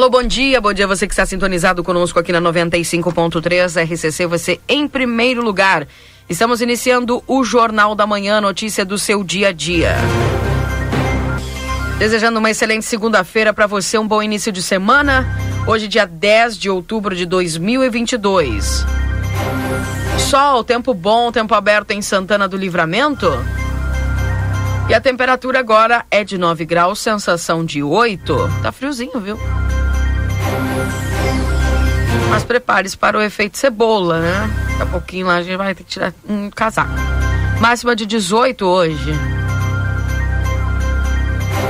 Alô, bom dia, bom dia você que está sintonizado conosco aqui na 95.3 RCC, você em primeiro lugar. Estamos iniciando o Jornal da Manhã, notícia do seu dia a dia. Desejando uma excelente segunda-feira para você, um bom início de semana. Hoje, dia 10 de outubro de 2022. Sol, tempo bom, tempo aberto em Santana do Livramento. E a temperatura agora é de 9 graus, sensação de 8. Tá friozinho, viu? Mas prepare-se para o efeito cebola, né? Daqui a pouquinho lá a gente vai ter que tirar um casaco. Máxima de 18 hoje.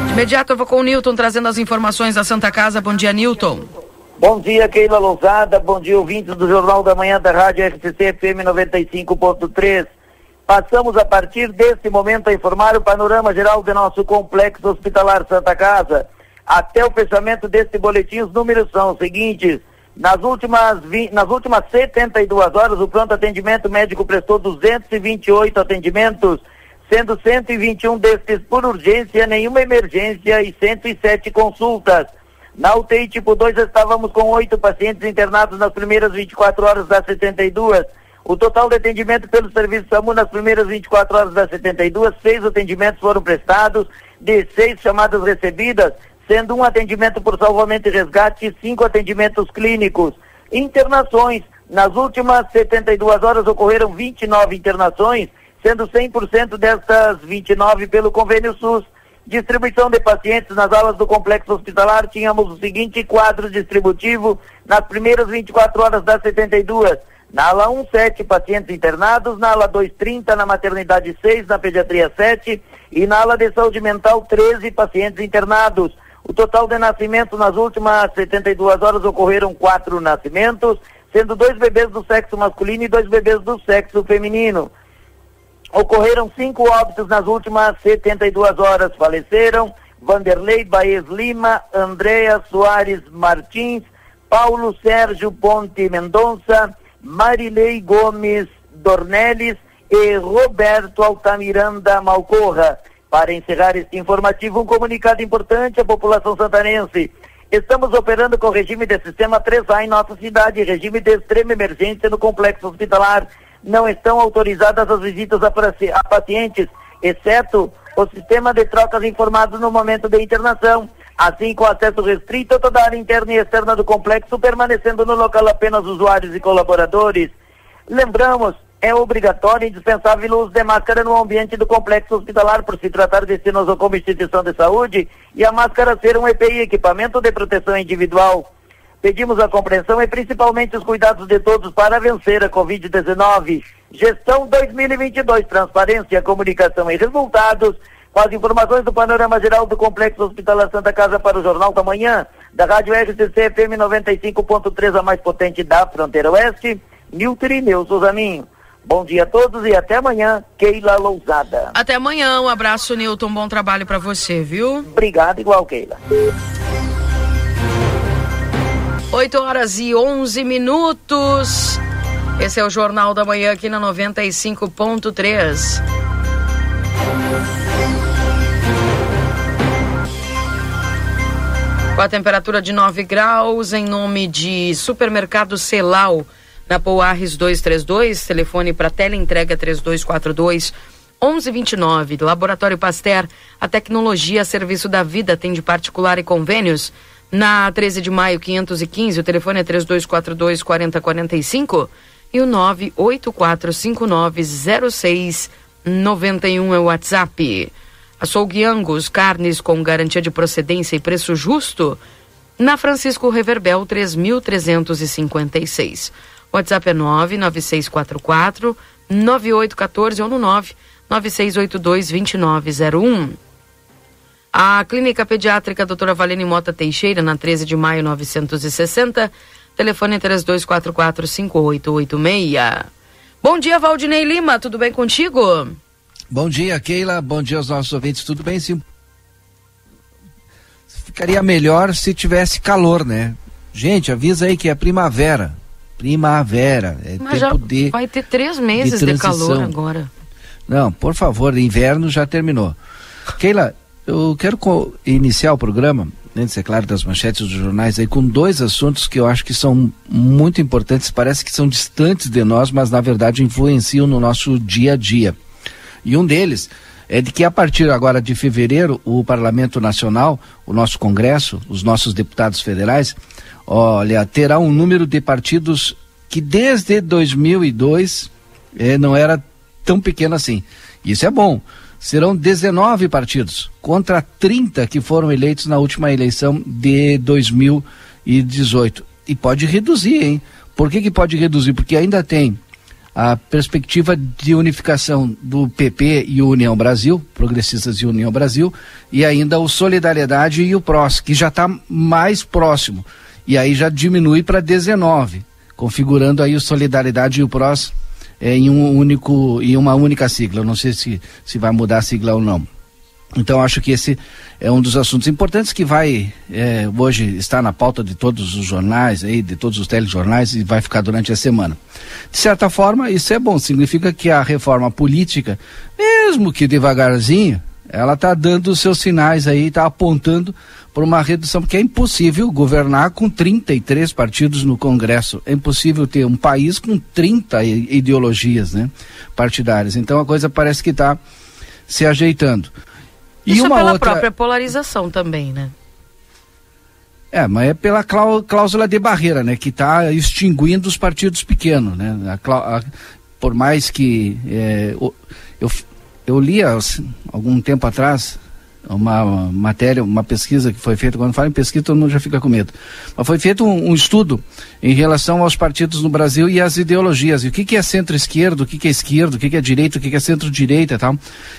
De imediato eu vou com o Newton trazendo as informações da Santa Casa. Bom dia, Newton. Bom dia, Keila Lousada. Bom dia, ouvintes do Jornal da Manhã da Rádio FCC FM 95.3. Passamos a partir deste momento a informar o panorama geral do nosso complexo hospitalar Santa Casa. Até o fechamento deste boletim, os números são os seguintes. Nas últimas, nas últimas 72 horas, o pronto atendimento médico prestou 228 atendimentos, sendo 121 destes por urgência, nenhuma emergência e 107 consultas. Na UTI tipo 2 estávamos com oito pacientes internados nas primeiras 24 horas das 72. O total de atendimento pelo serviço SAMU nas primeiras 24 horas das 72, seis atendimentos foram prestados, de seis chamadas recebidas, sendo um atendimento por salvamento e resgate e cinco atendimentos clínicos. Internações. Nas últimas 72 horas ocorreram 29 internações, sendo 100% destas 29 pelo convênio SUS. Distribuição de pacientes nas alas do complexo hospitalar, tínhamos o seguinte quadro distributivo nas primeiras 24 horas das 72. Na ala 1, 7 pacientes internados, na ala 2, 30, na maternidade 6, na pediatria 7 e na ala de saúde mental 13 pacientes internados. O total de nascimentos nas últimas 72 horas ocorreram quatro nascimentos, sendo dois bebês do sexo masculino e dois bebês do sexo feminino. Ocorreram cinco óbitos nas últimas 72 horas. Faleceram Vanderlei Baez Lima, Andréa Soares Martins, Paulo Sérgio Ponte Mendonça, Marilei Gomes Dornelles e Roberto Altamiranda Malcorra. Para encerrar este informativo, um comunicado importante à população santanense. Estamos operando com regime de sistema 3A em nossa cidade, regime de extrema emergência no complexo hospitalar. Não estão autorizadas as visitas a, pacientes, exceto o sistema de trocas informados no momento de internação, assim com acesso restrito a toda a área interna e externa do complexo, permanecendo no local apenas usuários e colaboradores. Lembramos é obrigatório e indispensável o uso de máscara no ambiente do complexo hospitalar por se tratar de como instituição de saúde e a máscara ser um EPI, equipamento de proteção individual. Pedimos a compreensão e principalmente os cuidados de todos para vencer a Covid-19. Gestão 2022, transparência, comunicação e resultados. Com as informações do panorama geral do Complexo Hospitalar Santa Casa para o Jornal da Manhã, da Rádio RCC FM 95.3, a mais potente da fronteira oeste, Nilton Irineu Souzaninho. Bom dia a todos e até amanhã, Keila Lousada. Até amanhã, um abraço, Nilton. Bom trabalho para você, viu? Obrigado, igual, Keila. 8 horas e 11 minutos. Esse é o Jornal da Manhã aqui na 95.3. Com a temperatura de 9 graus, em nome de Supermercado Celal na Poarres 232, telefone para teleentrega 3242 1129. Laboratório Pasteur, a tecnologia a serviço da vida, tem de particular e convênios. Na 13 de maio 515, o telefone é 3242 4045 e o 984590691 é o WhatsApp. Açougue Angus, carnes com garantia de procedência e preço justo. Na Francisco Reverbel 3356. WhatsApp é 99644 9814 ou no 99682 2901. A Clínica Pediátrica Doutora Valene Mota Teixeira, na 13 de maio 960, telefone 3244-5886. Bom dia, Valdinei Lima, tudo bem contigo? Bom dia, Keila, bom dia aos nossos ouvintes, tudo bem sim? Ficaria melhor se tivesse calor, né? Gente, avisa aí que é primavera. Primavera. É Mas tempo de. Vai ter três meses de, de calor agora. Não, por favor, inverno já terminou. Keila, eu quero iniciar o programa, antes, é claro, das manchetes dos jornais, aí, com dois assuntos que eu acho que são muito importantes, parece que são distantes de nós, mas na verdade influenciam no nosso dia a dia. E um deles é de que a partir agora de fevereiro, o Parlamento Nacional, o nosso Congresso, os nossos deputados federais, olha, terá um número de partidos que desde 2002 eh, não era tão pequeno assim. Isso é bom. Serão 19 partidos contra 30 que foram eleitos na última eleição de 2018. E pode reduzir, hein? Por que, que pode reduzir? Porque ainda tem a perspectiva de unificação do PP e União Brasil, Progressistas e União Brasil, e ainda o Solidariedade e o PROS, que já está mais próximo. E aí já diminui para 19, configurando aí o Solidariedade e o PROS é, em um único, em uma única sigla. Eu não sei se, se vai mudar a sigla ou não. Então acho que esse é um dos assuntos importantes que vai é, hoje estar na pauta de todos os jornais aí, de todos os telejornais e vai ficar durante a semana. De certa forma, isso é bom, significa que a reforma política, mesmo que devagarzinho, ela está dando os seus sinais aí, está apontando por uma redução, porque é impossível governar com 33 partidos no Congresso. É impossível ter um país com 30 ideologias né, partidárias. Então a coisa parece que está se ajeitando. E Isso uma pela outra... própria polarização também, né? É, mas é pela cláusula de barreira, né? Que está extinguindo os partidos pequenos, né? A, a, por mais que é, eu, eu li há algum tempo atrás uma matéria, uma pesquisa que foi feita, quando fala em pesquisa todo mundo já fica com medo, mas foi feito um, um estudo em relação aos partidos no Brasil e às ideologias, e o que, que é centro-esquerdo, o que, que é esquerdo, o que, que é direita, o que, que é centro-direita e tal,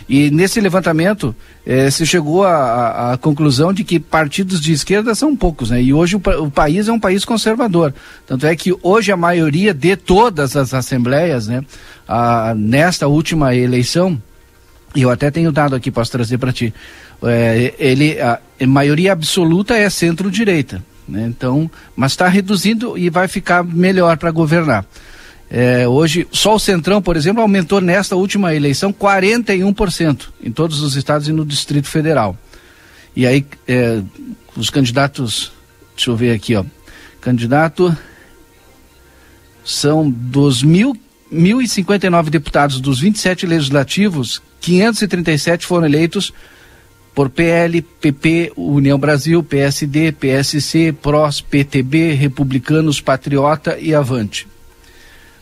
e nesse levantamento eh, se chegou à conclusão de que partidos de esquerda são poucos, né, e hoje o, o país é um país conservador, tanto é que hoje a maioria de todas as assembleias, né, a, nesta última eleição, e eu até tenho dado aqui, posso trazer para ti. É, ele, a, a, maioria absoluta é centro-direita. Né? Então, mas está reduzindo e vai ficar melhor para governar. É, hoje, só o Centrão, por exemplo, aumentou nesta última eleição 41% em todos os estados e no Distrito Federal. E aí, é, os candidatos, deixa eu ver aqui, ó. Candidato são dos mil, 1.059 deputados dos 27 legislativos 537 foram eleitos por PL, PP, União Brasil, PSD, PSC, PROS, PTB, Republicanos, Patriota e Avante.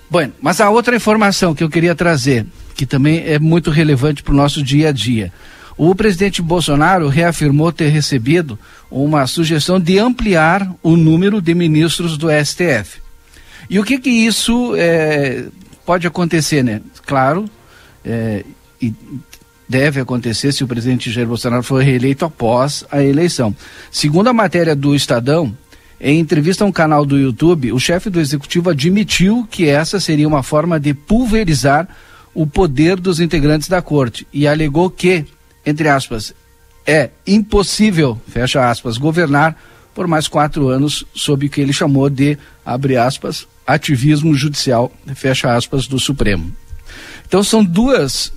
Bom, mas a outra informação que eu queria trazer, que também é muito relevante para o nosso dia a dia. O presidente Bolsonaro reafirmou ter recebido uma sugestão de ampliar o número de ministros do STF. E o que que isso é, pode acontecer, né? Claro, é, e deve acontecer se o presidente Jair Bolsonaro for reeleito após a eleição. Segundo a matéria do Estadão, em entrevista a um canal do YouTube, o chefe do executivo admitiu que essa seria uma forma de pulverizar o poder dos integrantes da corte e alegou que, entre aspas, é impossível, fecha aspas, governar por mais quatro anos sob o que ele chamou de, abre aspas, ativismo judicial, fecha aspas, do Supremo. Então são duas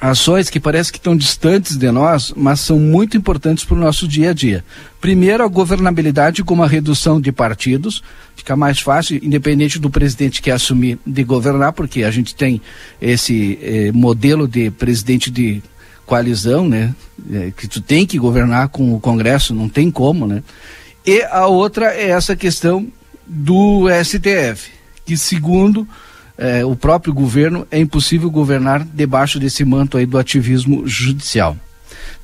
ações que parece que estão distantes de nós, mas são muito importantes para o nosso dia a dia. Primeiro, a governabilidade com uma redução de partidos, fica mais fácil, independente do presidente que assumir de governar, porque a gente tem esse eh, modelo de presidente de coalizão, né, eh, que tu tem que governar com o Congresso, não tem como, né. E a outra é essa questão do STF, que segundo é, o próprio governo, é impossível governar debaixo desse manto aí do ativismo judicial.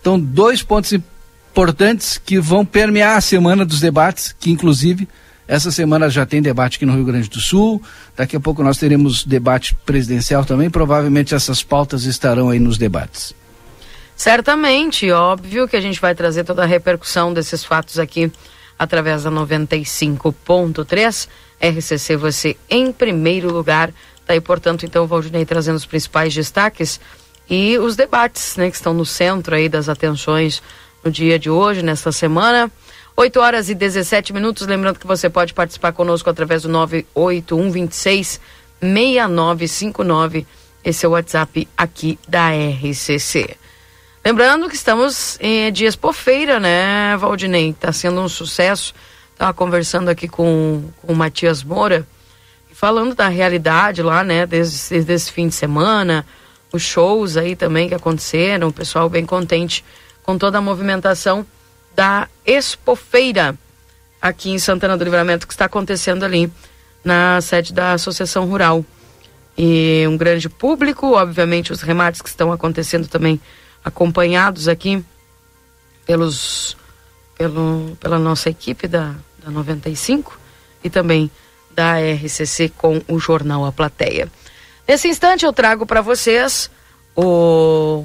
Então, dois pontos importantes que vão permear a semana dos debates, que inclusive essa semana já tem debate aqui no Rio Grande do Sul. Daqui a pouco nós teremos debate presidencial também. Provavelmente essas pautas estarão aí nos debates. Certamente, óbvio que a gente vai trazer toda a repercussão desses fatos aqui através da 95.3. RCC, você em primeiro lugar. Tá aí, portanto, então, o Valdinei trazendo os principais destaques e os debates, né, que estão no centro aí das atenções no dia de hoje, nesta semana. 8 horas e 17 minutos. Lembrando que você pode participar conosco através do 98126 6959. Esse é o WhatsApp aqui da RCC. Lembrando que estamos em dias por feira, né, Valdinei? Está sendo um sucesso. Estava conversando aqui com, com o Matias Moura, falando da realidade lá, né, desde, desde esse fim de semana, os shows aí também que aconteceram, o pessoal bem contente com toda a movimentação da Expofeira aqui em Santana do Livramento que está acontecendo ali na sede da Associação Rural. E um grande público, obviamente os remates que estão acontecendo também acompanhados aqui pelos pelo, pela nossa equipe da, da 95 e também da RCC com o jornal A Plateia. Nesse instante eu trago para vocês o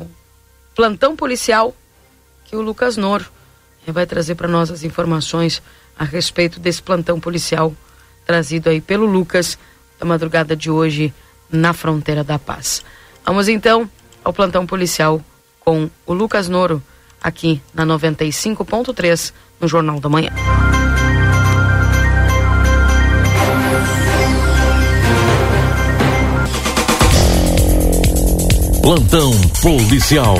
plantão policial que o Lucas Noro vai trazer para nós as informações a respeito desse plantão policial trazido aí pelo Lucas da madrugada de hoje na fronteira da paz. Vamos então ao plantão policial com o Lucas Noro, aqui na 95.3, no Jornal da Manhã. Plantão policial.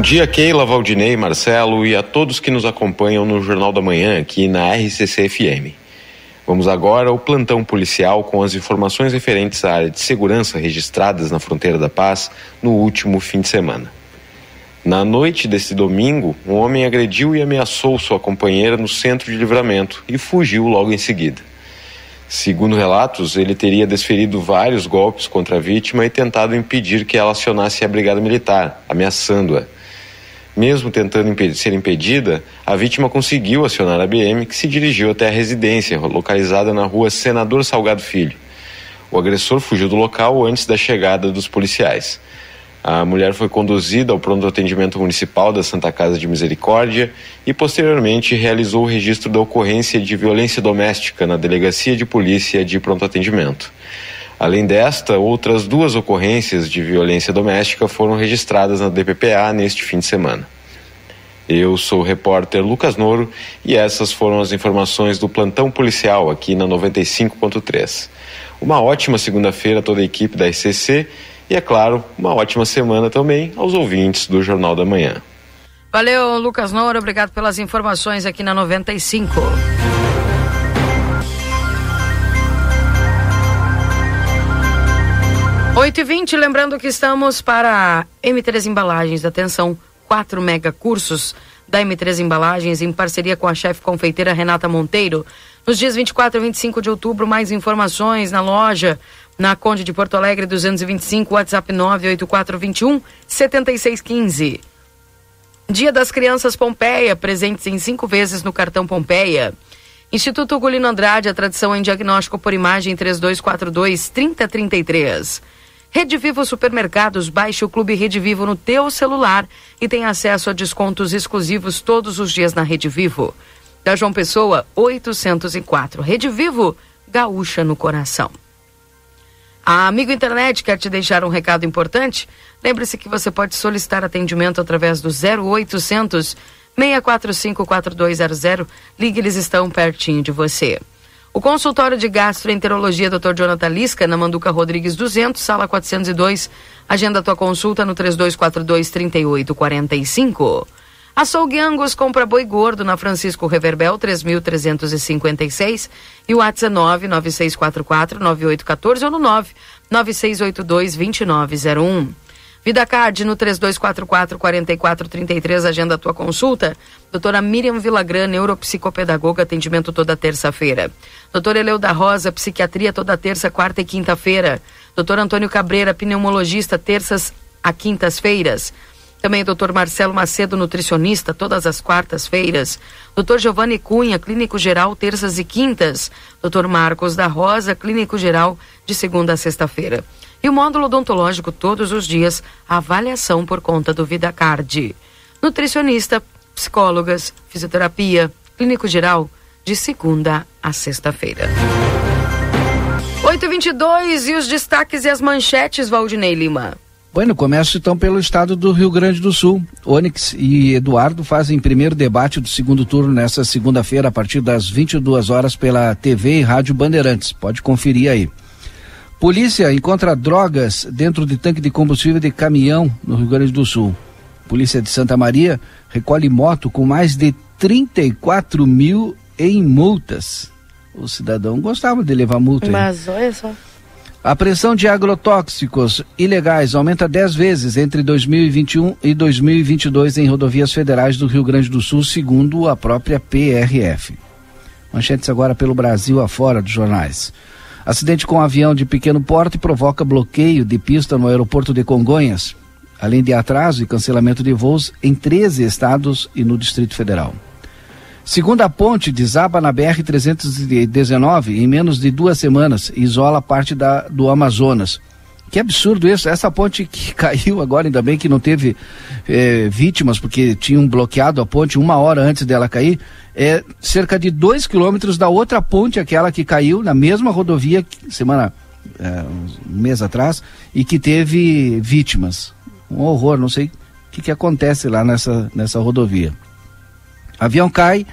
Bom dia, Keila, Valdinei, Marcelo e a todos que nos acompanham no Jornal da Manhã aqui na RCC FM. Vamos agora ao plantão policial com as informações referentes à área de segurança registradas na Fronteira da Paz no último fim de semana. Na noite desse domingo, um homem agrediu e ameaçou sua companheira no centro de livramento e fugiu logo em seguida. Segundo relatos, ele teria desferido vários golpes contra a vítima e tentado impedir que ela acionasse a brigada militar, ameaçando-a. Mesmo tentando impedir, ser impedida, a vítima conseguiu acionar a BM, que se dirigiu até a residência, localizada na rua Senador Salgado Filho. O agressor fugiu do local antes da chegada dos policiais. A mulher foi conduzida ao pronto atendimento municipal da Santa Casa de Misericórdia e posteriormente realizou o registro da ocorrência de violência doméstica na Delegacia de Polícia de Pronto Atendimento. Além desta, outras duas ocorrências de violência doméstica foram registradas na DPPA neste fim de semana. Eu sou o repórter Lucas Noro e essas foram as informações do plantão policial aqui na 95.3. Uma ótima segunda-feira a toda a equipe da ICC e, é claro, uma ótima semana também aos ouvintes do Jornal da Manhã. Valeu, Lucas Noura, obrigado pelas informações aqui na 95. Oito e vinte, lembrando que estamos para M3 Embalagens. Atenção, quatro mega cursos da M3 Embalagens em parceria com a chefe confeiteira Renata Monteiro. Nos dias 24 e 25 de outubro, mais informações na loja na Conde de Porto Alegre 225, WhatsApp 98421 7615. Dia das Crianças Pompeia, presentes em cinco vezes no cartão Pompeia. Instituto Ugolino Andrade, a tradição em diagnóstico por imagem 3242 3033. Rede Vivo Supermercados, baixe o Clube Rede Vivo no teu celular e tem acesso a descontos exclusivos todos os dias na Rede Vivo. Da João Pessoa, 804. Rede Vivo, gaúcha no coração. A Amigo Internet quer te deixar um recado importante. Lembre-se que você pode solicitar atendimento através do 0800 645 4200. Ligue, eles estão pertinho de você. O consultório de gastroenterologia Dr. Jonathan Lisca, na Manduca Rodrigues 200, sala 402. Agenda tua consulta no 3242 3845. Açougue Angus compra boi gordo na Francisco Reverbel 3356 e o WhatsApp 99644 9814 ou no 99682 2901. Vida Card no 3244-4433, agenda a tua consulta. Doutora Miriam Villagrã, neuropsicopedagoga, atendimento toda terça-feira. Doutora Eleuda Rosa, psiquiatria toda terça, quarta e quinta-feira. Doutor Antônio Cabreira, pneumologista, terças a quintas-feiras. Também doutor Marcelo Macedo, nutricionista, todas as quartas-feiras. Doutor Giovanni Cunha, clínico geral, terças e quintas. Doutor Marcos da Rosa, clínico geral, de segunda a sexta-feira. E o módulo odontológico todos os dias, avaliação por conta do VidaCard. Nutricionista, psicólogas, fisioterapia, clínico geral, de segunda a sexta-feira. 8h22 e os destaques e as manchetes, Valdinei Lima. Bueno, começo então pelo estado do Rio Grande do Sul. Onyx e Eduardo fazem primeiro debate do segundo turno nesta segunda-feira, a partir das 22 horas, pela TV e Rádio Bandeirantes. Pode conferir aí. Polícia encontra drogas dentro de tanque de combustível de caminhão no Rio Grande do Sul. Polícia de Santa Maria recolhe moto com mais de 34 mil em multas. O cidadão gostava de levar multa. Mas olha só. A pressão de agrotóxicos ilegais aumenta 10 vezes entre 2021 e 2022 em rodovias federais do Rio Grande do Sul, segundo a própria PRF. Manchetes agora pelo Brasil afora dos jornais. Acidente com um avião de pequeno porte provoca bloqueio de pista no aeroporto de Congonhas, além de atraso e cancelamento de voos em 13 estados e no Distrito Federal. Segunda ponte desaba na BR-319 em menos de duas semanas e isola parte da, do Amazonas. Que absurdo isso, essa ponte que caiu agora, ainda bem que não teve é, vítimas, porque tinham bloqueado a ponte uma hora antes dela cair, é cerca de dois quilômetros da outra ponte, aquela que caiu na mesma rodovia, semana, é, um mês atrás, e que teve vítimas. Um horror, não sei o que, que acontece lá nessa, nessa rodovia. Avião cai,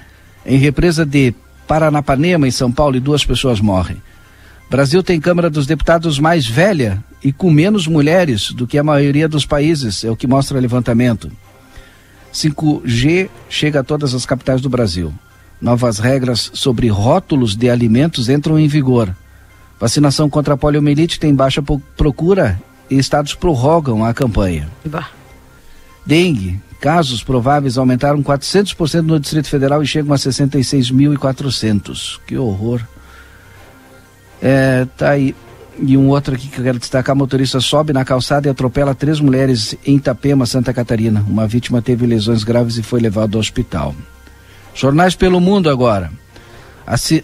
em represa de Paranapanema, em São Paulo, e duas pessoas morrem. Brasil tem Câmara dos Deputados mais velha e com menos mulheres do que a maioria dos países, é o que mostra o levantamento. 5G chega a todas as capitais do Brasil. Novas regras sobre rótulos de alimentos entram em vigor. Vacinação contra a poliomielite tem baixa procura e estados prorrogam a campanha. Bah. Dengue, Casos prováveis aumentaram 400% no Distrito Federal e chegam a 66.400. Que horror. É, tá aí. E um outro aqui que eu quero destacar: motorista sobe na calçada e atropela três mulheres em Itapema, Santa Catarina. Uma vítima teve lesões graves e foi levado ao hospital. Jornais pelo mundo agora.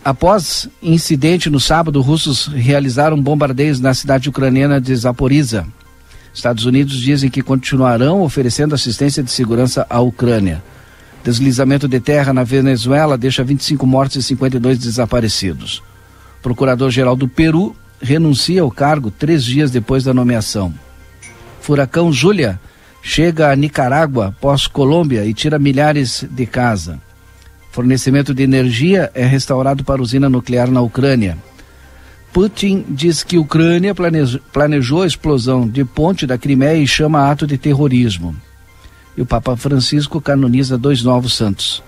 Após incidente no sábado, russos realizaram bombardeios na cidade ucraniana de Zaporizhia. Estados Unidos dizem que continuarão oferecendo assistência de segurança à Ucrânia. Deslizamento de terra na Venezuela deixa 25 mortos e 52 desaparecidos. Procurador-Geral do Peru renuncia ao cargo três dias depois da nomeação. Furacão Júlia chega a Nicarágua, pós-Colômbia, e tira milhares de casa. Fornecimento de energia é restaurado para usina nuclear na Ucrânia. Putin diz que Ucrânia planejou a explosão de ponte da Crimeia e chama ato de terrorismo. E o Papa Francisco canoniza dois novos santos.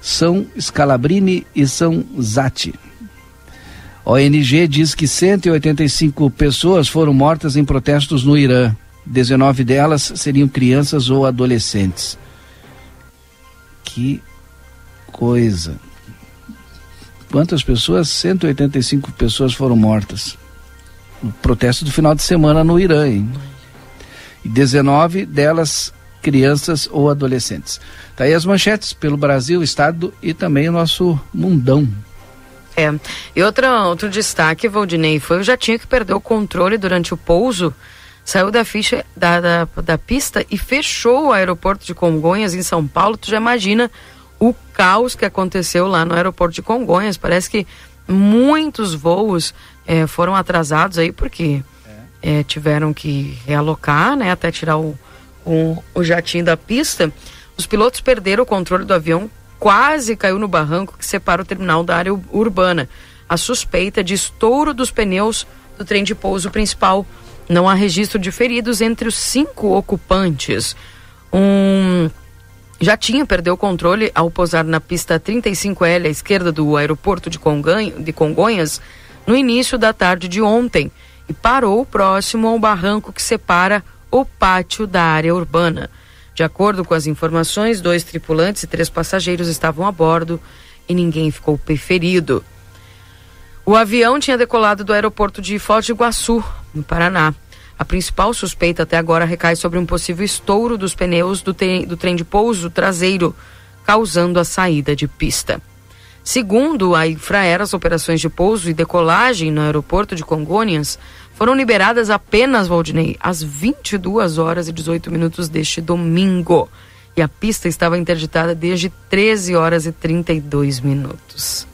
São Scalabrini e São Zati. ONG diz que 185 pessoas foram mortas em protestos no Irã. 19 delas seriam crianças ou adolescentes. Que coisa. Quantas pessoas? 185 pessoas foram mortas. No protesto do final de semana no Irã, hein? E 19 delas crianças ou adolescentes. Tá aí as manchetes pelo Brasil, Estado e também o nosso mundão. É. E outra, outro destaque, Valdinei, foi o jatinho que perdeu o controle durante o pouso, saiu da ficha da, da, da pista e fechou o aeroporto de Congonhas, em São Paulo. Tu já imagina o caos que aconteceu lá no aeroporto de Congonhas. Parece que muitos voos é, foram atrasados aí porque é, tiveram que realocar, né, até tirar o, o, o jatinho da pista. Os pilotos perderam o controle do avião, quase caiu no barranco que separa o terminal da área urbana. A suspeita de estouro dos pneus do trem de pouso principal. Não há registro de feridos entre os cinco ocupantes. Um já tinha perdeu o controle ao pousar na pista 35L à esquerda do aeroporto de, de Congonhas no início da tarde de ontem e parou próximo ao barranco que separa o pátio da área urbana. De acordo com as informações, dois tripulantes e três passageiros estavam a bordo e ninguém ficou ferido. O avião tinha decolado do aeroporto de Foz do Iguaçu, no Paraná. A principal suspeita até agora recai sobre um possível estouro dos pneus do, do trem de pouso traseiro, causando a saída de pista. Segundo a Infraero, as operações de pouso e decolagem no aeroporto de Congonhas foram liberadas apenas, Valdinei, às 22 horas e 18 minutos deste domingo. E a pista estava interditada desde 13 horas e 32 minutos.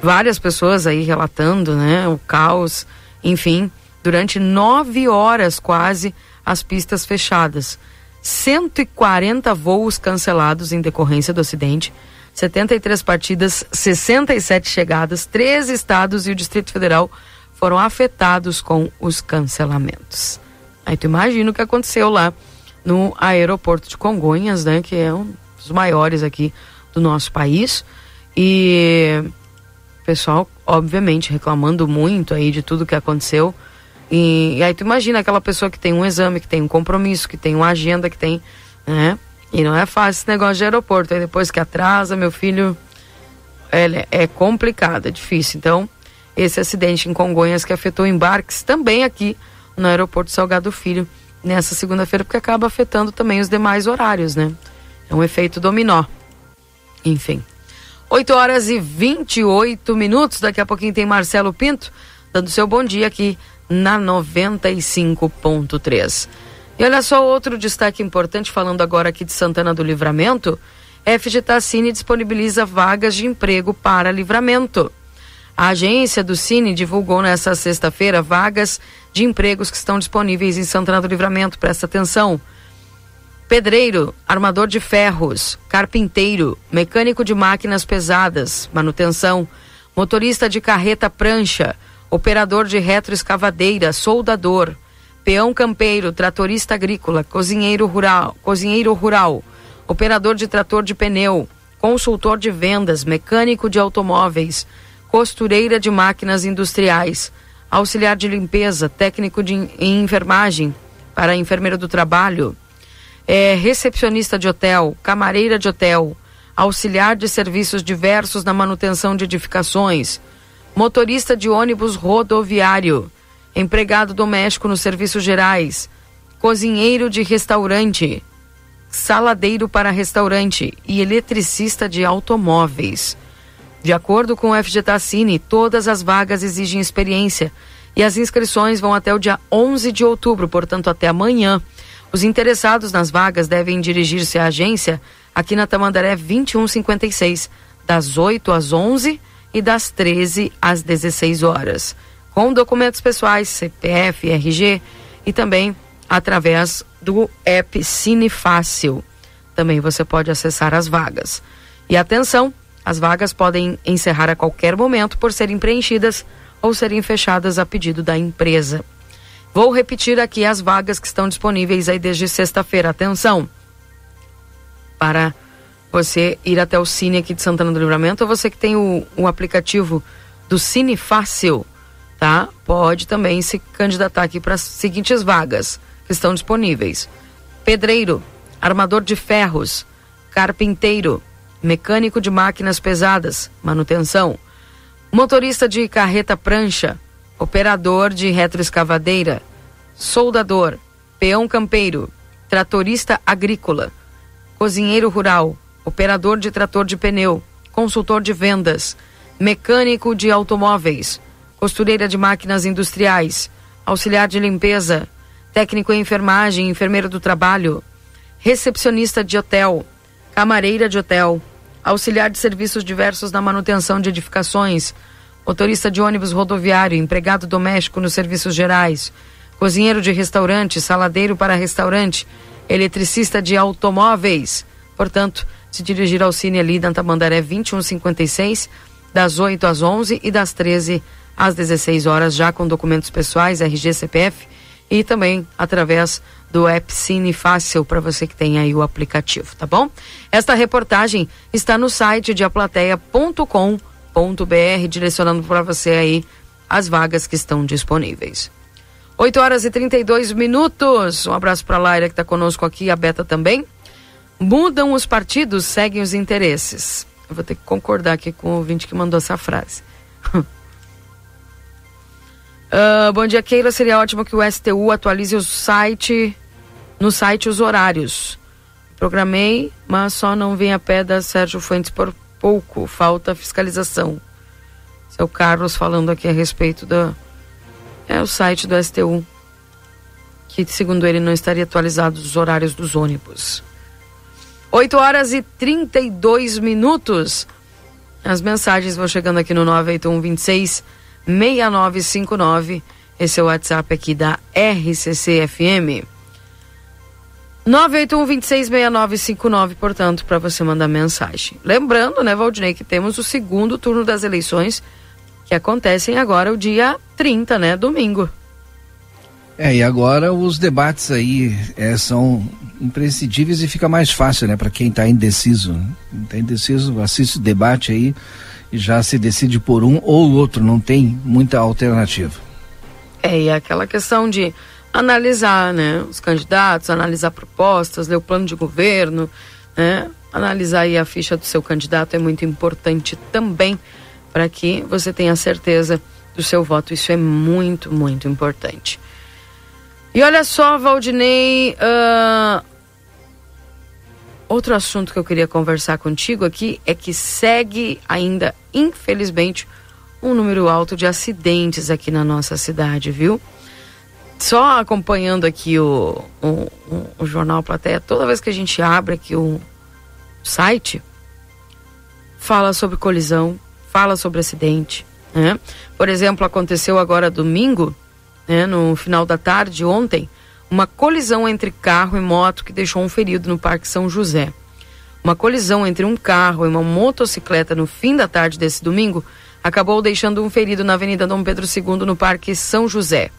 Várias pessoas aí relatando, né, o caos, enfim, durante nove horas quase as pistas fechadas. 140 voos cancelados em decorrência do acidente, 73 partidas, 67 chegadas, três estados e o Distrito Federal foram afetados com os cancelamentos. Aí tu imagina o que aconteceu lá no aeroporto de Congonhas, né, que é um dos maiores aqui do nosso país. E o pessoal, obviamente, reclamando muito aí de tudo que aconteceu. E, e, aí tu imagina aquela pessoa que tem um exame, que tem um compromisso, que tem uma agenda, que tem, né? E não é fácil esse negócio de aeroporto. Aí depois que atrasa, meu filho, é, é complicado, é difícil. Então, esse acidente em Congonhas que afetou embarques também aqui no aeroporto Salgado Filho nessa segunda-feira, porque acaba afetando também os demais horários, né? É um efeito dominó. Enfim. 8 horas e 28 minutos. Daqui a pouquinho tem Marcelo Pinto dando seu bom dia aqui na 95.3. E olha só outro destaque importante, falando agora aqui de Santana do Livramento. FG Tassini disponibiliza vagas de emprego para livramento. A agência do Cine divulgou nesta sexta-feira vagas de empregos que estão disponíveis em Santana do Livramento. Presta atenção. Pedreiro, armador de ferros, carpinteiro, mecânico de máquinas pesadas, manutenção, motorista de carreta prancha, operador de retroescavadeira, soldador, peão campeiro, tratorista agrícola, cozinheiro rural, cozinheiro rural, operador de trator de pneu, consultor de vendas, mecânico de automóveis, costureira de máquinas industriais, auxiliar de limpeza, técnico de em enfermagem para enfermeiro do trabalho, é, recepcionista de hotel, camareira de hotel, auxiliar de serviços diversos na manutenção de edificações, motorista de ônibus rodoviário, empregado doméstico nos serviços gerais, cozinheiro de restaurante, saladeiro para restaurante e eletricista de automóveis. De acordo com o FG Tassini, todas as vagas exigem experiência e as inscrições vão até o dia 11 de outubro, portanto até amanhã. Os interessados nas vagas devem dirigir-se à agência aqui na Tamandaré 2156, das 8 às 11 e das 13 às 16 horas, com documentos pessoais, CPF, RG e também através do app Cine Fácil. Também você pode acessar as vagas. E atenção, as vagas podem encerrar a qualquer momento por serem preenchidas ou serem fechadas a pedido da empresa. Vou repetir aqui as vagas que estão disponíveis aí desde sexta-feira. Atenção! Para você ir até o Cine aqui de Santana do Livramento, ou você que tem o, o aplicativo do Cine Fácil, tá? Pode também se candidatar aqui para as seguintes vagas que estão disponíveis: pedreiro, armador de ferros, carpinteiro, mecânico de máquinas pesadas, manutenção, motorista de carreta prancha, operador de retroescavadeira, soldador, peão campeiro, tratorista agrícola, cozinheiro rural, operador de trator de pneu, consultor de vendas, mecânico de automóveis, costureira de máquinas industriais, auxiliar de limpeza, técnico em enfermagem, enfermeiro do trabalho, recepcionista de hotel, camareira de hotel, auxiliar de serviços diversos na manutenção de edificações, motorista de ônibus rodoviário, empregado doméstico nos serviços gerais, cozinheiro de restaurante, saladeiro para restaurante, eletricista de automóveis. Portanto, se dirigir ao Cine ali da Tamandaré 2156, das 8 às 11 e das 13 às 16 horas, já com documentos pessoais, RG, CPF e também através do app Cine Fácil para você que tem aí o aplicativo, tá bom? Esta reportagem está no site de aplateia.com.br, direcionando para você aí as vagas que estão disponíveis. 8 horas e 32 minutos. Um abraço para a Laira que está conosco aqui, a Beta também. Mudam os partidos, seguem os interesses. Eu vou ter que concordar aqui com o ouvinte que mandou essa frase. uh, bom dia, Keila. Seria ótimo que o STU atualize o site, no site os horários. Programei, mas só não vem a pé da Sérgio Fuentes por pouco. Falta fiscalização. Seu Carlos falando aqui a respeito da é o site do STU, que segundo ele não estaria atualizado os horários dos ônibus. 8 horas e 32 minutos. As mensagens vão chegando aqui no 981 26 6959. Esse é o WhatsApp aqui da RCC FM. 981 26 6959, portanto, para você mandar mensagem. Lembrando, né, Valdinei, que temos o segundo turno das eleições que acontecem agora o dia 30, né? Domingo. É, e agora os debates aí é, são imprescindíveis e fica mais fácil, né, para quem está indeciso. Está indeciso, assiste o debate aí e já se decide por um ou outro, não tem muita alternativa. É, e é aquela questão de analisar, né, os candidatos, analisar propostas, ler o plano de governo, né, analisar aí a ficha do seu candidato é muito importante também para que você tenha certeza do seu voto. Isso é muito, muito importante. E olha só, Valdinei, uh, outro assunto que eu queria conversar contigo aqui é que segue ainda, infelizmente, um número alto de acidentes aqui na nossa cidade, viu? Só acompanhando aqui o, o, o, Jornal Plateia, toda vez que a gente abre aqui o site, fala sobre colisão, fala sobre acidente. Né? Por exemplo, aconteceu agora domingo, né, no final da tarde, ontem, uma colisão entre carro e moto que deixou um ferido no Parque São José. Uma colisão entre um carro e uma motocicleta no fim da tarde desse domingo acabou deixando um ferido na Avenida Dom Pedro II, no Parque São José.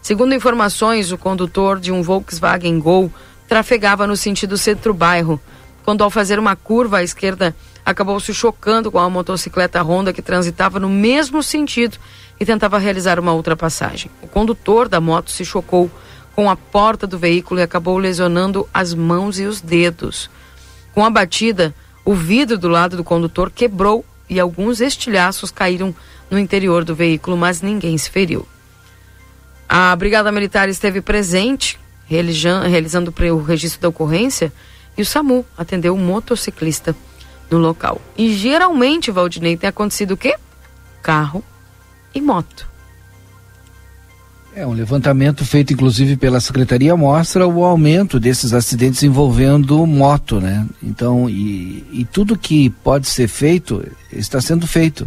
Segundo informações, o condutor de um Volkswagen Gol trafegava no sentido centro-bairro, quando ao fazer uma curva à esquerda acabou se chocando com a motocicleta Honda que transitava no mesmo sentido e tentava realizar uma ultrapassagem. O condutor da moto se chocou com a porta do veículo e acabou lesionando as mãos e os dedos. Com a batida, o vidro do lado do condutor quebrou e alguns estilhaços caíram no interior do veículo, mas ninguém se feriu. A Brigada Militar esteve presente, realizando o registro da ocorrência, e o SAMU atendeu o motociclista no local. E geralmente, Valdinei, tem acontecido o quê? Carro e moto. É, um levantamento feito inclusive pela Secretaria mostra o aumento desses acidentes envolvendo moto, né? Então, e, e tudo que pode ser feito está sendo feito.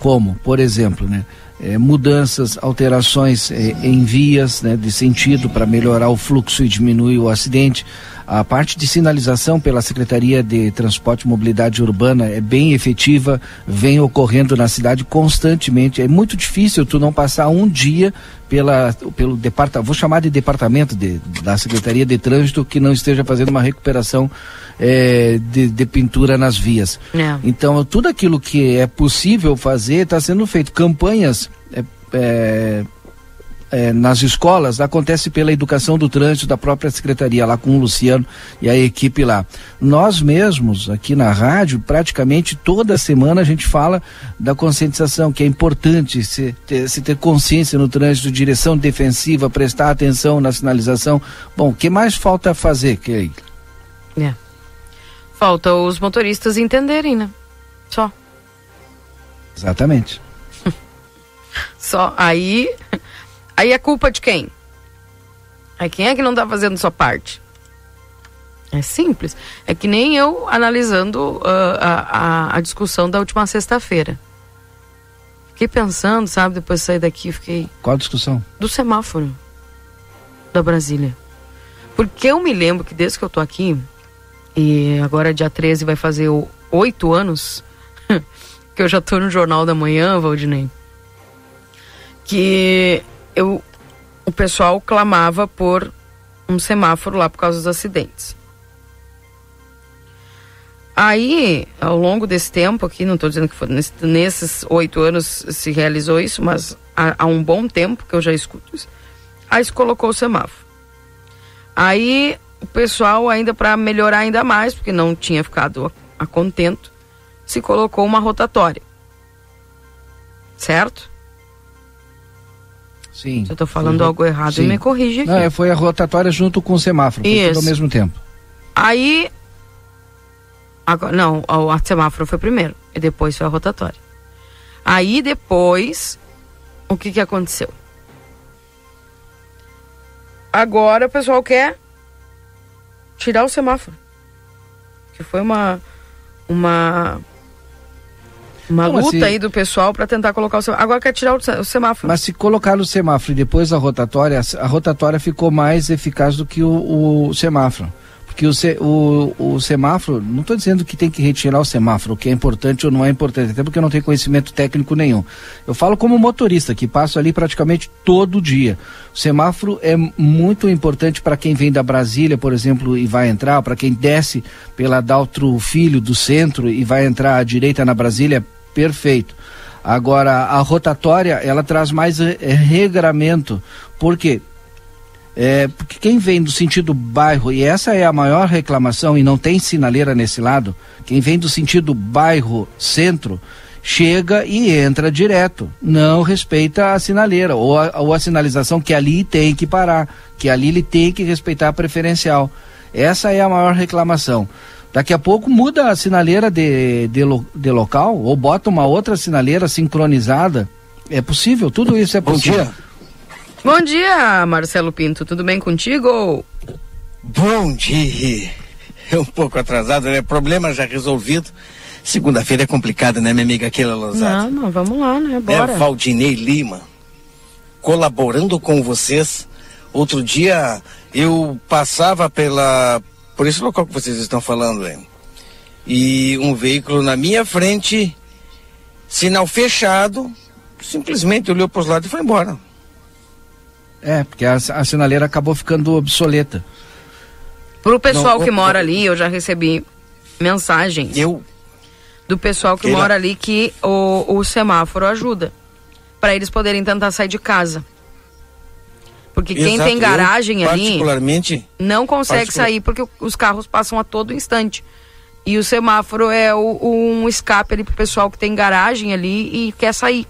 Como, por exemplo, né? É, mudanças, alterações é, em vias né, de sentido para melhorar o fluxo e diminuir o acidente, a parte de sinalização pela Secretaria de Transporte e Mobilidade Urbana é bem efetiva, vem ocorrendo na cidade constantemente. É muito difícil tu não passar um dia pela, pelo departamento, vou chamar de departamento de, da Secretaria de Trânsito que não esteja fazendo uma recuperação é, de, de, pintura nas vias. É. Então, tudo aquilo que é possível fazer está sendo feito. Campanhas é, é é, nas escolas acontece pela educação do trânsito da própria secretaria, lá com o Luciano e a equipe lá. Nós mesmos, aqui na rádio, praticamente toda semana a gente fala da conscientização, que é importante se ter, se ter consciência no trânsito, direção defensiva, prestar atenção na sinalização. Bom, o que mais falta fazer, que é. Falta os motoristas entenderem, né? Só. Exatamente. Só aí Aí é culpa de quem? Aí quem é que não está fazendo sua parte? É simples. É que nem eu analisando uh, a, a, a, discussão da última sexta-feira. Fiquei pensando, sabe, depois de sair daqui, fiquei. Qual discussão? Do semáforo da Brasília. Porque eu me lembro que desde que eu tô aqui, e agora dia 13 vai fazer oito anos, que eu já tô no Jornal da Manhã, Valdinei, que eu, o pessoal clamava por um semáforo lá por causa dos acidentes. Aí, ao longo desse tempo aqui, não estou dizendo que foi nesse, nesses oito anos se realizou isso, mas há, há, um bom tempo que eu já escuto isso. Aí se colocou o semáforo. Aí o pessoal, ainda para melhorar ainda mais, porque não tinha ficado a, a contento, se colocou uma rotatória. Certo? Sim. Se eu tô falando algo errado, Sim. me corrige aqui. Não, é, foi a rotatória junto com o semáforo, foi tudo Isso. ao mesmo tempo. Aí. Agora, não, o a semáforo foi primeiro. E depois foi a rotatória. Aí depois. O que que aconteceu? Agora o pessoal quer tirar o semáforo. Que foi uma. Uma. Uma Como luta assim? aí do pessoal para tentar colocar o semáforo. Agora quer tirar o semáforo. Mas se colocar o semáforo e depois a rotatória, a rotatória ficou mais eficaz do que o, o semáforo. Porque o, o, o semáforo, não estou dizendo que tem que retirar o semáforo, o que é importante ou não é importante, até porque eu não tenho conhecimento técnico nenhum. Eu falo como motorista, que passo ali praticamente todo dia. O semáforo é muito importante para quem vem da Brasília, por exemplo, e vai entrar, para quem desce pela Daltro Filho do centro e vai entrar à direita na Brasília, perfeito. Agora, a rotatória, ela traz mais eh, regramento. Por quê? É, porque quem vem do sentido bairro, e essa é a maior reclamação, e não tem sinaleira nesse lado, quem vem do sentido bairro-centro, chega e entra direto. Não respeita a sinaleira, ou a, ou a sinalização que ali tem que parar, que ali ele tem que respeitar a preferencial. Essa é a maior reclamação. Daqui a pouco muda a sinaleira de, de, de local, ou bota uma outra sinaleira sincronizada. É possível, tudo isso é Bom possível. dia. Bom dia, Marcelo Pinto. Tudo bem contigo? Bom dia. É um pouco atrasado, né? Problema já resolvido. Segunda-feira é complicada, né, minha amiga Keila Lousada? Não, mas vamos lá, né? Bora. É Valdinei Lima, colaborando com vocês. Outro dia eu passava pela por esse local que vocês estão falando, hein? E um veículo na minha frente, sinal fechado, simplesmente olhou para os lados e foi embora. É, porque a, a sinaleira acabou ficando obsoleta. Pro pessoal Não, que o- mora ali, eu já recebi mensagens Eu do pessoal que Keila. mora ali que o, o semáforo ajuda. Pra eles poderem tentar sair de casa. Porque quem Exato, tem eu, garagem ali particularmente não consegue particular- sair porque o- os carros passam a todo instante. E o semáforo é o- um escape ali pro pessoal que tem garagem ali e quer sair.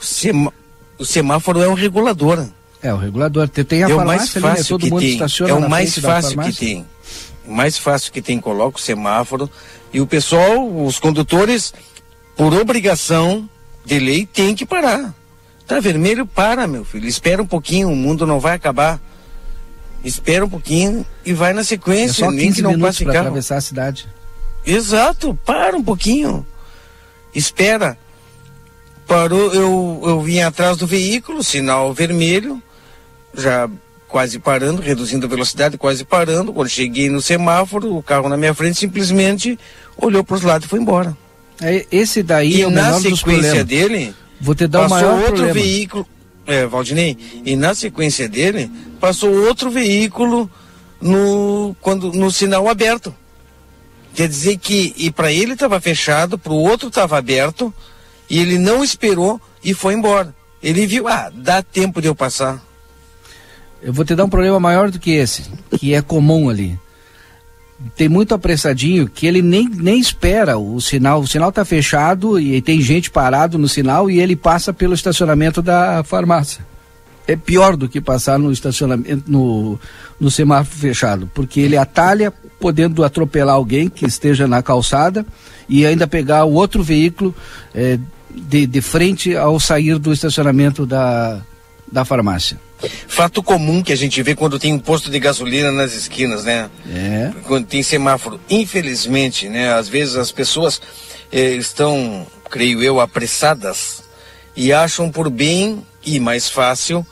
O, sema- o semáforo é um regulador. É, o regulador. Tem, tem a é o mais ali, né? fácil Todo que mundo tem. estaciona É o mais fácil que tem. O mais fácil que tem, coloca o semáforo e o pessoal, os condutores, por obrigação de lei, tem que parar. Tá vermelho, para, meu filho. Espera um pouquinho, o mundo não vai acabar. Espera um pouquinho e vai na É sequência, só nem 15 que não passe carro. atravessar a cidade. Exato, para um pouquinho. Espera. Parou, eu, eu vim atrás do veículo, sinal vermelho, já quase parando, reduzindo a velocidade, quase parando. Quando cheguei no semáforo, o carro na minha frente simplesmente olhou para os lados e foi embora. É, esse daí e é o na sequência dele, Vou te dar o passou maior outro problema. veículo. É, Valdinei, e na sequência dele, passou outro veículo no, quando, no sinal aberto. Quer dizer que, e para ele estava fechado, para o outro estava aberto, e ele não esperou e foi embora. Ele viu, ah, dá tempo de eu passar. Eu vou te dar um problema maior do que esse, que é comum ali. Tem muito apressadinho que ele nem, nem espera o sinal. O sinal está fechado e tem gente parado no sinal e ele passa pelo estacionamento da farmácia. É pior do que passar no estacionamento, no, no semáforo fechado, porque ele atalha, podendo atropelar alguém que esteja na calçada e ainda pegar o outro veículo eh, de, de frente ao sair do estacionamento da, da farmácia. Fato comum que a gente vê quando tem um posto de gasolina nas esquinas, né? É. quando tem semáforo. Infelizmente, né, às vezes as pessoas eh, estão, creio eu, apressadas e acham por bem e mais fácil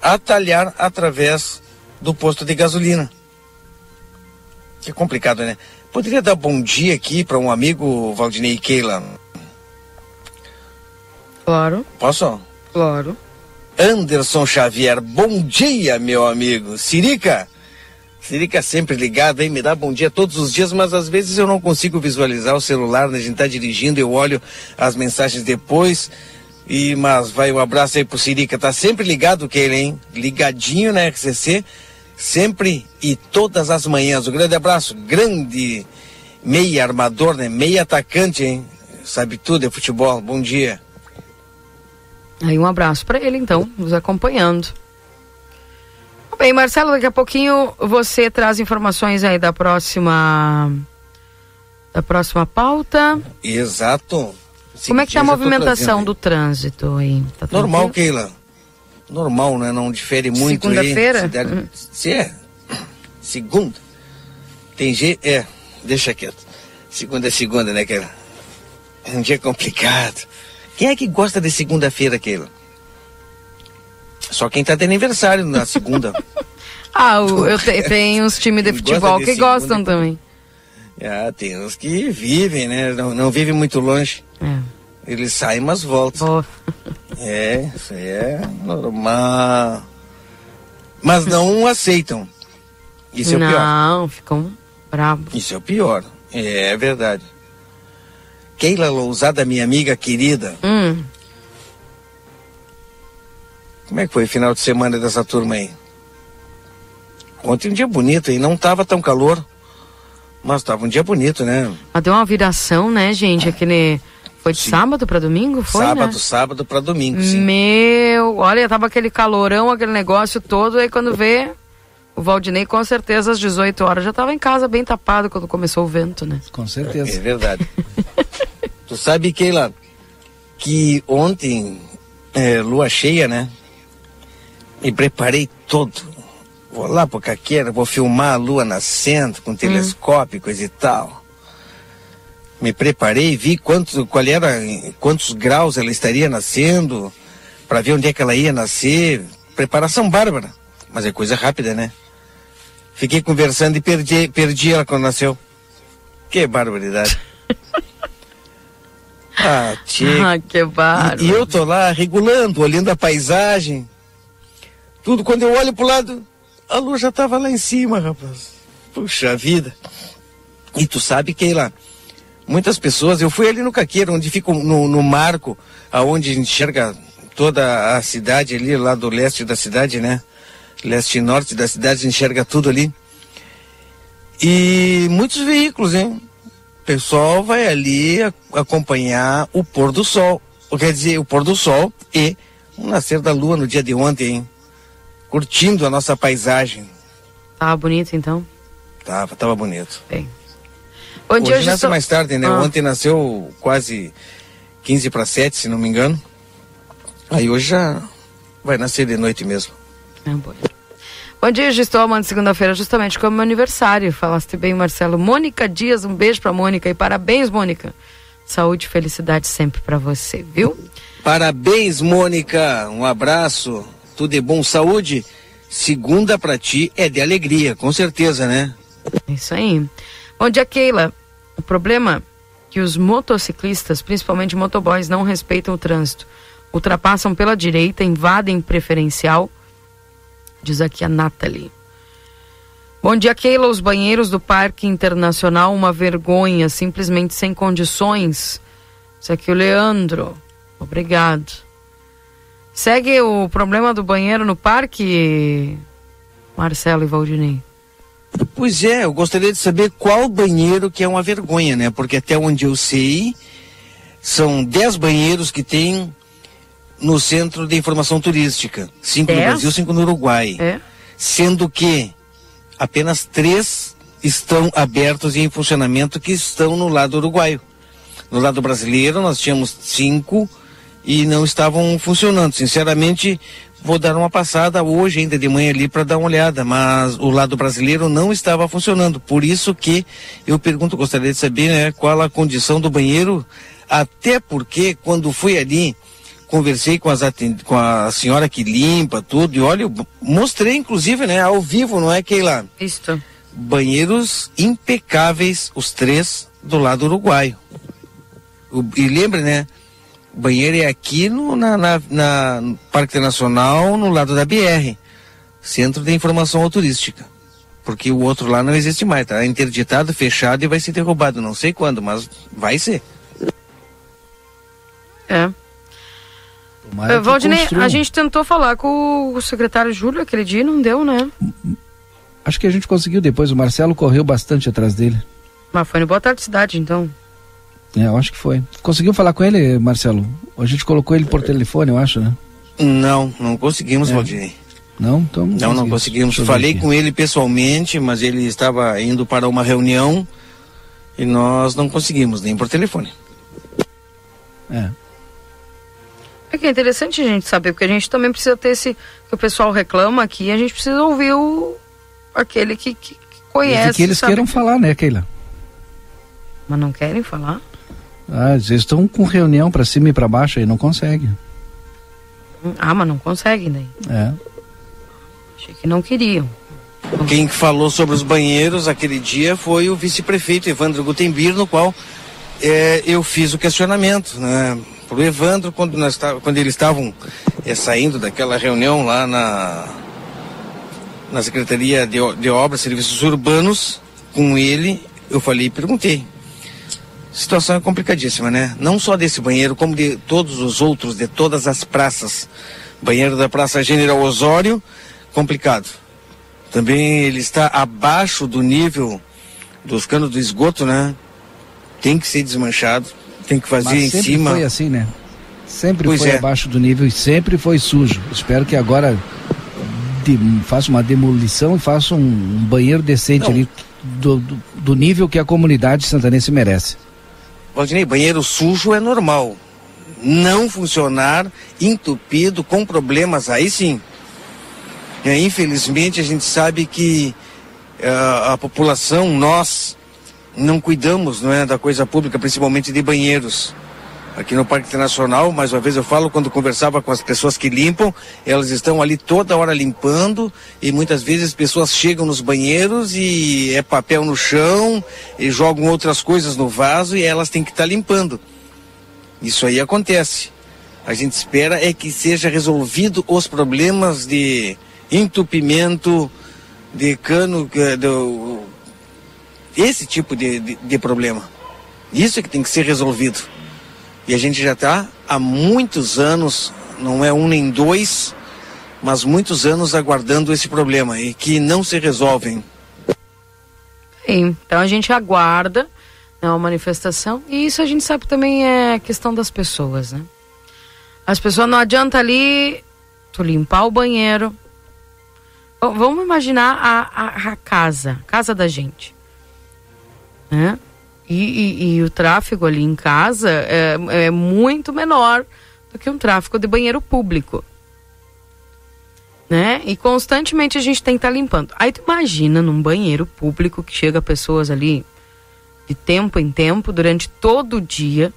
atalhar através do posto de gasolina. Que complicado, né? Poderia dar bom dia aqui para um amigo Valdinei Keila? Claro, Posso? claro. Anderson Xavier, bom dia, meu amigo. Sirica, Sirica sempre ligado, hein? Me dá bom dia todos os dias, mas às vezes eu não consigo visualizar o celular, né? A gente tá dirigindo, eu olho as mensagens depois. E, mas vai um abraço aí pro Sirica, tá sempre ligado que ele, hein? Ligadinho na RCC, sempre e todas as manhãs. Um grande abraço, grande meia armador, né? Meia atacante, hein? Sabe tudo é futebol. Bom dia. Aí um abraço para ele então, nos acompanhando. Bem, Marcelo, daqui a pouquinho você traz informações aí da próxima da próxima pauta. Exato. Como é que tá a movimentação do trânsito aí? Tá Normal, Keila. Normal, né? Não difere muito. Segunda-feira? Se, é. Segunda. Tem jeito. É, deixa quieto. Segunda é segunda, né, Keila? É um dia complicado. Quem é que gosta de segunda-feira, Keila? Só quem tá de aniversário na segunda. ah, o, eu te, tem uns times de futebol de que gostam também. Ah, tem uns que vivem, né? Não, não vivem muito longe. É. Eles saem, mas voltam. É, isso aí é normal. Mas não aceitam. Isso é o pior. Não, ficam bravos. Isso é o pior. É, é verdade. Keila Lousada, minha amiga querida. Hum. Como é que foi o final de semana dessa turma aí? Ontem um dia bonito e não tava tão calor. Mas tava um dia bonito, né? Mas deu uma viração, né, gente? Aquele. Foi de sim. sábado para domingo? Foi, sábado, né? sábado para domingo, sim. Meu, olha, tava aquele calorão, aquele negócio todo, aí quando vê, o Valdinei com certeza às 18 horas já tava em casa bem tapado quando começou o vento, né? Com certeza. É, é verdade. tu sabe, Keila, que ontem, é, lua cheia, né? Me preparei todo Vou lá pro Caqueira, vou filmar a lua nascendo com telescópio, hum. coisa e tal. Me preparei, vi quantos, qual era, quantos graus ela estaria nascendo, para ver onde é que ela ia nascer. Preparação bárbara. Mas é coisa rápida, né? Fiquei conversando e perdi, perdi ela quando nasceu. Que barbaridade. ah, tia. Ah, que bárbaro. E, e eu tô lá regulando, olhando a paisagem. Tudo, quando eu olho pro lado, a lua já estava lá em cima, rapaz. Puxa vida. E tu sabe que lá, muitas pessoas, eu fui ali no Caqueiro, onde fica no, no marco, aonde enxerga toda a cidade ali, lá do leste da cidade, né? Leste e norte da cidade, enxerga tudo ali. E muitos veículos, hein? O pessoal vai ali acompanhar o pôr do sol. Quer dizer, o pôr do sol e o nascer da lua no dia de ontem, hein? curtindo a nossa paisagem. Tava bonito então? Tava, tava bonito. Bem. Bom dia, hoje nasce estou... mais tarde, né? Ah. Ontem nasceu quase 15 para 7, se não me engano. Aí hoje já vai nascer de noite mesmo. Bom. Bom dia, estou amando segunda-feira, justamente como meu aniversário. Falaste bem, Marcelo. Mônica Dias, um beijo para Mônica e parabéns, Mônica. Saúde e felicidade sempre para você, viu? Parabéns, Mônica. Um abraço tudo de bom, saúde. Segunda para ti é de alegria, com certeza, né? Isso aí. Bom dia, Keila. O problema é que os motociclistas, principalmente motoboys, não respeitam o trânsito. Ultrapassam pela direita, invadem preferencial. Diz aqui a Nathalie. Bom dia, Keila. Os banheiros do Parque Internacional, uma vergonha, simplesmente sem condições. Isso aqui é o Leandro. Obrigado. Segue o problema do banheiro no parque, Marcelo e Valdinei. Pois é, eu gostaria de saber qual banheiro que é uma vergonha, né? Porque até onde eu sei, são 10 banheiros que tem no Centro de Informação Turística. Cinco no Brasil, cinco no Uruguai. É. Sendo que apenas três estão abertos e em funcionamento que estão no lado uruguaio. No lado brasileiro, nós tínhamos cinco e não estavam funcionando. Sinceramente, vou dar uma passada hoje ainda de manhã ali para dar uma olhada, mas o lado brasileiro não estava funcionando. Por isso que eu pergunto, gostaria de saber né, qual a condição do banheiro, até porque quando fui ali, conversei com, as com a senhora que limpa tudo, e olha, mostrei inclusive, né, ao vivo, não é, Keila? Isto. Banheiros impecáveis, os três do lado uruguaio. O, e lembre, né, banheiro é aqui no na, na, na Parque Nacional, no lado da BR, Centro de Informação Turística. Porque o outro lá não existe mais, tá interditado, fechado e vai ser derrubado. Não sei quando, mas vai ser. É. Uh, Valdinei, a gente tentou falar com o secretário Júlio aquele dia não deu, né? Acho que a gente conseguiu depois. O Marcelo correu bastante atrás dele. Mas foi no Boa Tarde Cidade, então. É, eu acho que foi. Conseguiu falar com ele, Marcelo? A gente colocou ele por telefone, eu acho, né? Não, não conseguimos, é. Valdinei. Não, então não, não, não conseguimos. Falei com ele pessoalmente, mas ele estava indo para uma reunião e nós não conseguimos nem por telefone. É. É que é interessante a gente saber, porque a gente também precisa ter esse. que o pessoal reclama aqui, a gente precisa ouvir o. aquele que, que, que conhece. E que eles sabe? queiram falar, né, Keila? Mas não querem falar? Ah, eles estão com reunião para cima e para baixo e não conseguem. Ah, mas não conseguem daí. É. Achei que não queriam. Quem falou sobre os banheiros aquele dia foi o vice-prefeito Evandro Gutenbir, no qual é, eu fiz o questionamento, né? Pro Evandro, quando, nós, quando eles estavam é, saindo daquela reunião lá na, na Secretaria de, de Obras e Serviços Urbanos, com ele, eu falei e perguntei. Situação é complicadíssima, né? Não só desse banheiro, como de todos os outros, de todas as praças. Banheiro da Praça General Osório, complicado. Também ele está abaixo do nível dos canos do esgoto, né? Tem que ser desmanchado, tem que fazer Mas em cima. foi assim, né? Sempre pois foi é. abaixo do nível e sempre foi sujo. Espero que agora de, faça uma demolição e faça um, um banheiro decente Não. ali do, do, do, nível que a comunidade santanense merece. Valdinei, banheiro sujo é normal. Não funcionar, entupido, com problemas, aí sim. É, infelizmente, a gente sabe que uh, a população, nós, não cuidamos não é, da coisa pública, principalmente de banheiros. Aqui no Parque Internacional, mais uma vez eu falo, quando conversava com as pessoas que limpam, elas estão ali toda hora limpando e muitas vezes as pessoas chegam nos banheiros e é papel no chão e jogam outras coisas no vaso e elas têm que estar tá limpando. Isso aí acontece. A gente espera é que seja resolvido os problemas de entupimento de cano, é, do, esse tipo de, de, de problema. Isso é que tem que ser resolvido. E a gente já está há muitos anos, não é um nem dois, mas muitos anos aguardando esse problema e que não se resolvem. Então a gente aguarda né, uma manifestação e isso a gente sabe também é questão das pessoas, né? As pessoas não adianta ali tu limpar o banheiro, Vamos imaginar a, a, a casa, casa da gente. Né? E, e, e, o tráfego ali em casa é, é muito menor do que um tráfego de banheiro público. Né? E constantemente a gente tem que estar tá limpando. Aí tu imagina num banheiro público que chega pessoas ali de tempo em tempo, durante todo o dia,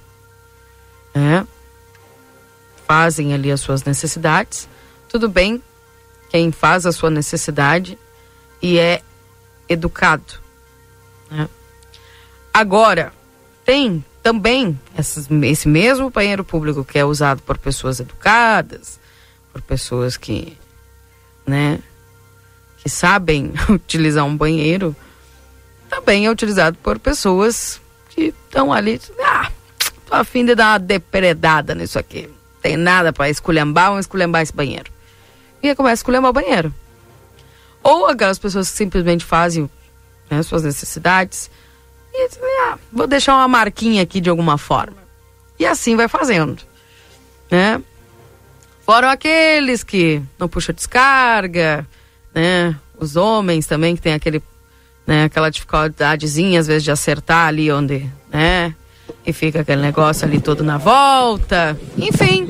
né? Fazem ali as suas necessidades. Tudo bem, quem faz a sua necessidade e é educado. Né? Agora, tem também esses, esse mesmo banheiro público que é usado por pessoas educadas, por pessoas que, né, que sabem utilizar um banheiro, também é utilizado por pessoas que estão ali, ah, tô a fim de dar uma depredada nisso aqui. Tem nada para esculhambar, vamos esculhambar esse banheiro e começa a escolher o banheiro. Ou aquelas pessoas que simplesmente fazem né, suas necessidades e ah, vou deixar uma marquinha aqui de alguma forma. E assim vai fazendo, né? Foram aqueles que não puxam descarga, né? Os homens também que tem aquele, né, aquela dificuldadezinha às vezes de acertar ali onde, né? E fica aquele negócio ali todo na volta. Enfim.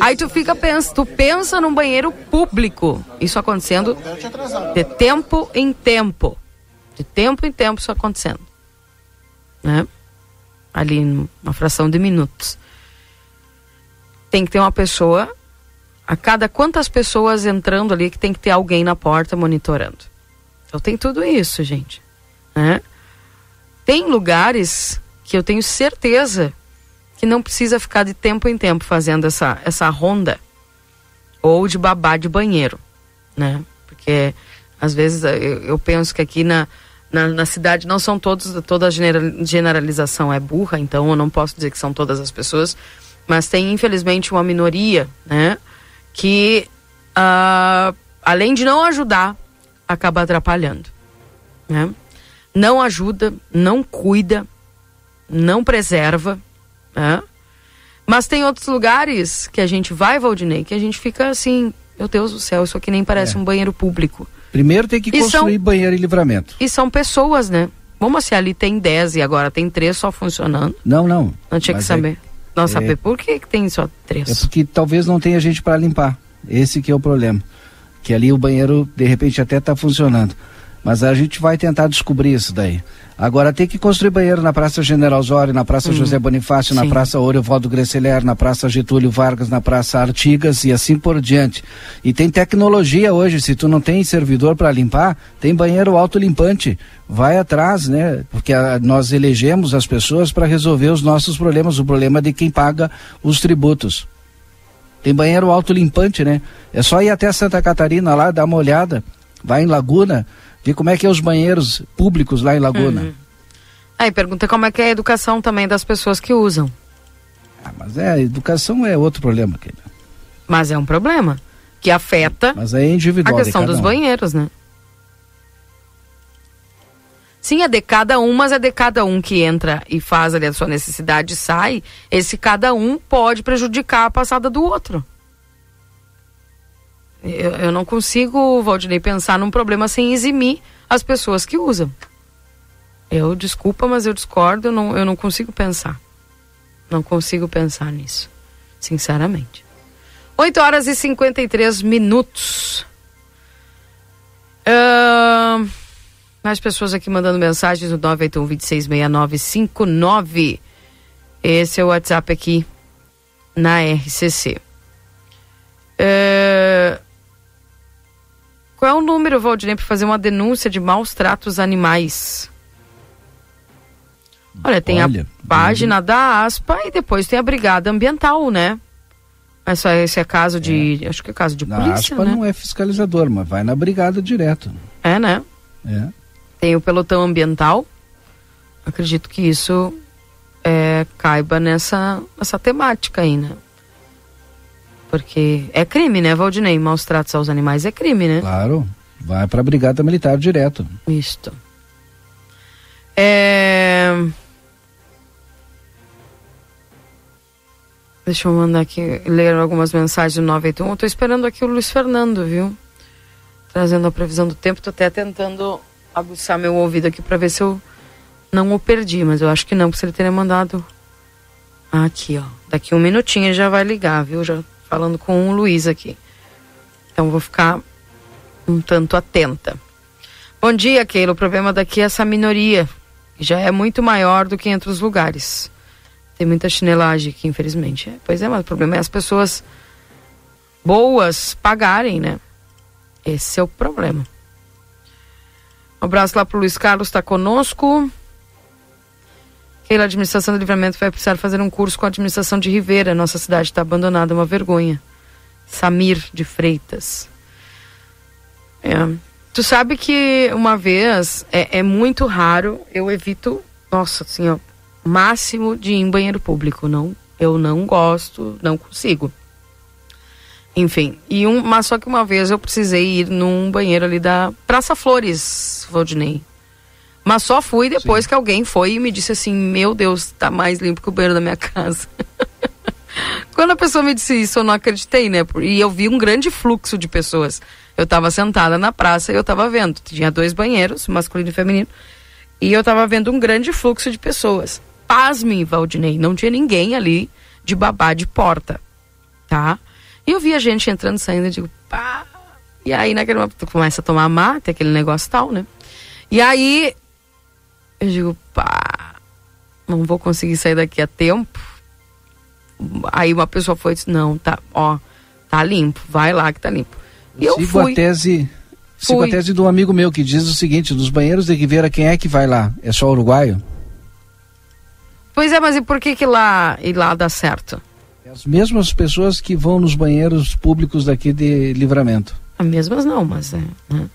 Aí tu fica pensa, tu pensa num banheiro público. Isso acontecendo de tempo em tempo. De tempo em tempo isso acontecendo. Né? Ali numa fração de minutos. Tem que ter uma pessoa a cada quantas pessoas entrando ali que tem que ter alguém na porta monitorando. Então tem tudo isso, gente. Né? Tem lugares que eu tenho certeza que não precisa ficar de tempo em tempo fazendo essa, essa ronda ou de babá de banheiro, né? Porque às vezes eu, eu penso que aqui na, na, na, cidade não são todos, toda a generalização é burra, então eu não posso dizer que são todas as pessoas, Mas tem, infelizmente, uma minoria, né? Que, uh, além de não ajudar, acaba atrapalhando. Né? Não ajuda, não cuida, não preserva. Né? Mas tem outros lugares que a gente vai, Valdinei, que a gente fica assim, meu Deus do céu, isso aqui nem parece é. um banheiro público. Primeiro tem que e construir são, banheiro e livramento. E são pessoas, né? Vamos se ali tem 10 e agora tem três só funcionando. Não, não. Não tinha que saber. É, não é, saber por que, que tem só três. É porque talvez não tenha gente para limpar. Esse que é o problema. Que ali o banheiro, de repente, até está funcionando. Mas a gente vai tentar descobrir isso daí. Agora tem que construir banheiro na Praça General Osório, na Praça uhum. José Bonifácio, Sim. na Praça Orevaldo Greceler, na Praça Getúlio Vargas, na Praça Artigas e assim por diante. E tem tecnologia hoje, se tu não tem servidor para limpar, tem banheiro autolimpante. Vai atrás, né? Porque a, nós elegemos as pessoas para resolver os nossos problemas, o problema de quem paga os tributos. Tem banheiro autolimpante, né? É só ir até Santa Catarina lá, dar uma olhada. Vai em Laguna, ver como é que é os banheiros públicos lá em Laguna. Uhum. Aí pergunta como é que é a educação também das pessoas que usam. Ah, mas é, a educação é outro problema, querida. Mas é um problema que afeta mas é individual a questão dos um. banheiros, né? Sim, é de cada um, mas é de cada um que entra e faz ali a sua necessidade e sai. Esse cada um pode prejudicar a passada do outro. Eu, eu não consigo, Valdinei, pensar num problema sem eximir as pessoas que usam. Eu, desculpa, mas eu discordo, eu não, eu não consigo pensar. Não consigo pensar nisso, sinceramente. 8 horas e 53 minutos. Uh... Mais pessoas aqui mandando mensagens no 981 266959. Esse é o WhatsApp aqui na RCC. Qual é o número, Valdinei, para fazer uma denúncia de maus tratos animais? Olha, tem Olha, a página bem... da ASPA e depois tem a Brigada Ambiental, né? Esse é, esse é caso de. É. Acho que é caso de na polícia. A ASPA né? não é fiscalizador, mas vai na brigada direto. É, né? É. Tem o pelotão ambiental. Acredito que isso é, caiba nessa, nessa temática aí, né? Porque é crime, né, Valdinei? Maus tratos aos animais é crime, né? Claro. Vai para a Brigada Militar direto. Isto. É... Deixa eu mandar aqui, ler algumas mensagens do 981. Eu tô esperando aqui o Luiz Fernando, viu? Trazendo a previsão do tempo. Tô até tentando aguçar meu ouvido aqui para ver se eu não o perdi, mas eu acho que não, porque ele teria mandado aqui, ó. Daqui um minutinho ele já vai ligar, viu? Já falando com o Luiz aqui. Então vou ficar um tanto atenta. Bom dia, Keila. O problema daqui é essa minoria, que já é muito maior do que entre os lugares. Tem muita chinelagem aqui, infelizmente. É, pois é, mas o problema é as pessoas boas pagarem, né? Esse é o problema. Um abraço lá pro Luiz Carlos, está conosco. Keila, a administração do livramento vai precisar fazer um curso com a administração de Ribeira. Nossa cidade está abandonada, uma vergonha. Samir de Freitas. É. Tu sabe que uma vez é, é, muito raro, eu evito, nossa, ó, máximo de ir em banheiro público. Não, eu não gosto, não consigo. Enfim, e um, mas só que uma vez eu precisei ir num banheiro ali da Praça Flores, Valdinei. Mas só fui depois Sim. que alguém foi e me disse assim: Meu Deus, tá mais limpo que o banheiro da minha casa. Quando a pessoa me disse isso, eu não acreditei, né? E eu vi um grande fluxo de pessoas. Eu estava sentada na praça e eu estava vendo. Tinha dois banheiros, masculino e feminino. E eu estava vendo um grande fluxo de pessoas. Pasme, Valdinei, não tinha ninguém ali de babá de porta, tá? E eu via gente entrando, saindo, eu digo, pá. E aí, naquele momento, tu começa a tomar mate, aquele negócio tal, né? E aí, eu digo, pá, não vou conseguir sair daqui a tempo. Aí uma pessoa foi e disse, não, tá, ó, tá limpo, vai lá que tá limpo. E eu, eu fui. A tese, sigo a tese de um amigo meu que diz o seguinte, dos banheiros de Ribeira, quem é que vai lá? É só uruguaio? Pois é, mas e por que que lá, e lá dá certo? As mesmas pessoas que vão nos banheiros públicos daqui de livramento. As mesmas não, mas é. Né?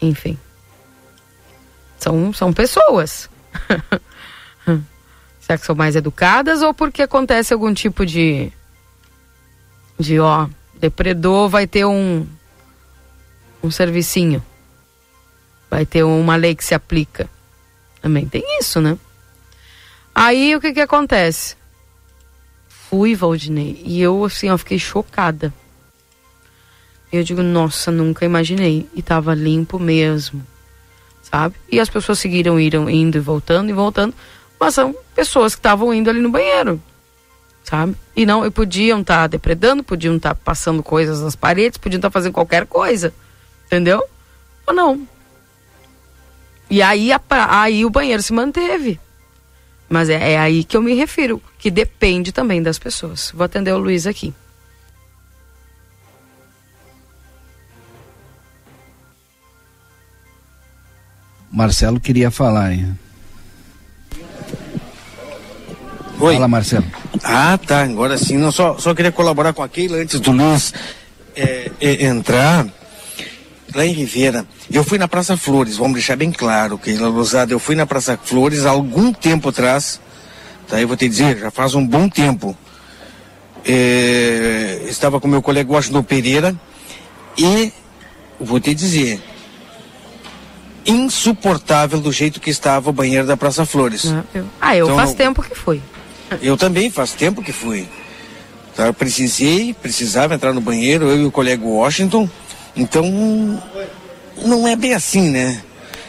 Enfim. São, são pessoas. Será que são mais educadas ou porque acontece algum tipo de. de ó, depredou, vai ter um. um servicinho. Vai ter uma lei que se aplica. Também tem isso, né? Aí o que que acontece? Fui, Valdinei, e eu assim, eu fiquei chocada. Eu digo, nossa, nunca imaginei. E tava limpo mesmo, sabe? E as pessoas seguiram iram, indo e voltando e voltando, mas são pessoas que estavam indo ali no banheiro, sabe? E não, e podiam estar tá depredando, podiam estar tá passando coisas nas paredes, podiam estar tá fazendo qualquer coisa, entendeu? Ou não. E aí, a, aí o banheiro se manteve. Mas é, é aí que eu me refiro, que depende também das pessoas. Vou atender o Luiz aqui. Marcelo queria falar, hein? Oi. Fala, Marcelo. Ah, tá. Agora sim. Não, só, só queria colaborar com a Keila antes do Luiz é, é, entrar lá em Ribeira. Eu fui na Praça Flores, vamos deixar bem claro, Keila Lozada. Eu fui na Praça Flores há algum tempo atrás. Tá, eu vou te dizer, já faz um bom tempo. É, estava com meu colega Washington Pereira e vou te dizer, insuportável do jeito que estava o banheiro da Praça Flores. Ah, eu, ah, eu então, faz tempo que fui. Eu também faz tempo que fui. Tá, eu precisei, precisava entrar no banheiro, eu e o colega Washington. Então, não é bem assim, né?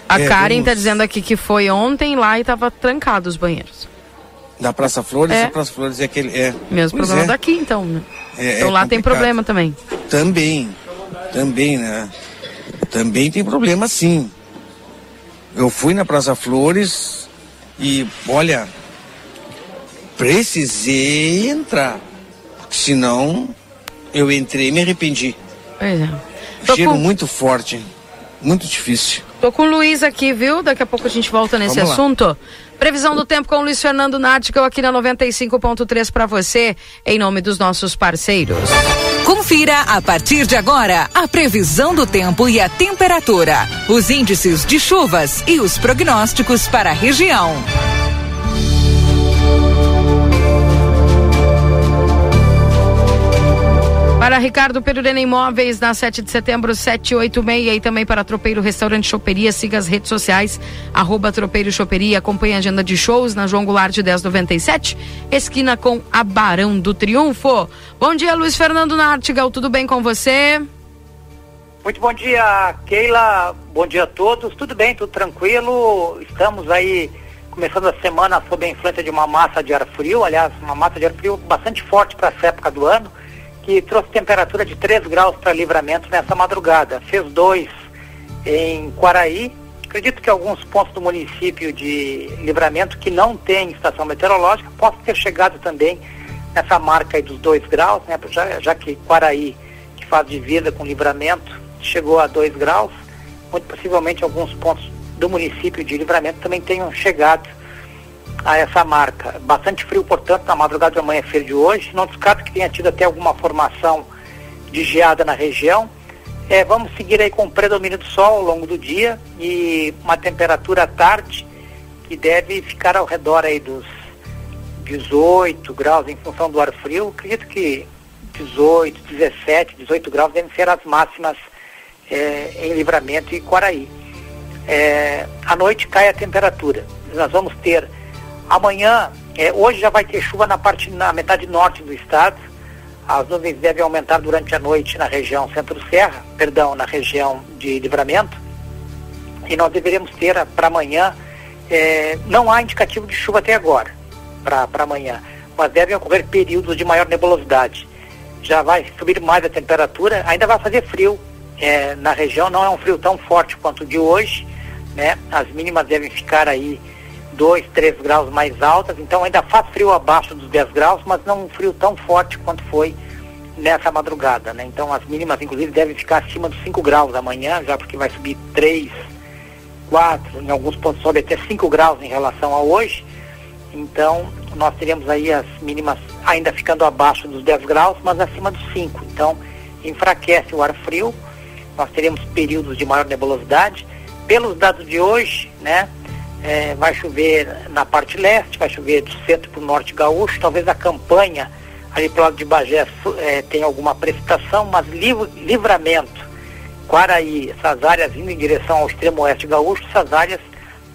A é, Karen vamos... tá dizendo aqui que foi ontem lá e tava trancado os banheiros. Da Praça Flores? É. A Praça Flores é aquele. É. Mesmo pois problema é. daqui, então, né? É, então lá complicado. tem problema também. Também. Também, né? Também tem problema sim. Eu fui na Praça Flores e, olha, precisei entrar. Senão, eu entrei e me arrependi. Pois é. Cheiro com... muito forte. Muito difícil. Tô com o Luiz aqui, viu? Daqui a pouco a gente volta nesse Vamos assunto. Lá. Previsão do tempo com Luiz Fernando Nático aqui na 95.3 para você, em nome dos nossos parceiros. Confira a partir de agora a previsão do tempo e a temperatura, os índices de chuvas e os prognósticos para a região. Para Ricardo Perurena Imóveis, na 7 de setembro, 786. E também para Tropeiro Restaurante Choperia. Siga as redes sociais, arroba Tropeiro Choperia. Acompanhe a agenda de shows na João Goulart de 1097, esquina com a Barão do Triunfo. Bom dia, Luiz Fernando Nartigal. Tudo bem com você? Muito bom dia, Keila. Bom dia a todos. Tudo bem, tudo tranquilo. Estamos aí começando a semana sob a influência de uma massa de ar frio, aliás, uma massa de ar frio bastante forte para essa época do ano que trouxe temperatura de 3 graus para livramento nessa madrugada. Fez 2 em Quaraí. Acredito que alguns pontos do município de livramento que não tem estação meteorológica possam ter chegado também nessa marca dos 2 graus, né? já, já que Quaraí, que faz divisa com livramento, chegou a 2 graus. Muito possivelmente alguns pontos do município de livramento também tenham chegado a essa marca. Bastante frio, portanto, na madrugada de amanhã-feira de hoje. Não descarto que tenha tido até alguma formação de geada na região. É, vamos seguir aí com o predomínio do sol ao longo do dia e uma temperatura à tarde que deve ficar ao redor aí dos 18 graus em função do ar frio. Acredito que 18, 17, 18 graus devem ser as máximas é, em Livramento e Quaraí. É, à noite cai a temperatura. Nós vamos ter Amanhã, é, hoje já vai ter chuva na parte na metade norte do estado. As nuvens devem aumentar durante a noite na região centro-serra, perdão, na região de livramento. E nós deveremos ter para amanhã, é, não há indicativo de chuva até agora, para amanhã, mas devem ocorrer períodos de maior nebulosidade. Já vai subir mais a temperatura, ainda vai fazer frio é, na região, não é um frio tão forte quanto o de hoje, né? As mínimas devem ficar aí 2, 3 graus mais altas, então ainda faz frio abaixo dos 10 graus, mas não um frio tão forte quanto foi nessa madrugada, né? Então as mínimas inclusive devem ficar acima dos 5 graus amanhã, já porque vai subir 3, 4, em alguns pontos sobe até 5 graus em relação a hoje. Então nós teremos aí as mínimas ainda ficando abaixo dos 10 graus, mas acima dos 5. Então enfraquece o ar frio, nós teremos períodos de maior nebulosidade. Pelos dados de hoje, né? É, vai chover na parte leste, vai chover do centro para o norte gaúcho, talvez a campanha ali para o lado de Bagé é, tenha alguma precipitação, mas livramento, Quaraí, essas áreas indo em direção ao extremo oeste gaúcho, essas áreas,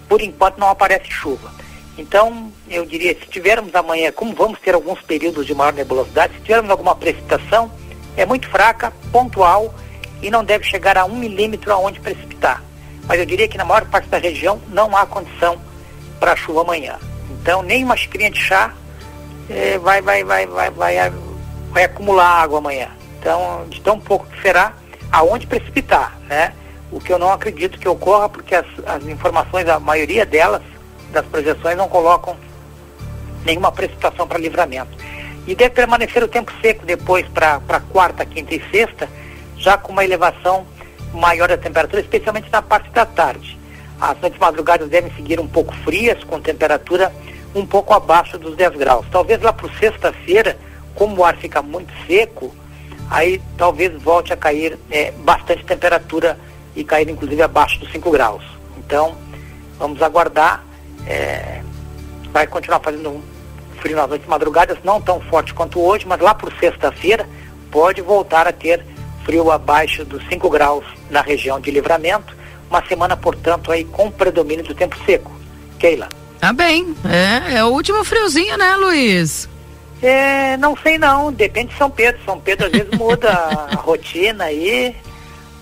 por enquanto, não aparece chuva. Então, eu diria, se tivermos amanhã, como vamos ter alguns períodos de maior nebulosidade, se tivermos alguma precipitação, é muito fraca, pontual e não deve chegar a um milímetro aonde precipitar. Mas eu diria que na maior parte da região não há condição para chuva amanhã. Então, nem uma xicrinha de chá eh, vai, vai, vai, vai, vai, vai acumular água amanhã. Então, de tão pouco que será, aonde precipitar, né? O que eu não acredito que ocorra, porque as, as informações, a maioria delas, das projeções, não colocam nenhuma precipitação para livramento. E deve permanecer o tempo seco depois para quarta, quinta e sexta, já com uma elevação maior da temperatura, especialmente na parte da tarde. As noites madrugadas devem seguir um pouco frias, com temperatura um pouco abaixo dos 10 graus. Talvez lá para sexta-feira, como o ar fica muito seco, aí talvez volte a cair é, bastante temperatura e cair inclusive abaixo dos 5 graus. Então, vamos aguardar. É, vai continuar fazendo um frio nas noites madrugadas, não tão forte quanto hoje, mas lá por sexta-feira pode voltar a ter frio abaixo dos 5 graus na região de livramento. Uma semana, portanto, aí com predomínio do tempo seco. Keila. Tá bem. É, é o último friozinho, né, Luiz? É, não sei não, depende de São Pedro. São Pedro às vezes muda a rotina aí,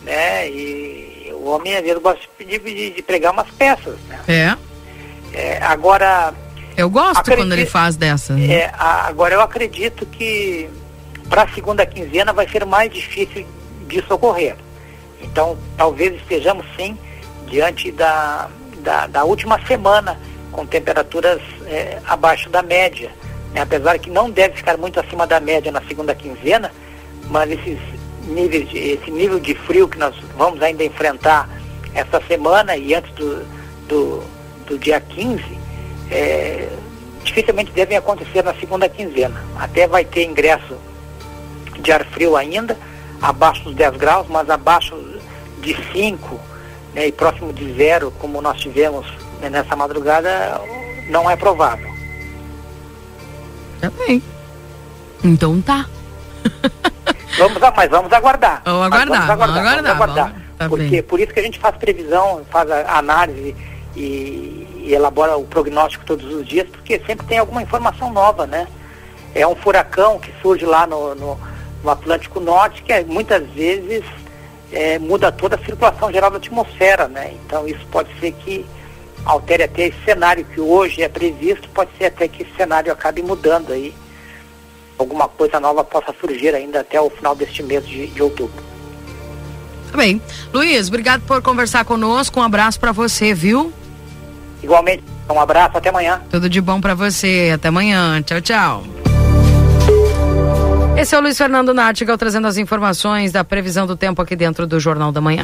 né? E o homem às vezes gosta de, de, de pregar umas peças, né? É. é agora, eu gosto acredito, quando ele faz dessa. Né? É, agora eu acredito que para a segunda quinzena vai ser mais difícil disso ocorrer. Então talvez estejamos sim diante da, da, da última semana com temperaturas é, abaixo da média. Né? Apesar que não deve ficar muito acima da média na segunda quinzena, mas esses níveis de, esse nível de frio que nós vamos ainda enfrentar essa semana e antes do, do, do dia 15, é, dificilmente devem acontecer na segunda quinzena. Até vai ter ingresso de ar frio ainda, abaixo dos 10 graus, mas abaixo de 5 né, e próximo de zero, como nós tivemos né, nessa madrugada, não é provável. Bem. Então tá. vamos, mas vamos aguardar. Vamos aguardar. Vamos aguardar. Vamos aguardar. Aguardar. Vamos, tá porque bem. por isso que a gente faz previsão, faz a análise e, e elabora o prognóstico todos os dias, porque sempre tem alguma informação nova, né? É um furacão que surge lá no, no, no Atlântico Norte, que é, muitas vezes é, muda toda a circulação geral da atmosfera, né? Então isso pode ser que altere até esse cenário que hoje é previsto, pode ser até que esse cenário acabe mudando aí. Alguma coisa nova possa surgir ainda até o final deste mês de, de outubro. Tá bem. Luiz, obrigado por conversar conosco. Um abraço para você, viu? Igualmente, um abraço, até amanhã. Tudo de bom para você, até amanhã. Tchau, tchau. Esse é o Luiz Fernando Nartigal trazendo as informações da previsão do tempo aqui dentro do Jornal da Manhã.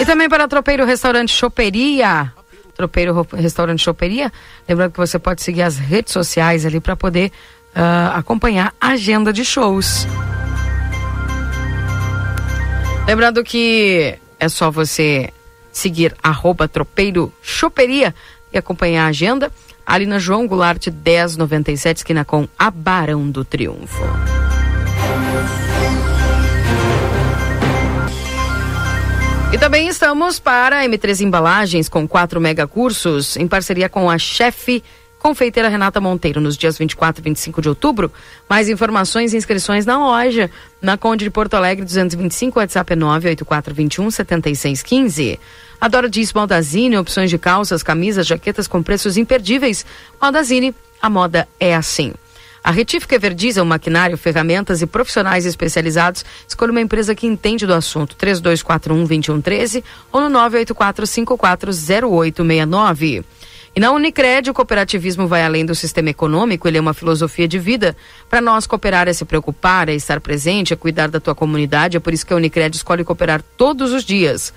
E também para Tropeiro Restaurante Choperia. Tropeiro Restaurante Choperia. Lembrando que você pode seguir as redes sociais ali para poder uh, acompanhar a agenda de shows. Lembrando que é só você seguir arroba tropeiro choperia e acompanhar a agenda ali na João Goulart 1097, esquina com a Barão do Triunfo. E também estamos para M3 Embalagens com quatro mega cursos em parceria com a chefe Confeiteira Renata Monteiro, nos dias 24 e 25 de outubro. Mais informações e inscrições na loja, na Conde de Porto Alegre 225, WhatsApp é 98421 7615. Adoro diz Maldazine, opções de calças, camisas, jaquetas com preços imperdíveis. Maldazine, a moda é assim. A Retífica Everdiesel, maquinário, ferramentas e profissionais especializados. Escolha uma empresa que entende do assunto. 3241-2113 ou no 984-540869. E na Unicred, o cooperativismo vai além do sistema econômico, ele é uma filosofia de vida. Para nós, cooperar é se preocupar, é estar presente, é cuidar da tua comunidade. É por isso que a Unicred escolhe cooperar todos os dias.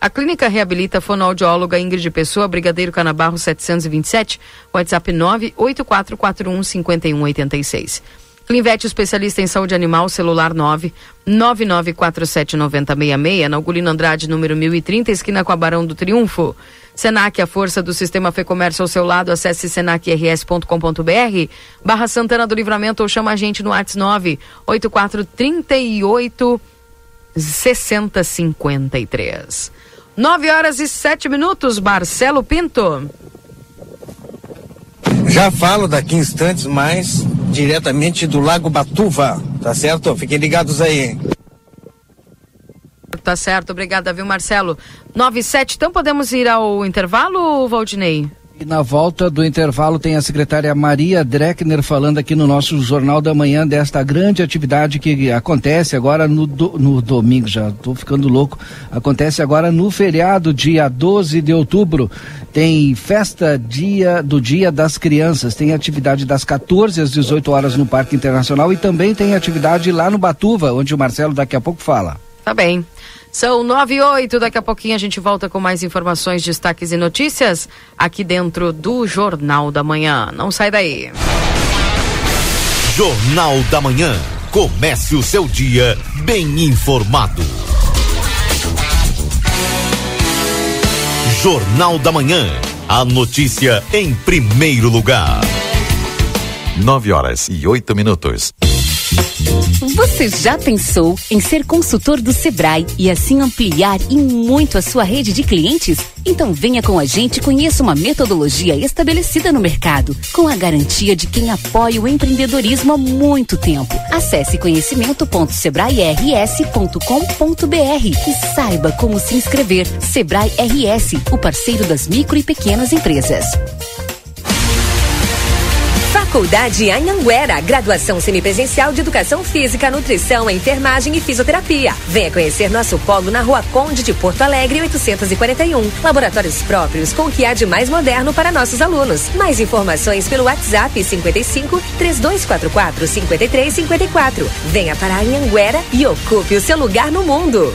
A clínica reabilita a fonoaudióloga Ingrid Pessoa, Brigadeiro Canabarro 727, WhatsApp 984415186. Clinvet, especialista em saúde animal, celular 9 99479066, na Ugolino Andrade, número 1030, esquina com a Barão do Triunfo. Senac, a força do sistema Fê Comércio ao seu lado, acesse senacrs.com.br, barra Santana do Livramento ou chama a gente no WhatsApp 9 8438 6053. 9 horas e 7 minutos, Marcelo Pinto. Já falo daqui instantes mais diretamente do Lago Batuva, tá certo? Fiquem ligados aí. Tá certo, obrigada, viu, Marcelo? 9 e 7, então podemos ir ao intervalo, Valdinei? E na volta do intervalo tem a secretária Maria Dreckner falando aqui no nosso Jornal da Manhã desta grande atividade que acontece agora no, do, no domingo, já estou ficando louco. Acontece agora no feriado, dia 12 de outubro. Tem festa dia do Dia das Crianças. Tem atividade das 14 às 18 horas no Parque Internacional e também tem atividade lá no Batuva, onde o Marcelo daqui a pouco fala. Tá bem. São nove e oito, daqui a pouquinho a gente volta com mais informações, destaques e notícias aqui dentro do Jornal da Manhã. Não sai daí. Jornal da Manhã. Comece o seu dia bem informado. Jornal da Manhã. A notícia em primeiro lugar. Nove horas e oito minutos. Você já pensou em ser consultor do Sebrae e assim ampliar e muito a sua rede de clientes? Então venha com a gente e conheça uma metodologia estabelecida no mercado, com a garantia de quem apoia o empreendedorismo há muito tempo. Acesse conhecimento.sebrae-rs.com.br e saiba como se inscrever. Sebrae RS, o parceiro das micro e pequenas empresas. Faculdade Anhanguera, graduação semipresencial de Educação Física, Nutrição, Enfermagem e Fisioterapia. Venha conhecer nosso polo na Rua Conde de Porto Alegre, 841. Laboratórios próprios com o que há de mais moderno para nossos alunos. Mais informações pelo WhatsApp 55 3244 5354. Venha para Anhanguera e ocupe o seu lugar no mundo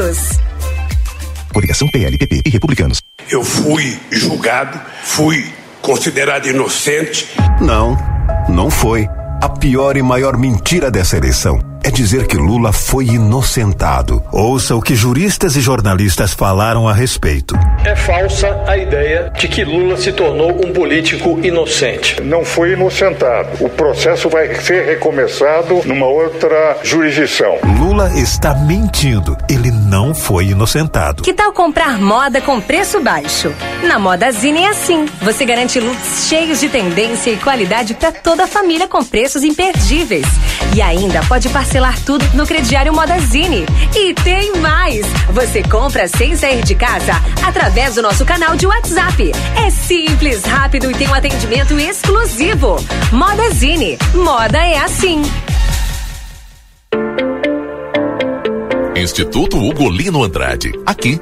Coligação PLPP e Republicanos. Eu fui julgado, fui considerado inocente. Não, não foi. A pior e maior mentira dessa eleição é dizer que Lula foi inocentado. Ouça o que juristas e jornalistas falaram a respeito. É falsa a ideia de que Lula se tornou um político inocente. Não foi inocentado. O processo vai ser recomeçado numa outra jurisdição. Lula está mentindo. Ele não foi inocentado. Que tal comprar moda com preço baixo? Na Modazine é assim. Você garante looks cheios de tendência e qualidade para toda a família com preços imperdíveis. E ainda pode participar parcelar tudo no crediário Modazine. E tem mais! Você compra sem sair de casa através do nosso canal de WhatsApp. É simples, rápido e tem um atendimento exclusivo. Modazine. Moda é assim. Instituto Ugolino Andrade. Aqui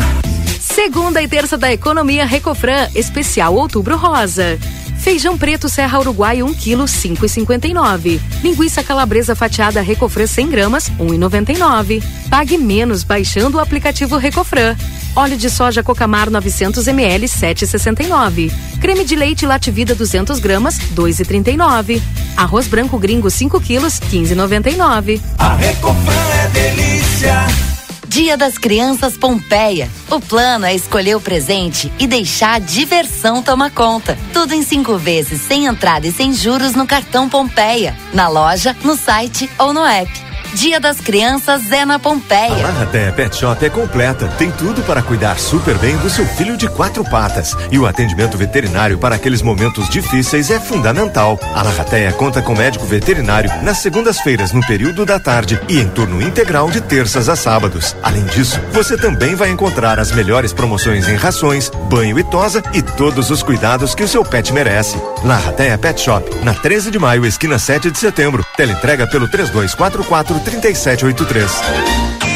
Segunda e terça da economia Recofran, especial Outubro Rosa. Feijão preto Serra Uruguai 1 kg 5,59. Linguiça calabresa fatiada Recofran 100 gramas 1,99. Pague menos baixando o aplicativo Recofran. Óleo de soja Cocamar 900 ml 7,69. Creme de leite Lativida 200 gramas 2,39. Arroz branco gringo 5 kg 15,99. A Recofran é delícia. Dia das Crianças Pompeia. O plano é escolher o presente e deixar a diversão tomar conta. Tudo em cinco vezes, sem entrada e sem juros no cartão Pompeia. Na loja, no site ou no app. Dia das Crianças é na Pompeia. A Larraté Pet Shop é completa. Tem tudo para cuidar super bem do seu filho de quatro patas. E o atendimento veterinário para aqueles momentos difíceis é fundamental. A Larrateia conta com médico veterinário nas segundas-feiras no período da tarde e em turno integral de terças a sábados. Além disso, você também vai encontrar as melhores promoções em rações, banho e tosa e todos os cuidados que o seu pet merece. Larrateia Pet Shop, na 13 de maio, esquina 7 de setembro. Teleentrega pelo 3244 3783.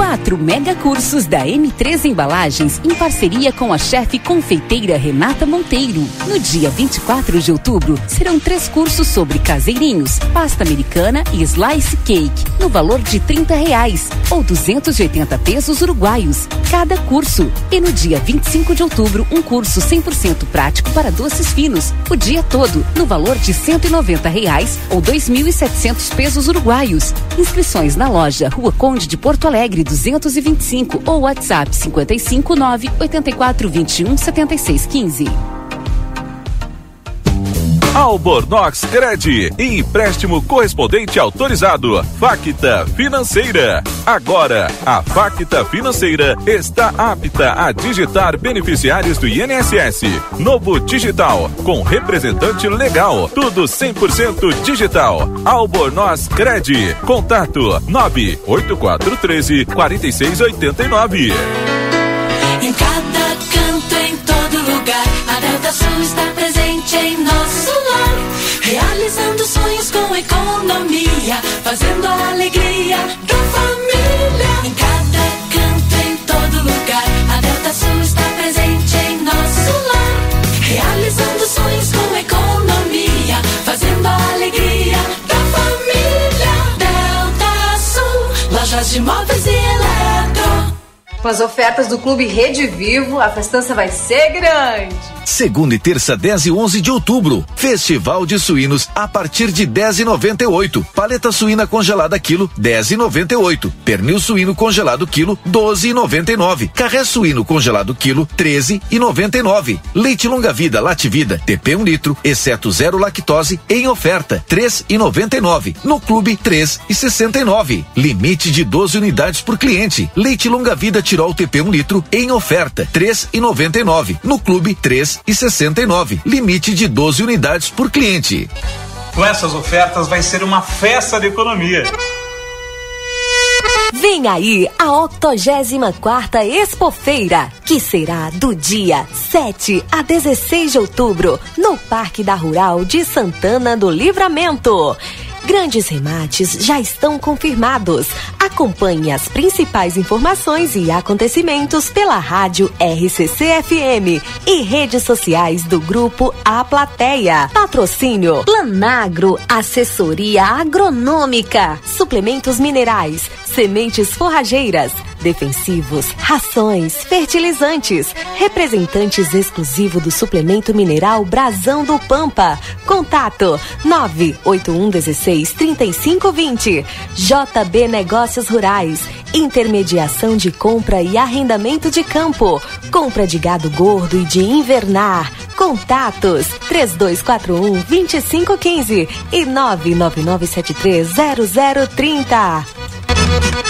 Quatro mega cursos da M3 Embalagens em parceria com a chefe confeiteira Renata Monteiro. No dia 24 de outubro, serão três cursos sobre caseirinhos, pasta americana e slice cake, no valor de 30 reais ou 280 pesos uruguaios cada curso. E no dia 25 de outubro, um curso 100% prático para doces finos, o dia todo, no valor de 190 reais ou 2.700 pesos uruguaios. Inscrições na loja Rua Conde de Porto Alegre 225 ou WhatsApp 55 9 84 21 76 15. Albornoz Cred, empréstimo correspondente autorizado. Facta Financeira. Agora, a Facta Financeira está apta a digitar beneficiários do INSS. Novo Digital, com representante legal. Tudo 100% digital. Albornoz Cred. Contato 98413 4689. Em cada canto, em todo lugar, a Delta Sul está presente em nosso fazendo a alegria da família. Em cada canto, em todo lugar, a Delta Sul está presente em nosso lar. Realizando sonhos com economia, fazendo a alegria da família. Delta Sul, lojas de móveis e eletro. Com as ofertas do Clube Rede Vivo, a festança vai ser grande. Segunda e terça, 10 e 11 de outubro. Festival de suínos a partir de 10 e 98. Paleta suína congelada quilo, 10 e 98. Pernil suíno congelado quilo, 12 e 99. Carré suíno congelado quilo, 13 e 99. Leite longa vida, Lativida, TP 1 litro, exceto zero lactose, em oferta, 3 e 99. No clube, 3 e 69. Limite de 12 unidades por cliente. Leite longa vida Tirol TP 1 litro, em oferta, 3 e 99. No clube, 3 e 69. Limite de 12 unidades por cliente. Com essas ofertas vai ser uma festa de economia. Vem aí a 84 Expofeira, que será do dia 7 a 16 de outubro, no Parque da Rural de Santana do Livramento. Grandes remates já estão confirmados. Acompanhe as principais informações e acontecimentos pela rádio RCC FM e redes sociais do grupo A Plateia. Patrocínio Planagro, assessoria agronômica, suplementos minerais, sementes forrageiras, defensivos, rações, fertilizantes, representantes exclusivo do suplemento mineral Brasão do Pampa. Contato 98116 3520. JB Negócios Rurais. Intermediação de compra e arrendamento de campo. Compra de gado gordo e de invernar. Contatos 3241 2515 e 99973 0030.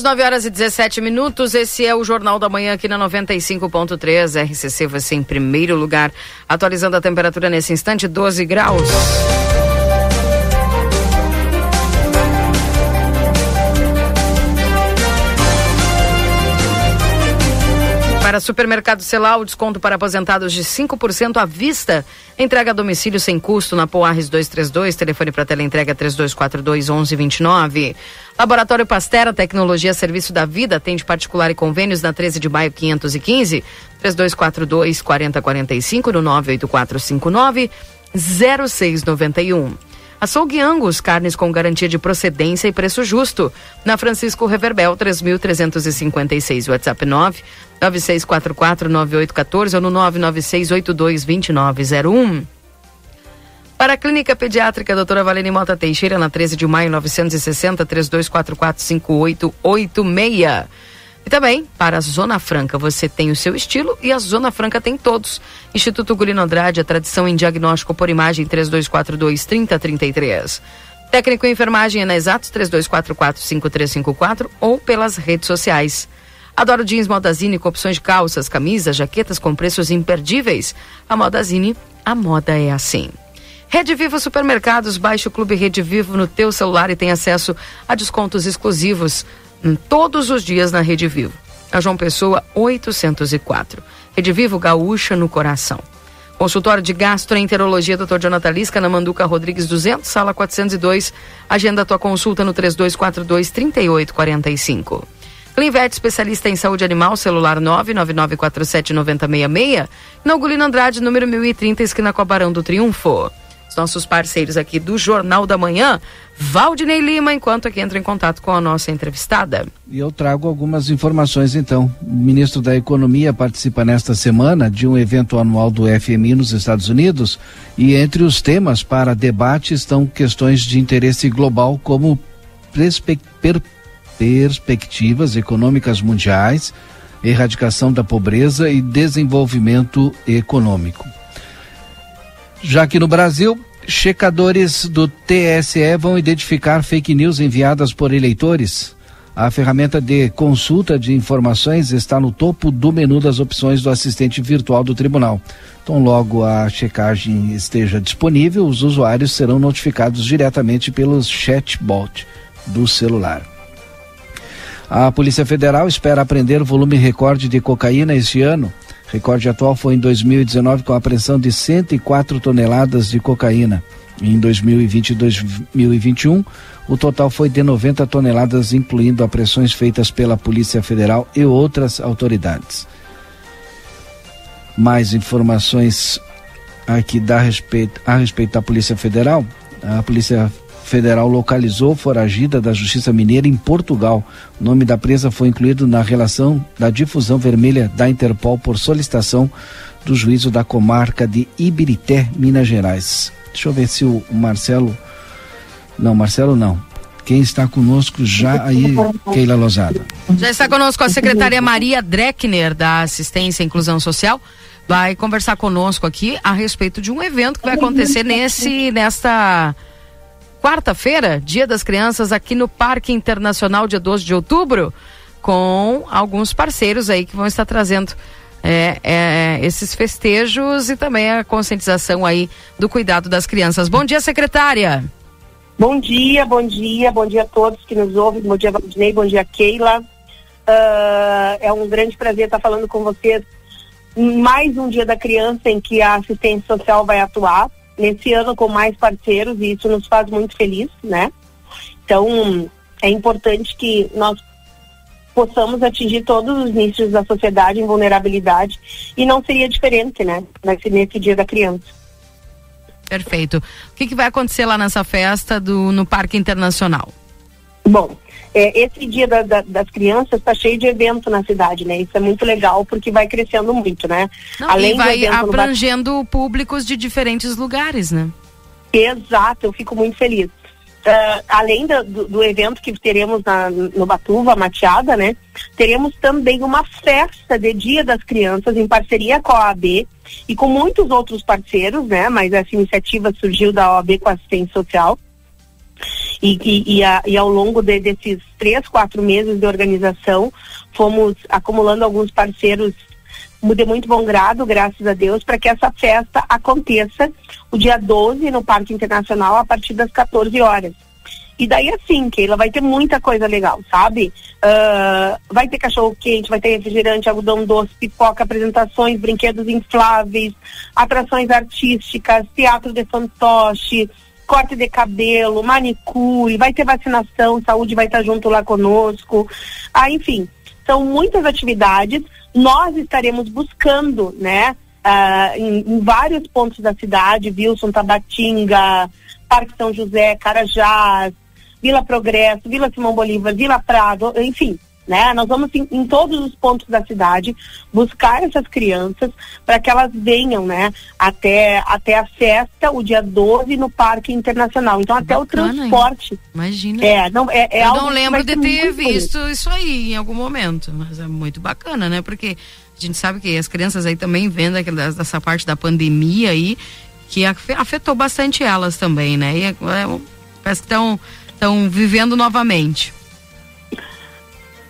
Voltamos 9 horas e 17 minutos. Esse é o Jornal da Manhã aqui na 95.3. RCC você em primeiro lugar. Atualizando a temperatura nesse instante, 12 graus. Para supermercado Celal, desconto para aposentados de 5% à vista. Entrega a domicílio sem custo na Poarres 232, telefone para teleentrega 3242 1129. Laboratório Pastera, tecnologia serviço da vida, atende particular e convênios na 13 de maio 515, 3242 4045 no 98459 0691. Açougue Angus, carnes com garantia de procedência e preço justo. Na Francisco Reverbel, 3.356, WhatsApp 9 96449814 ou no 996822901. Para a Clínica Pediátrica Doutora Valene Mota Teixeira, na 13 de maio, 960 3244 5886. E também, para a Zona Franca, você tem o seu estilo e a Zona Franca tem todos. Instituto Gulino Andrade, a tradição em diagnóstico por imagem 3242-3033. Técnico em enfermagem é na Exatos 3244-5354 ou pelas redes sociais. Adoro jeans Modazine com opções de calças, camisas, jaquetas com preços imperdíveis. A Modazine, a moda é assim. Rede Vivo Supermercados, baixe o Clube Rede Vivo no teu celular e tem acesso a descontos exclusivos todos os dias na Rede Vivo. A João Pessoa 804. Rede Vivo Gaúcha no coração. Consultório de Gastroenterologia Dr. Jonathan Lisca na Manduca Rodrigues 200, sala 402. Agenda tua consulta no 3242 3845. Clinvet, especialista em saúde animal, celular 99947 9066. Inaugulino Andrade, número 1030, esquina com a Barão do Triunfo os nossos parceiros aqui do Jornal da Manhã, Valdinei Lima, enquanto aqui entra em contato com a nossa entrevistada. E eu trago algumas informações então. O ministro da Economia participa nesta semana de um evento anual do FMI nos Estados Unidos e entre os temas para debate estão questões de interesse global como per perspectivas econômicas mundiais, erradicação da pobreza e desenvolvimento econômico. Já que no Brasil, checadores do TSE vão identificar fake news enviadas por eleitores. A ferramenta de consulta de informações está no topo do menu das opções do assistente virtual do tribunal. Então, logo a checagem esteja disponível, os usuários serão notificados diretamente pelo chatbot do celular. A Polícia Federal espera apreender volume recorde de cocaína este ano. Recorde atual foi em 2019 com a apreensão de 104 toneladas de cocaína. Em 2020 e 2021, o total foi de 90 toneladas, incluindo apreensões feitas pela Polícia Federal e outras autoridades. Mais informações aqui da respeito, a respeito da Polícia Federal. A Polícia Federal localizou foragida da Justiça Mineira em Portugal. O nome da presa foi incluído na relação da difusão vermelha da Interpol por solicitação do juízo da comarca de Ibirité, Minas Gerais. Deixa eu ver se o Marcelo. Não, Marcelo não. Quem está conosco já aí, Keila Lozada. Já está conosco a secretária Maria Dreckner, da Assistência e Inclusão Social. Vai conversar conosco aqui a respeito de um evento que vai acontecer nesse, nesta quarta-feira, Dia das Crianças, aqui no Parque Internacional, dia 12 de outubro, com alguns parceiros aí que vão estar trazendo é, é, esses festejos e também a conscientização aí do cuidado das crianças. Bom dia, secretária. Bom dia, bom dia, bom dia a todos que nos ouvem. Bom dia, Valdinei, bom dia, Keila. Uh, é um grande prazer estar falando com vocês mais um Dia da Criança em que a assistência social vai atuar nesse ano com mais parceiros e isso nos faz muito feliz, né? Então, é importante que nós possamos atingir todos os nichos da sociedade em vulnerabilidade e não seria diferente, né? Nesse, nesse dia da criança. Perfeito. O que, que vai acontecer lá nessa festa do, no Parque Internacional? Bom, é, esse dia da- da- das crianças está cheio de evento na cidade, né? Isso é muito legal porque vai crescendo muito, né? Não, e do vai evento no abrangendo públicos de diferentes lugares, né? Exato, eu fico muito feliz. Ah, além do, do evento que teremos na- no Batuva, Mateada, né? Teremos também uma festa de Dia das Crianças em parceria com a OAB e com muitos outros parceiros, né? Mas essa iniciativa surgiu da OAB com assistência social. E, e, e, a- e ao longo de- desses três, quatro meses de organização, fomos acumulando alguns parceiros de muito bom grado, graças a Deus, para que essa festa aconteça o dia 12 no Parque Internacional a partir das 14 horas. E daí assim, Keila, vai ter muita coisa legal, sabe? Ah, vai ter cachorro quente, vai ter refrigerante, algodão doce, pipoca, apresentações, brinquedos infláveis, atrações artísticas, teatro de fantoche, corte de cabelo, manicure, vai ter vacinação, saúde vai estar junto lá conosco. Ah, enfim, são muitas atividades. Nós estaremos buscando, né, ah, em, em vários pontos da cidade, Wilson, Tabatinga, Parque São José, Carajás, Vila Progresso, Vila Simão Bolívar, Vila Prado, enfim, né? Nós vamos em, em todos os pontos da cidade buscar essas crianças para que elas venham, né, até até a festa, o dia 12 no Parque Internacional. Então até o Bacana, hein? transporte. Imagina. É, não é, é Eu não lembro de ter muito bonito. visto isso aí em algum momento, mas é muito bacana, né? Porque a gente sabe que as crianças aí também vendo aquela- dessa parte da pandemia aí, que afe- afetou bastante elas também, né? E é- é- parece que estão vivendo novamente.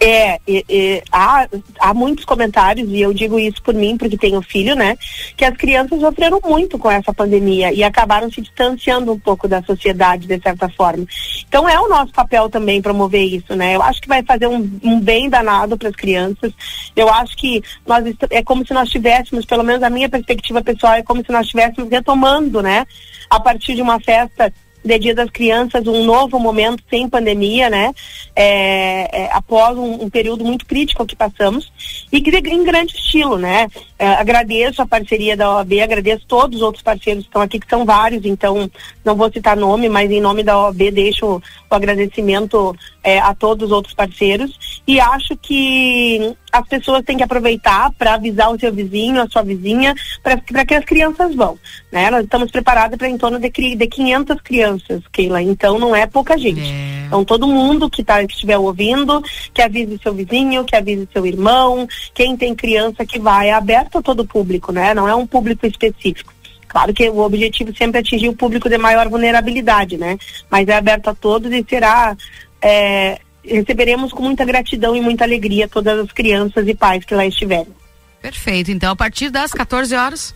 É, e- e há, há muitos comentários, e eu digo isso por mim, porque tenho filho, né? Que as crianças sofreram muito com essa pandemia e acabaram se distanciando um pouco da sociedade, de certa forma. Então é o nosso papel também promover isso, né? Eu acho que vai fazer um, um bem danado para as crianças. Eu acho que nós é como se nós tivéssemos, pelo menos a minha perspectiva pessoal, é como se nós estivéssemos retomando, né? A partir de uma festa de Dia das Crianças, um novo momento sem pandemia, né? É, é, após um, um período muito crítico que passamos e que em grande estilo, né? É, agradeço a parceria da OAB, agradeço todos os outros parceiros que estão aqui, que são vários, então não vou citar nome, mas em nome da OAB deixo o agradecimento é, a todos os outros parceiros e acho que as pessoas têm que aproveitar para avisar o seu vizinho, a sua vizinha, para que as crianças vão. Né? Nós estamos preparados para em torno de, de 500 crianças, Keila, então não é pouca gente. Então todo mundo que, tá, que estiver ouvindo, que avise seu vizinho, que avise seu irmão, quem tem criança que vai, é aberto a todo público, né? Não é um público específico. Claro que o objetivo sempre é atingir o público de maior vulnerabilidade, né? Mas é aberto a todos e será. É, receberemos com muita gratidão e muita alegria todas as crianças e pais que lá estiverem. Perfeito. Então, a partir das 14 horas.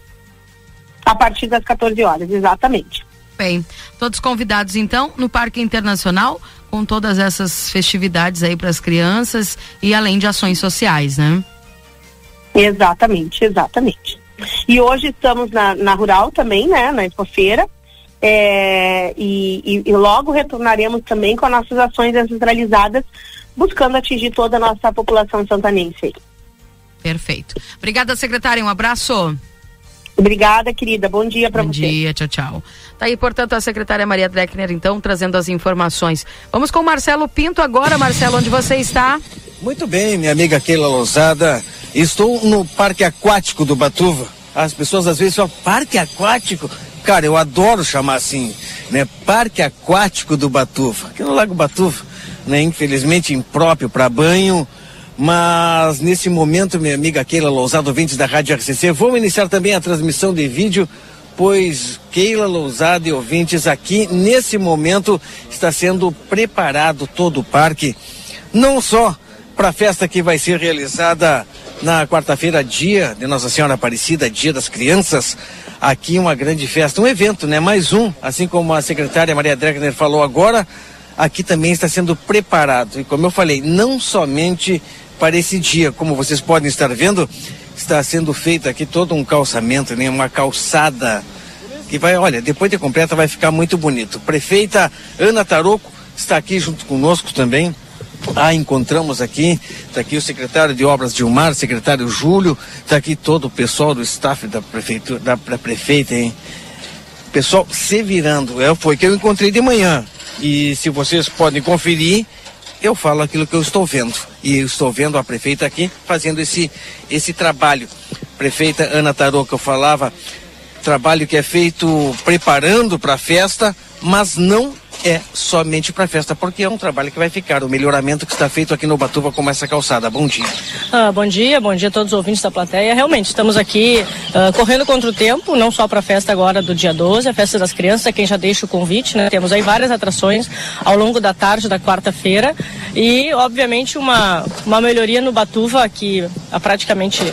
A partir das 14 horas, exatamente. Bem, todos convidados então no Parque Internacional com todas essas festividades aí para as crianças e além de ações sociais, né? Exatamente, exatamente. E hoje estamos na, na Rural também, né? Na Expofeira. É, e, e- e logo retornaremos também com as nossas ações descentralizadas, buscando atingir toda a nossa população santanense. aí. Perfeito. Obrigada, secretária. Um abraço. Obrigada, querida. Bom dia para Bom você. dia, tchau, tchau. Tá aí, portanto, a secretária Maria Dreckner, então, trazendo as informações. Vamos com o Marcelo Pinto agora. Marcelo, onde você está? Muito bem, minha amiga Keila Lousada. Estou no Parque Aquático do Batuva. As pessoas às vezes falam, Parque Aquático? Cara, eu adoro chamar assim, né? Parque Aquático do Batuva. Aqui no Lago Batuva, né? Infelizmente impróprio para banho. Mas nesse momento, minha amiga Keila Lousada, ouvintes da Rádio RCC, vou iniciar também a transmissão de vídeo, pois Keila Lousada e ouvintes aqui, nesse momento, está sendo preparado todo o parque, não só para a festa que vai ser realizada na quarta-feira, dia de Nossa Senhora Aparecida, dia das crianças. Aqui uma grande festa, um evento, né? Mais um, assim como a secretária Maria Dreckner falou agora, aqui também está sendo preparado. E como eu falei, não somente para esse dia, como vocês podem estar vendo, está sendo feito aqui todo um calçamento, né? Uma calçada que vai, olha, depois de completa vai ficar muito bonito. Prefeita Ana Taroco está aqui junto conosco também. Ah, encontramos aqui, está aqui o secretário de Obras Dilmar, secretário Júlio, está aqui todo o pessoal do staff da prefeitura, da, da prefeita, hein? Pessoal se virando, é, foi que eu encontrei de manhã. E se vocês podem conferir, eu falo aquilo que eu estou vendo. E eu estou vendo a prefeita aqui fazendo esse, esse trabalho. Prefeita Ana Tarô, que eu falava, trabalho que é feito preparando para a festa, mas não é somente para festa, porque é um trabalho que vai ficar, o melhoramento que está feito aqui no Batuva com essa calçada. Bom dia. Ah, bom dia, bom dia a todos os ouvintes da plateia. Realmente, estamos aqui ah, correndo contra o tempo, não só para a festa agora do dia 12, a festa das crianças, a quem já deixa o convite, né? Temos aí várias atrações ao longo da tarde da quarta-feira e, obviamente, uma, uma melhoria no Batuva que há praticamente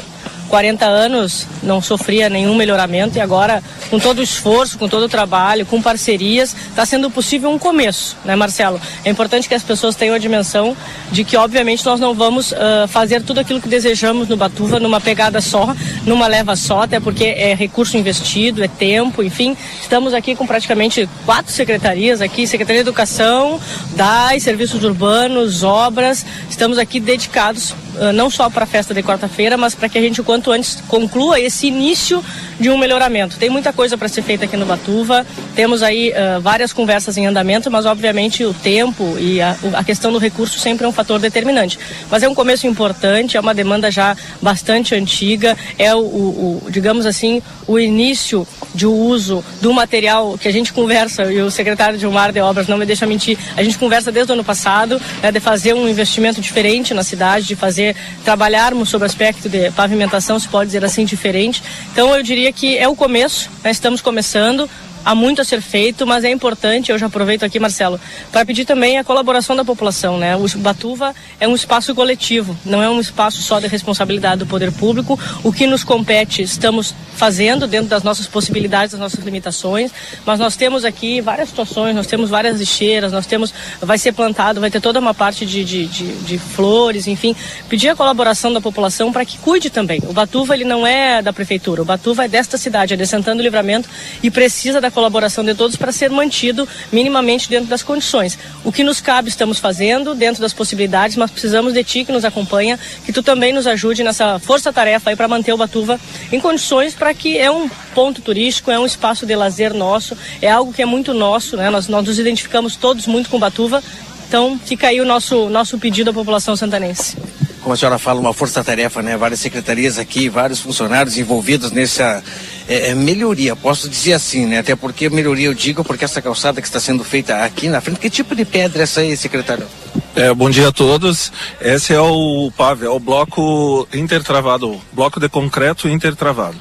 40 anos não sofria nenhum melhoramento e agora, com todo o esforço, com todo o trabalho, com parcerias, está sendo possível um começo, né, Marcelo? É importante que as pessoas tenham a dimensão de que, obviamente, nós não vamos uh, fazer tudo aquilo que desejamos no Batuva numa pegada só, numa leva só, até porque é recurso investido, é tempo, enfim. Estamos aqui com praticamente quatro secretarias aqui, Secretaria de Educação, DAI, Serviços Urbanos, Obras. Estamos aqui dedicados uh, não só para a festa de quarta-feira, mas para que a gente, o quanto antes, conclua esse início de um melhoramento. Tem muita coisa para ser feita aqui no Batuva, temos aí uh, várias conversas em andamento, mas obviamente o tempo e a, a, questão do recurso sempre é um fator determinante. Mas é um começo importante, é uma demanda já bastante antiga, é o, o, o digamos assim, o início de uso do material que a gente conversa, e o secretário de Mar de Obras não me deixa mentir, a gente conversa desde o ano passado, né, de fazer um investimento diferente na cidade, de fazer, trabalharmos sobre o aspecto de pavimentação, se pode dizer assim, diferente. Então eu diria que é o começo, né, estamos começando, há muito a ser feito, mas é importante, eu já aproveito aqui, Marcelo, para pedir também a colaboração da população, né? O Batuva é um espaço coletivo, não é um espaço só de responsabilidade do poder público. O que nos compete, estamos fazendo dentro das nossas possibilidades, das nossas limitações, mas nós temos aqui várias situações, nós temos várias lixeiras, nós temos, vai ser plantado, vai ter toda uma parte de, de, de, de flores, enfim, pedir a colaboração da população para que cuide também. O Batuva, ele não é da prefeitura, o Batuva é desta cidade, é de Santana do Livramento e precisa da colaboração de todos para ser mantido minimamente dentro das condições. O que nos cabe estamos fazendo dentro das possibilidades, mas precisamos de ti que nos acompanha, que tu também nos ajude nessa força-tarefa aí para manter o Batuva em condições para que é um ponto turístico, é um espaço de lazer nosso, é algo que é muito nosso, né? Nós, nós nos identificamos todos muito com Batuva, então fica aí o nosso, nosso pedido à população santanense como a senhora fala, uma força-tarefa, né? Várias secretarias aqui, vários funcionários envolvidos nessa é, é, melhoria, posso dizer assim, né? Até porque melhoria eu digo porque essa calçada que está sendo feita aqui na frente, que tipo de pedra é essa aí, secretário? É, bom dia a todos. Esse é o PAV, é o bloco intertravado, bloco de concreto intertravado.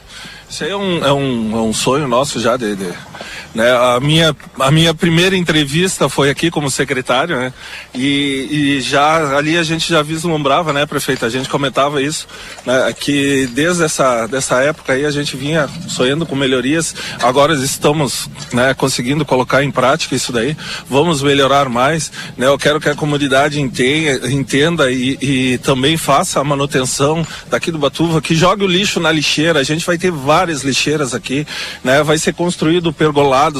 Isso aí é um, é um, é um sonho nosso já de, de né? A, minha, a minha primeira entrevista foi aqui como secretário, né? E, e já ali a gente já vislumbrava, né, prefeito? A gente comentava isso, né? Que desde essa dessa época aí a gente vinha sonhando com melhorias. Agora estamos, né, conseguindo colocar em prática isso daí. Vamos melhorar mais, né? Eu quero que a comunidade entenda, entenda e, e também faça a manutenção daqui do Batuva, que jogue o lixo na lixeira. A gente vai ter várias lixeiras aqui, né? Vai ser construído pergolar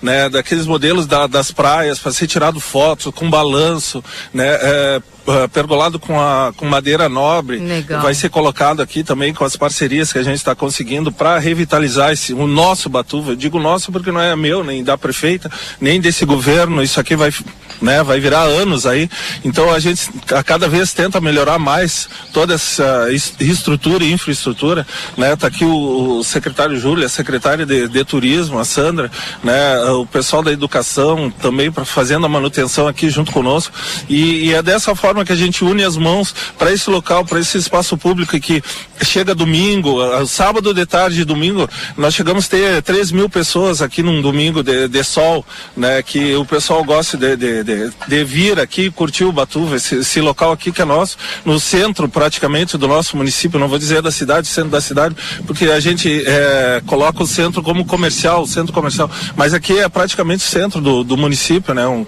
né, daqueles modelos da, das praias para ser tirado fotos com balanço, né, é, é, pergolado com, a, com madeira nobre. Legal. Vai ser colocado aqui também com as parcerias que a gente está conseguindo para revitalizar esse, o nosso Batuva. Eu digo nosso porque não é meu, nem da prefeita, nem desse governo. Isso aqui vai, né, vai virar anos aí. Então a gente a cada vez tenta melhorar mais toda essa estrutura e infraestrutura. Né? Tá aqui o, o secretário Júlio, a secretária de, de Turismo, a Sandra, né, o pessoal da educação também para fazendo a manutenção aqui junto conosco. E, e, é dessa forma que a gente une as mãos para esse local, para esse espaço público que chega domingo, sábado de tarde e domingo, nós chegamos a ter 3 mil pessoas aqui num domingo de, de sol, né, que o pessoal gosta de, de, de, de vir aqui curtir o Batuva, esse, esse local aqui que é nosso, no centro praticamente do nosso município, não vou dizer da cidade, centro da cidade, porque a gente é, coloca o centro como comercial, centro comercial, mas aqui é praticamente o centro do, do município, né? Um,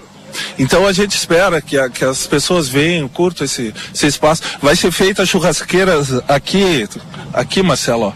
então a gente espera que, a, que as pessoas venham, curtam esse, esse espaço. Vai ser feita churrasqueiras aqui, aqui, Marcelo.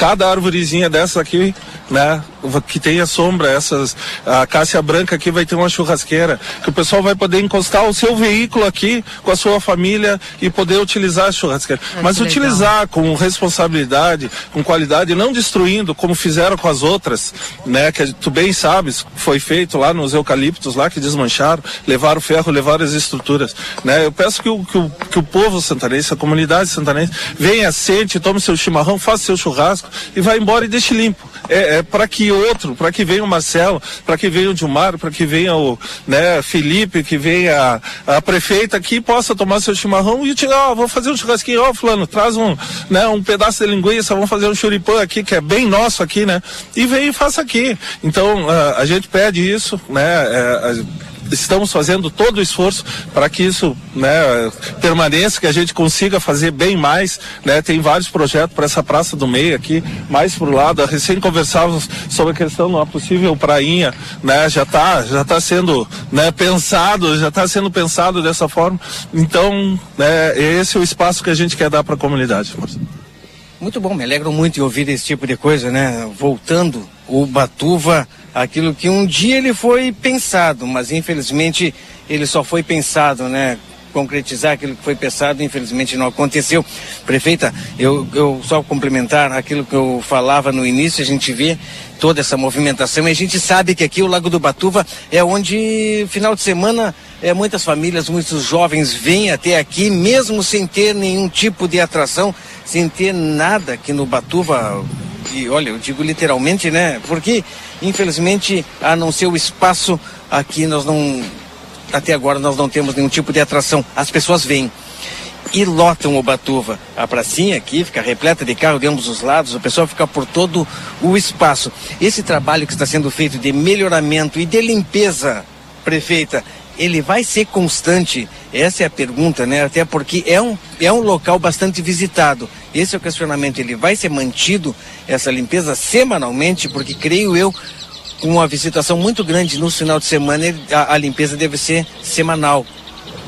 Cada árvorezinha dessa aqui, né? que tenha sombra, essas a Cássia Branca aqui vai ter uma churrasqueira, que o pessoal vai poder encostar o seu veículo aqui com a sua família e poder utilizar a churrasqueira. Ah, Mas utilizar com responsabilidade, com qualidade, não destruindo como fizeram com as outras, né, que tu bem sabes, foi feito lá nos eucaliptos lá que desmancharam, levaram ferro, levaram as estruturas, né? Eu peço que o, que o, que o povo santanense, a comunidade santanense, venha, sente, tome seu chimarrão, faça seu churrasco e vá embora e deixe limpo. É, é para que outro, para que venha o Marcelo, para que venha o Dilmar, para que venha o né, Felipe, que venha a, a prefeita aqui possa tomar seu chimarrão e tirar, ó, vou fazer um churrasquinho, ó, fulano, traz um, né, um pedaço de linguiça, vamos fazer um churipã aqui, que é bem nosso aqui, né? E vem e faça aqui. Então, ah, a gente pede isso, né? é, a- estamos fazendo todo o esforço para que isso né, permaneça, que a gente consiga fazer bem mais. Né? Tem vários projetos para essa Praça do Meio aqui, mais para o lado. Recém conversávamos sobre a questão de uma possível prainha, né? já está já tá sendo né, pensado, já está sendo pensado dessa forma. Então, né, esse é o espaço que a gente quer dar para a comunidade. Muito bom, me alegro muito em ouvir esse tipo de coisa, né? Voltando o Batuva, aquilo que um dia ele foi pensado, mas infelizmente ele só foi pensado, né? Concretizar aquilo que foi pensado, infelizmente não aconteceu. Prefeita, eu, eu só complementar aquilo que eu falava no início, a gente vê toda essa movimentação e a gente sabe que aqui o Lago do Batuva é onde final de semana é, muitas famílias, muitos jovens vêm até aqui, mesmo sem ter nenhum tipo de atração, sem ter nada aqui no Batuva. E olha, eu digo literalmente, né? Porque, infelizmente, a não ser o espaço, aqui nós não. Até agora nós não temos nenhum tipo de atração. As pessoas vêm e lotam o Batuva. A pracinha aqui fica repleta de carro de ambos os lados, o pessoal fica por todo o espaço. Esse trabalho que está sendo feito de melhoramento e de limpeza, prefeita, ele vai ser constante? Essa é a pergunta, né? Até porque é um, é um local bastante visitado. Esse é o questionamento. Ele vai ser mantido, essa limpeza, semanalmente? Porque creio eu, com uma visitação muito grande no final de semana, a, a limpeza deve ser semanal.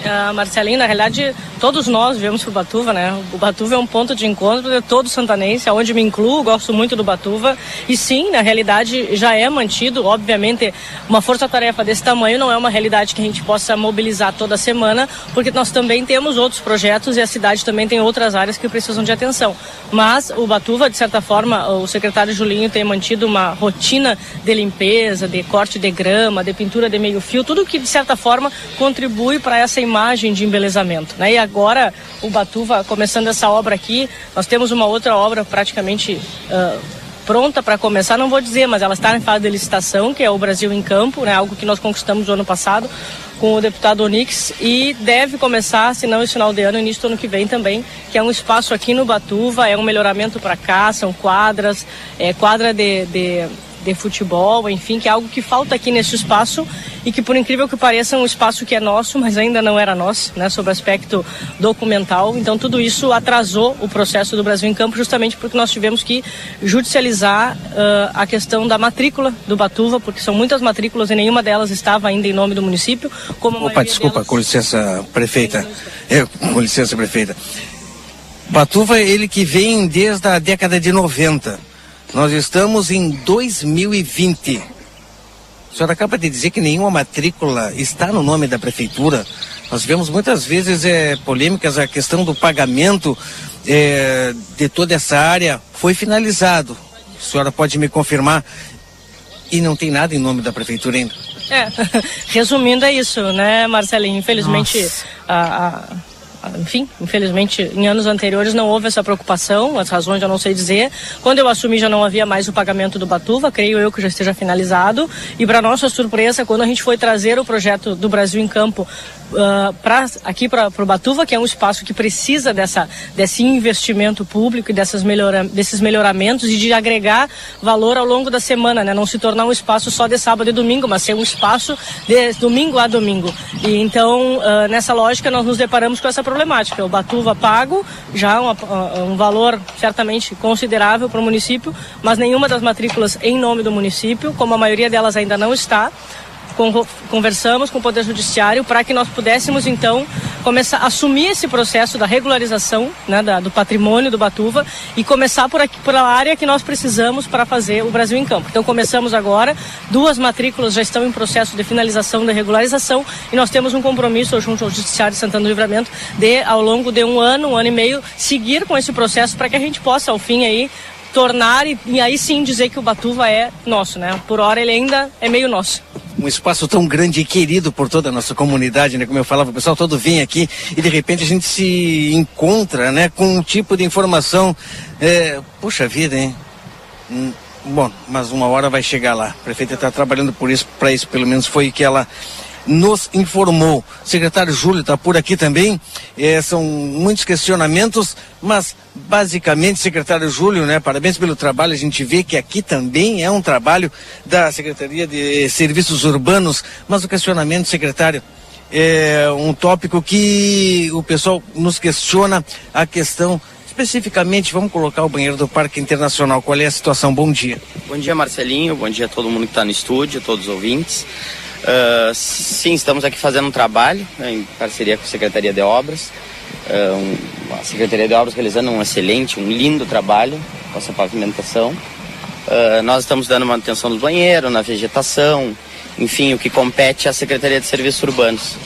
Ah, Marcelinho, na realidade, todos nós viemos pro Batuva, né? O Batuva é um ponto de encontro de todo santanense, aonde me incluo, gosto muito do Batuva. E sim, na realidade, já é mantido, obviamente, uma força-tarefa desse tamanho não é uma realidade que a gente possa mobilizar toda semana, porque nós também temos outros projetos e a cidade também tem outras áreas que precisam de atenção. Mas o Batuva, de certa forma, o secretário Julinho tem mantido uma rotina de limpeza, de corte de grama, de pintura de meio fio, tudo que de certa forma contribui para essa imagem de embelezamento. Né? E agora o Batuva começando essa obra aqui, nós temos uma outra obra praticamente ah, pronta para começar, não vou dizer, mas ela está em fase de licitação, que é o Brasil em Campo, né? algo que nós conquistamos no ano passado com o deputado Onix e deve começar, se não esse final de ano, início do ano que vem também, que é um espaço aqui no Batuva, é um melhoramento para cá, são quadras, é quadra de, de, de futebol, enfim, que é algo que falta aqui nesse espaço e que por incrível que pareça é um espaço que é nosso, mas ainda não era nosso, né, sobre o aspecto documental. Então tudo isso atrasou o processo do Brasil em Campo justamente porque nós tivemos que judicializar ah, a questão da matrícula do Batuva, porque são muitas matrículas e nenhuma delas estava ainda em nome do município, como Opa, desculpa, delas- com licença, prefeita. É, com licença, prefeita. Batuva é ele que vem desde a década de 90. Nós estamos em 2020. A senhora acaba de dizer que nenhuma matrícula está no nome da prefeitura. Nós vemos muitas vezes é, polêmicas a questão do pagamento é, de toda essa área. Foi finalizado. A senhora pode me confirmar? E não tem nada em nome da prefeitura ainda. É, resumindo é isso, né, Marcelinho? Infelizmente, a, a- a- enfim, infelizmente, em anos anteriores não houve essa preocupação, as razões eu não sei dizer. Quando eu assumi já não havia mais o pagamento do Batuva, creio eu que já esteja finalizado. E para nossa surpresa, quando a gente foi trazer o projeto do Brasil em Campo ah, pra, aqui para o Batuva, que é um espaço que precisa dessa, desse investimento público e dessas melhora, desses melhoramentos e de agregar valor ao longo da semana, né? Não se tornar um espaço só de sábado e domingo, mas ser um espaço de domingo a domingo. E então, ah, nessa lógica, nós nos deparamos com essa problemática. O Batuva pago, já uma- ah, um valor certamente considerável para o município, mas nenhuma das matrículas em nome do município, como a maioria delas ainda não está. Con- Conversamos com o Poder Judiciário para que nós pudéssemos, então, começar a assumir esse processo da regularização né, da, do patrimônio do Batuva e começar por aqui, por a área que nós precisamos para fazer o Brasil em Campo. Então começamos agora, duas matrículas já estão em processo de finalização da regularização e nós temos um compromisso junto ao Judiciário de Santana do Livramento de, ao longo de um ano, um ano e meio, seguir com esse processo para que a gente possa, ao fim aí, tornar e, e, aí sim dizer que o Batuva é nosso, né? Por hora ele ainda é meio nosso. Um espaço tão grande e querido por toda a nossa comunidade, né? Como eu falava, o pessoal todo vem aqui e de repente a gente se encontra, né? Com um tipo de informação, é... puxa vida, hein? Hum, bom, mas uma hora vai chegar lá. A prefeita está trabalhando por isso, para isso, pelo menos foi que ela nos informou. O secretário Júlio está por aqui também. É, são muitos questionamentos, mas basicamente, secretário Júlio, né? Parabéns pelo trabalho. A gente vê que aqui também é um trabalho da Secretaria de Serviços Urbanos, mas o questionamento, secretário, é um tópico que o pessoal nos questiona a questão especificamente, vamos colocar o banheiro do Parque Internacional. Qual é a situação? Bom dia. Bom dia, Marcelinho. Bom dia a todo mundo que está no estúdio, a todos os ouvintes. Uh, sim, estamos aqui fazendo um trabalho né, em parceria com a Secretaria de Obras. Uh, um, a Secretaria de Obras realizando um excelente, um lindo trabalho com essa pavimentação. Uh, nós estamos dando manutenção nos banheiros, na vegetação, enfim, o que compete à Secretaria de Serviços Urbanos.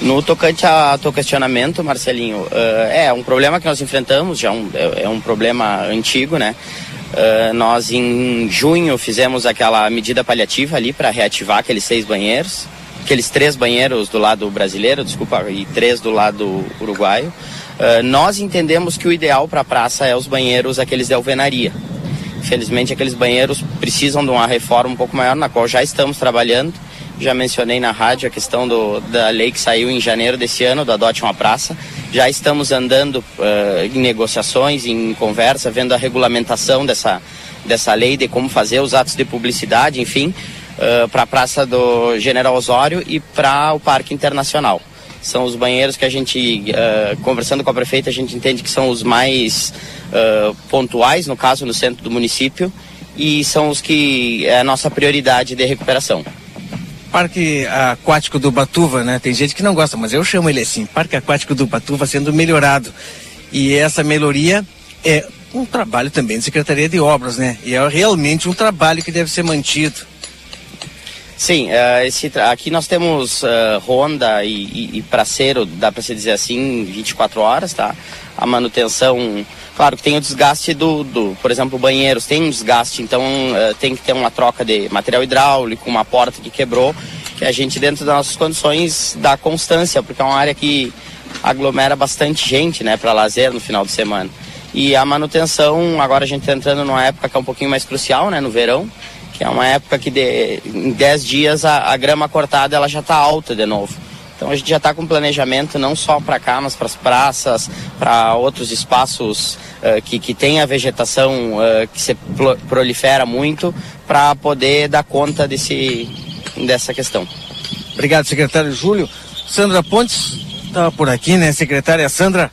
No tocante ao teu questionamento, Marcelinho, é um problema que nós enfrentamos, já um, é, é um problema antigo, né? Uh, nós em junho fizemos aquela medida paliativa ali para reativar aqueles seis banheiros, aqueles três banheiros do lado brasileiro, desculpa, e três do lado uruguaio. Uh, nós entendemos que o ideal para a praça é os banheiros aqueles de alvenaria. Infelizmente aqueles banheiros precisam de uma reforma um pouco maior, na qual já estamos trabalhando. Já mencionei na rádio a questão do, da lei que saiu em janeiro desse ano, do Adote uma Praça. Já estamos andando uh, em negociações, em conversa, vendo a regulamentação dessa, dessa lei, de como fazer os atos de publicidade, enfim, uh, para a Praça do General Osório e para o Parque Internacional. São os banheiros que a gente, uh, conversando com a prefeita, a gente entende que são os mais pontuais, no caso, no centro do município, e são os que é a nossa prioridade de recuperação. Parque Aquático do Batuva, né? Tem gente que não gosta, mas eu chamo ele assim, Parque Aquático do Batuva sendo melhorado. E essa melhoria é um trabalho também de Secretaria de Obras, né? E é realmente um trabalho que deve ser mantido. Sim, uh, esse, aqui nós temos uh, ronda e, e, e praceiro, dá para se dizer assim, 24 horas, tá? A manutenção, claro que tem o desgaste do, do por exemplo, banheiros tem um desgaste, então uh, tem que ter uma troca de material hidráulico, uma porta que quebrou, que a gente dentro das nossas condições dá constância, porque é uma área que aglomera bastante gente, né, para lazer no final de semana. E a manutenção, agora a gente está entrando numa época que é um pouquinho mais crucial, né, no verão, que é uma época que de, em 10 dias a, a grama cortada ela já está alta de novo. Então a gente já está com planejamento não só para cá, mas para as praças, para outros espaços uh, que, que tem a vegetação uh, que se prolifera muito, para poder dar conta desse, dessa questão. Obrigado, secretário Júlio. Sandra Pontes estava por aqui, né? Secretária Sandra,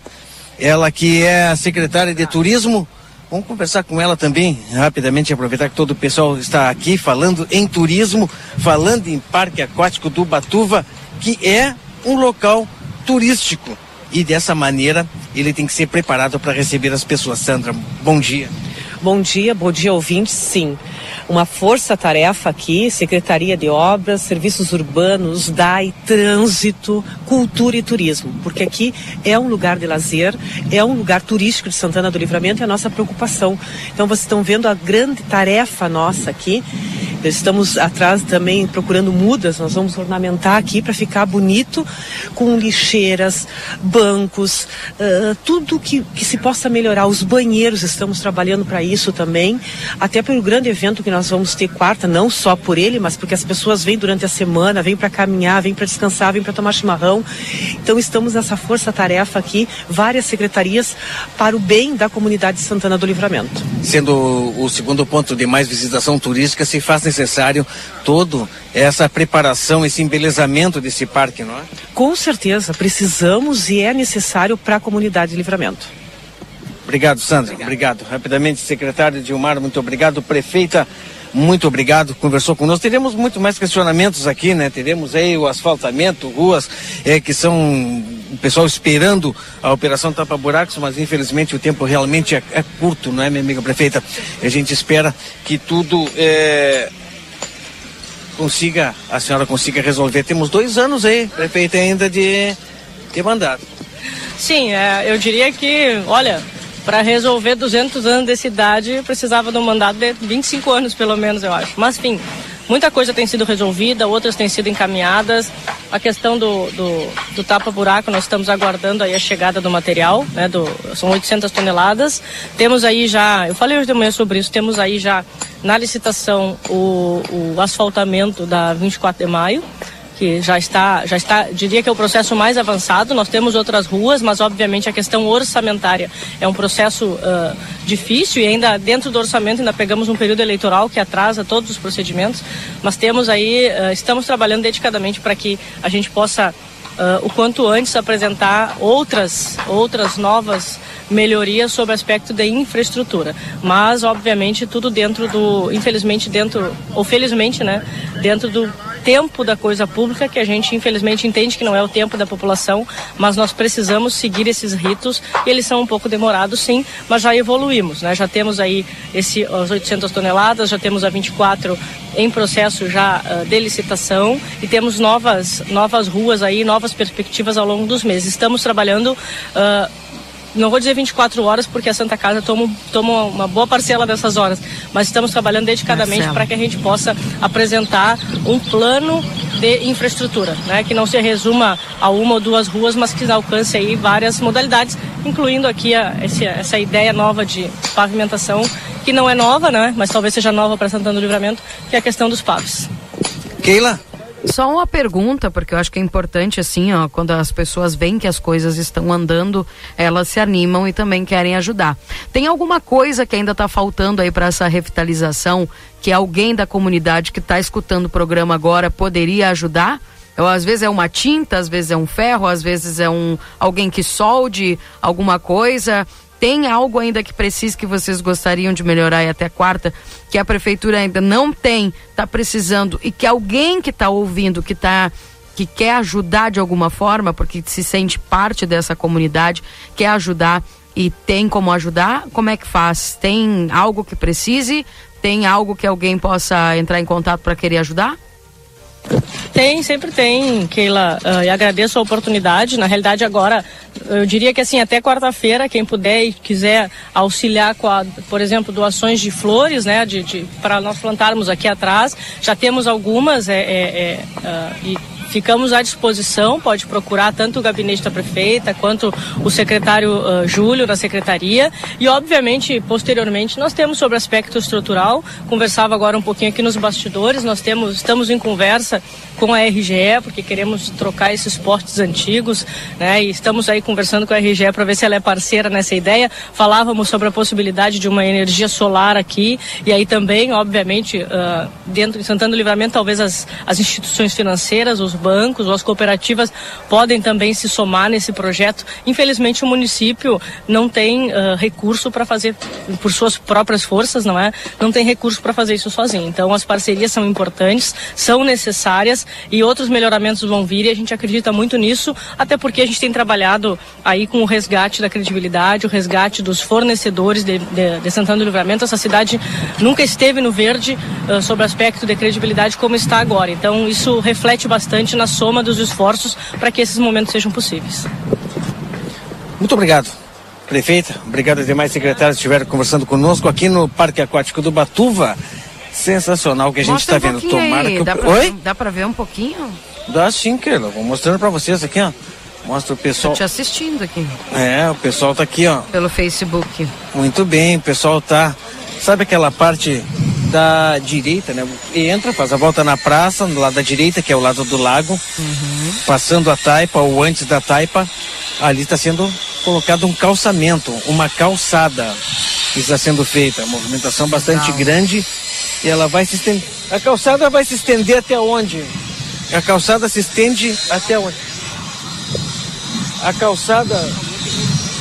ela que é a secretária de Turismo Vamos conversar com ela também, rapidamente, aproveitar que todo o pessoal está aqui falando em turismo, falando em Parque Aquático do Batuva, que é um local turístico. E dessa maneira ele tem que ser preparado para receber as pessoas. Sandra, bom dia. Bom dia, bom dia ouvintes. Sim, uma força-tarefa aqui, Secretaria de Obras, Serviços Urbanos, DAI, Trânsito, Cultura e Turismo, porque aqui é um lugar de lazer, é um lugar turístico de Santana do Livramento, é a nossa preocupação. Então vocês estão vendo a grande tarefa nossa aqui. Estamos atrás também procurando mudas, nós vamos ornamentar aqui para ficar bonito, com lixeiras, bancos, uh, tudo que, que se possa melhorar. Os banheiros, estamos trabalhando para isso também, até pelo grande evento que nós vamos ter quarta, não só por ele, mas porque as pessoas vêm durante a semana, vêm para caminhar, vêm para descansar, vêm para tomar chimarrão. Então estamos nessa força-tarefa aqui, várias secretarias para o bem da comunidade de Santana do Livramento. Sendo o segundo ponto de mais visitação turística, se faz necessário todo essa preparação, esse embelezamento desse parque, não é? Com certeza, precisamos e é necessário para a comunidade de Livramento. Obrigado, Sandra. Obrigado. Rapidamente, secretário Dilmar, muito obrigado. Prefeita muito obrigado, conversou conosco. Teremos muito mais questionamentos aqui, né? Teremos aí o asfaltamento, ruas é, que são o pessoal esperando a operação tapa buracos, mas infelizmente o tempo realmente é, é curto, não é, minha amiga prefeita? A gente espera que tudo é, consiga, a senhora consiga resolver. Temos dois anos aí, prefeita, ainda de, de mandato. Sim, é, eu diria que, olha, para resolver 200 anos de cidade, precisava de um mandato de 25 anos, pelo menos, eu acho. Mas, enfim, muita coisa tem sido resolvida, outras têm sido encaminhadas. A questão do, do, do tapa-buraco, nós estamos aguardando aí a chegada do material, né, do, são 800 toneladas. Temos aí já, eu falei hoje de manhã sobre isso, temos aí já na licitação o, o asfaltamento da 24 de maio que já está, já está, diria que é o processo mais avançado. Nós temos outras ruas, mas obviamente a questão orçamentária é um processo uh, difícil e ainda dentro do orçamento ainda pegamos um período eleitoral que atrasa todos os procedimentos. Mas temos aí, uh, estamos trabalhando dedicadamente para que a gente possa uh, o quanto antes apresentar outras, outras novas melhorias sobre o aspecto de infraestrutura. Mas, obviamente, tudo dentro do, infelizmente, dentro, ou felizmente, né, dentro do tempo da coisa pública, que a gente infelizmente entende que não é o tempo da população, mas nós precisamos seguir esses ritos. Eles são um pouco demorados, sim, mas já evoluímos, né? Já temos aí esse, as 800 toneladas, já temos a 24 em processo já uh, de licitação e temos novas, novas ruas aí, novas perspectivas ao longo dos meses. Estamos trabalhando uh, não vou dizer 24 horas, porque a Santa Casa toma, toma uma boa parcela dessas horas, mas estamos trabalhando dedicadamente para que a gente possa apresentar um plano de infraestrutura, né, que não se resuma a uma ou duas ruas, mas que alcance aí várias modalidades, incluindo aqui a, esse, essa ideia nova de pavimentação, que não é nova, né, mas talvez seja nova para Santana do Livramento, que é a questão dos paves. Keila? Só uma pergunta, porque eu acho que é importante, assim, ó, quando as pessoas veem que as coisas estão andando, elas se animam e também querem ajudar. Tem alguma coisa que ainda está faltando aí para essa revitalização que alguém da comunidade que está escutando o programa agora poderia ajudar? Eu, às vezes é uma tinta, às vezes é um ferro, às vezes é um alguém que solde alguma coisa. Tem algo ainda que precisa que vocês gostariam de melhorar e até quarta, que a prefeitura ainda não tem, está precisando e que alguém que está ouvindo, que está que quer ajudar de alguma forma, porque se sente parte dessa comunidade, quer ajudar e tem como ajudar, como é que faz? Tem algo que precise? Tem algo que alguém possa entrar em contato para querer ajudar? Tem, sempre tem, Keila. Uh, e agradeço a oportunidade. Na realidade, agora, eu diria que assim, até quarta-feira, quem puder e quiser auxiliar com, a, por exemplo, doações de flores, né, de, de para nós plantarmos aqui atrás, já temos algumas é, é, é uh, e ficamos à disposição, pode procurar tanto o gabinete da prefeita quanto o secretário uh, Júlio da secretaria e obviamente posteriormente nós temos sobre aspecto estrutural, conversava agora um pouquinho aqui nos bastidores, nós temos estamos em conversa com a RGE porque queremos trocar esses portes antigos, né? E estamos aí conversando com a RGE para ver se ela é parceira nessa ideia. Falávamos sobre a possibilidade de uma energia solar aqui e aí também, obviamente, uh, dentro de Santana do Livramento, talvez as, as instituições financeiras, os bancos ou as cooperativas podem também se somar nesse projeto. Infelizmente, o município não tem uh, recurso para fazer por suas próprias forças, não é? Não tem recurso para fazer isso sozinho. Então, as parcerias são importantes, são necessárias e outros melhoramentos vão vir e a gente acredita muito nisso, até porque a gente tem trabalhado aí com o resgate da credibilidade, o resgate dos fornecedores de, de, de Santana do Livramento. Essa cidade nunca esteve no verde uh, sobre o aspecto de credibilidade como está agora. Então, isso reflete bastante na soma dos esforços para que esses momentos sejam possíveis. Muito obrigado. Prefeita, obrigado aos demais secretários que estiveram conversando conosco aqui no Parque Aquático do Batuva. Sensacional o que a gente está um vendo. Tomara aí. que. Dá pra, Oi? Dá pra ver um pouquinho? Dá sim, Keila. Vou mostrando para vocês aqui, ó. Mostra o pessoal. Tô te assistindo aqui. É, o pessoal tá aqui, ó. Pelo Facebook. Muito bem, o pessoal tá. Sabe aquela parte da direita, né? Entra, faz a volta na praça, do lado da direita, que é o lado do lago, passando a taipa ou antes da taipa, ali está sendo colocado um calçamento, uma calçada que está sendo feita. Movimentação bastante Legal. grande e ela vai se estender. A calçada vai se estender até onde? A calçada se estende até onde? A calçada.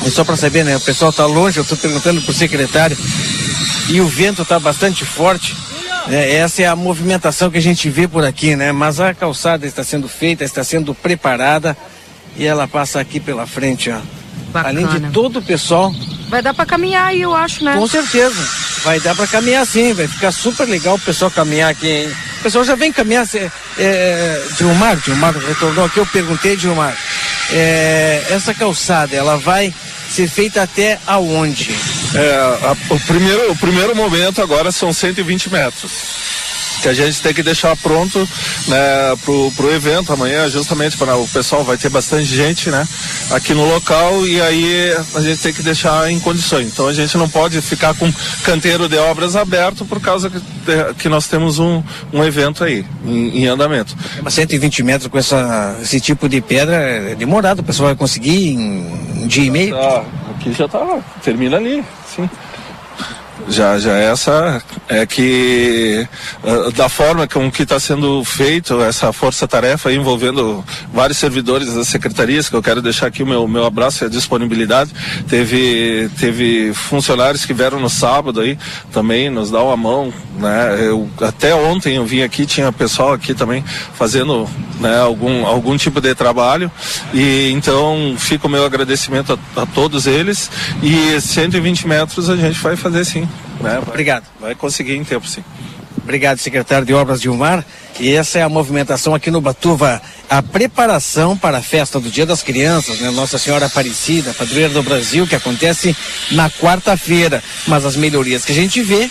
É só para saber, né? O pessoal tá longe, eu estou perguntando pro secretário. E o vento está bastante forte. É, essa é a movimentação que a gente vê por aqui, né? Mas a calçada está sendo feita, está sendo preparada e ela passa aqui pela frente, ó. Além de todo o pessoal. Vai dar pra caminhar aí, eu acho, né? Com certeza. Vai dar pra caminhar sim, vai ficar super legal o pessoal caminhar aqui, hein? O pessoal já vem caminhar. cê- É, Dilmar, Dilmar retornou aqui, eu perguntei, Dilmar. é, essa calçada, ela vai ser feita até aonde? É, a- o, primeiro, o primeiro momento agora são 120 metros. Que a gente tem que deixar pronto né, pro, pro evento amanhã, justamente para o pessoal vai ter bastante gente né, aqui no local e aí a gente tem que deixar em condições. Então a gente não pode ficar com canteiro de obras aberto por causa que, que nós temos um, um evento aí em, em andamento. Mas 120 metros com essa, esse tipo de pedra é demorado, o pessoal vai conseguir em um dia e meio? Tá, aqui já tá, termina ali, sim. Já, já essa é que ah, da forma com que está sendo feito essa força-tarefa envolvendo vários servidores das secretarias, que eu quero deixar aqui o meu, meu abraço e a disponibilidade. Teve, teve funcionários que vieram no sábado aí também nos dar uma mão, né? Eu, até ontem eu vim aqui, tinha pessoal aqui também fazendo né, algum, algum tipo de trabalho e então fica o meu agradecimento a, a todos eles e 120 metros a gente vai fazer sim. Né? Vai, Obrigado. Vai conseguir em tempo sim. Obrigado, secretário de Obras Dilmar. E essa é a movimentação aqui no Batuva, a preparação para a festa do Dia das Crianças, né? Nossa Senhora Aparecida, padroeira do Brasil, que acontece na quarta-feira. Mas as melhorias que a gente vê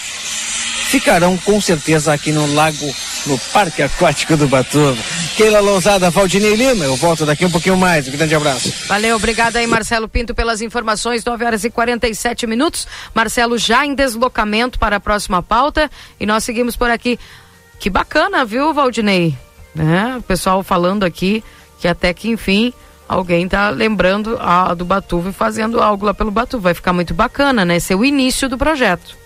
ficarão com certeza aqui no lago, no Parque Aquático do Batuva. Keila Lousada, Valdinei Lima, eu volto daqui um pouquinho mais. Um grande abraço. Valeu, obrigada aí, Marcelo Pinto, pelas informações. 9 horas e 47 minutos. Marcelo já em deslocamento para a próxima pauta. E nós seguimos por aqui. Que bacana, viu, Valdinei? Né? O pessoal falando aqui que até que enfim alguém tá lembrando a, do Batuva e fazendo algo lá pelo Batuva. Vai ficar muito bacana, né? Esse é o início do projeto.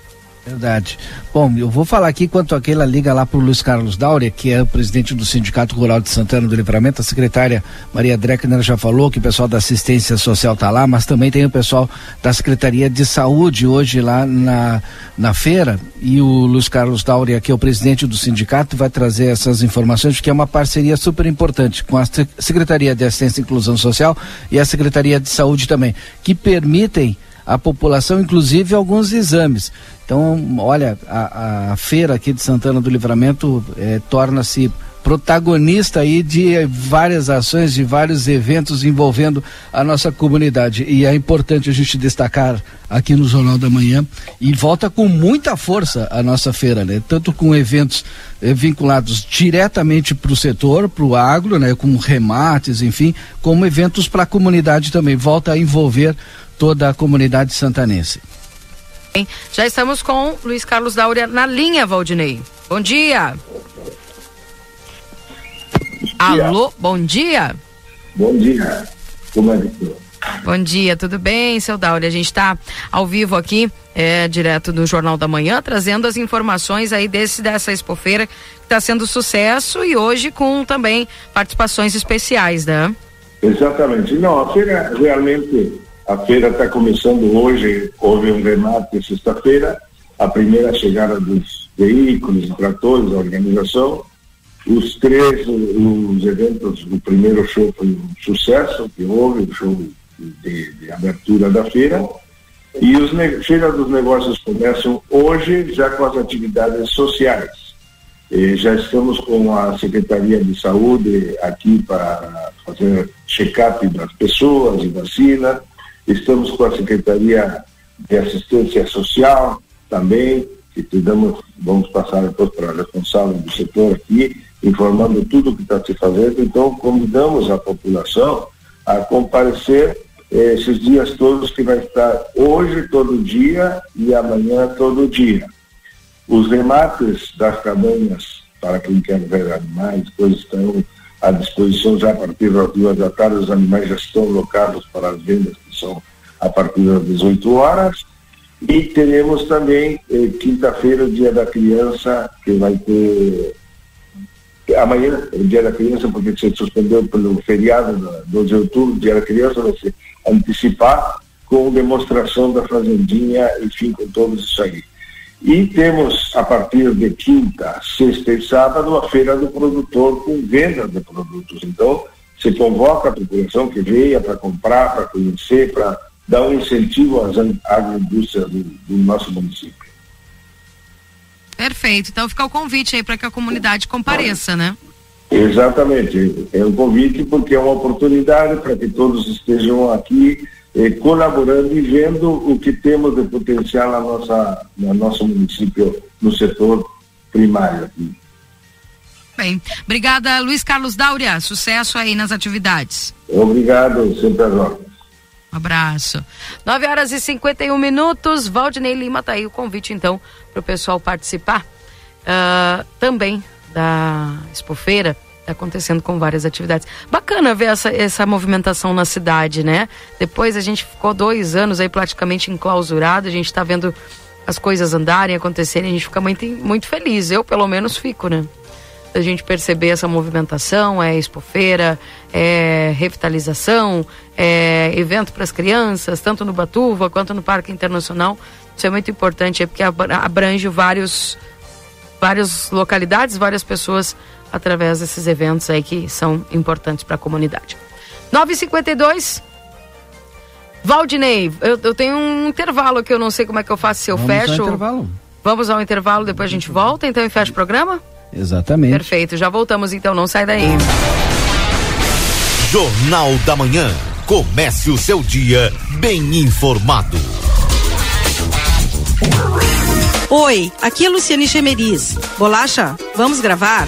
Verdade. Bom, eu vou falar aqui quanto aquela liga lá para o Luiz Carlos Dáurea, que é o presidente do Sindicato Rural de Santana do Livramento. A secretária Maria Dreckner já falou que o pessoal da assistência social está lá, mas também tem o pessoal da Secretaria de Saúde hoje lá na, na feira. E o Luiz Carlos Dáurea, que é o presidente do sindicato, vai trazer essas informações, porque é uma parceria super importante com a Se- Secretaria de Assistência e Inclusão Social e a Secretaria de Saúde também, que permitem à população, inclusive alguns exames. Então, olha, a, a feira aqui de Santana do Livramento eh, torna-se protagonista aí de várias ações, de vários eventos envolvendo a nossa comunidade. E é importante a gente destacar aqui no Jornal da Manhã e volta com muita força a nossa feira, né? Tanto com eventos eh, vinculados diretamente para o setor, para o agro, né? Com remates, enfim, como eventos para a comunidade também. Volta a envolver toda a comunidade santanense. Já estamos com Luiz Carlos Dáurea na linha, Valdinei. Bom dia. Alô, bom dia. Bom dia. Como é que estou? Bom dia, tudo bem, seu Dáurea? A gente está ao vivo aqui, é, direto do Jornal da Manhã, trazendo as informações aí desse, dessa expofeira que está sendo sucesso e hoje com também participações especiais, né? Exatamente. Não, a feira realmente, a feira está começando hoje, houve um remate sexta-feira, a primeira chegada dos veículos, tratores, a organização. Os três, os eventos, o primeiro show foi um sucesso, que houve, o show de, de abertura da feira. E os Feira dos Negócios começam hoje já com as atividades sociais. Eh, já estamos com a Secretaria de Saúde aqui para fazer check-up das pessoas e vacina. Estamos com a Secretaria de Assistência Social também, que te damos, vamos passar depois para a responsável do setor aqui, informando tudo o que está se fazendo. Então, convidamos a população a comparecer eh, esses dias todos que vai estar hoje todo dia e amanhã todo dia. Os remates das cabanhas, para quem quer ver animais, coisas estão à disposição já a partir das duas da tarde. Os animais já estão locados para as vendas, a partir das 18 horas. E teremos também, eh, quinta-feira, o Dia da Criança, que vai ter. Amanhã Dia da Criança, porque se suspendeu pelo feriado, da 12 de outubro, Dia da Criança vai se antecipar com demonstração da Fazendinha, enfim, com todos isso aí. E temos, a partir de quinta, sexta e sábado, a feira do produtor com venda de produtos. Então, se convoca a população que venha para comprar, para conhecer, para dar um incentivo às agroindústrias do, do nosso município. Perfeito. Então fica o convite aí para que a comunidade compareça, né? Exatamente. É um convite porque é uma oportunidade para que todos estejam aqui eh, colaborando e vendo o que temos de potencial na nossa, no nosso município, no setor primário aqui. Bem, obrigada Luiz Carlos Dáurea, sucesso aí nas atividades. Obrigado, sempre a Um abraço. 9 horas e 51 minutos, Valdinei Lima tá aí o convite então para o pessoal participar uh, também da Expofeira tá acontecendo com várias atividades. Bacana ver essa, essa movimentação na cidade, né? Depois a gente ficou dois anos aí praticamente enclausurado, a gente está vendo as coisas andarem, acontecerem, a gente fica muito, muito feliz. Eu, pelo menos, fico, né? A gente perceber essa movimentação, é expofeira, é revitalização, é evento para as crianças, tanto no Batuva quanto no Parque Internacional. Isso é muito importante, é porque abrange vários, várias localidades, várias pessoas através desses eventos aí que são importantes para a comunidade. 952 Valdinei, eu, eu, tenho um intervalo que eu não sei como é que eu faço se eu Vamos fecho. Ao intervalo. Vamos ao intervalo, depois a gente volta, então e fecha o programa? Exatamente. Perfeito, já voltamos então, não sai daí. Jornal da Manhã. Comece o seu dia bem informado. Oi, aqui é Luciane Chemeris. Bolacha, vamos gravar?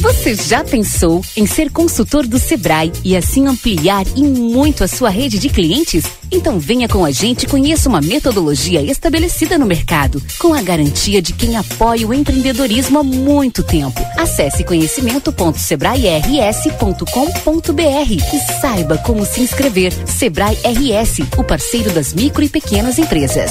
Você já pensou em ser consultor do Sebrae e assim ampliar e muito a sua rede de clientes? Então venha com a gente e conheça uma metodologia estabelecida no mercado, com a garantia de quem apoia o empreendedorismo há muito tempo. Acesse conhecimento.sebrae-rs.com.br e saiba como se inscrever. Sebrae RS, o parceiro das micro e pequenas empresas.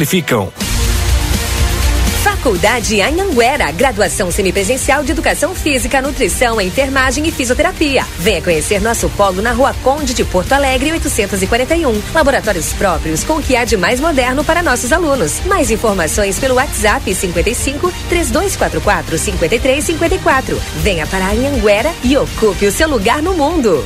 Faculdade Anhanguera, graduação semipresencial de Educação Física, Nutrição, Enfermagem e Fisioterapia. Venha conhecer nosso polo na Rua Conde de Porto Alegre, 841. Laboratórios próprios com o que há de mais moderno para nossos alunos. Mais informações pelo WhatsApp 55 3244 5354. Venha para Anhanguera e ocupe o seu lugar no mundo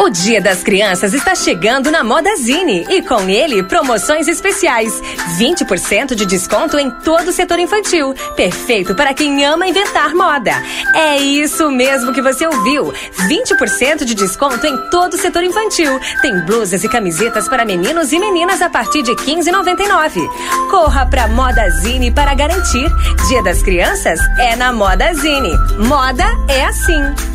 O Dia das Crianças está chegando na Modazine e com ele promoções especiais. 20% de desconto em todo o setor infantil. Perfeito para quem ama inventar moda. É isso mesmo que você ouviu. 20% de desconto em todo o setor infantil. Tem blusas e camisetas para meninos e meninas a partir de 15,99. Corra para Modazine para garantir. Dia das Crianças é na Modazine. Moda é assim.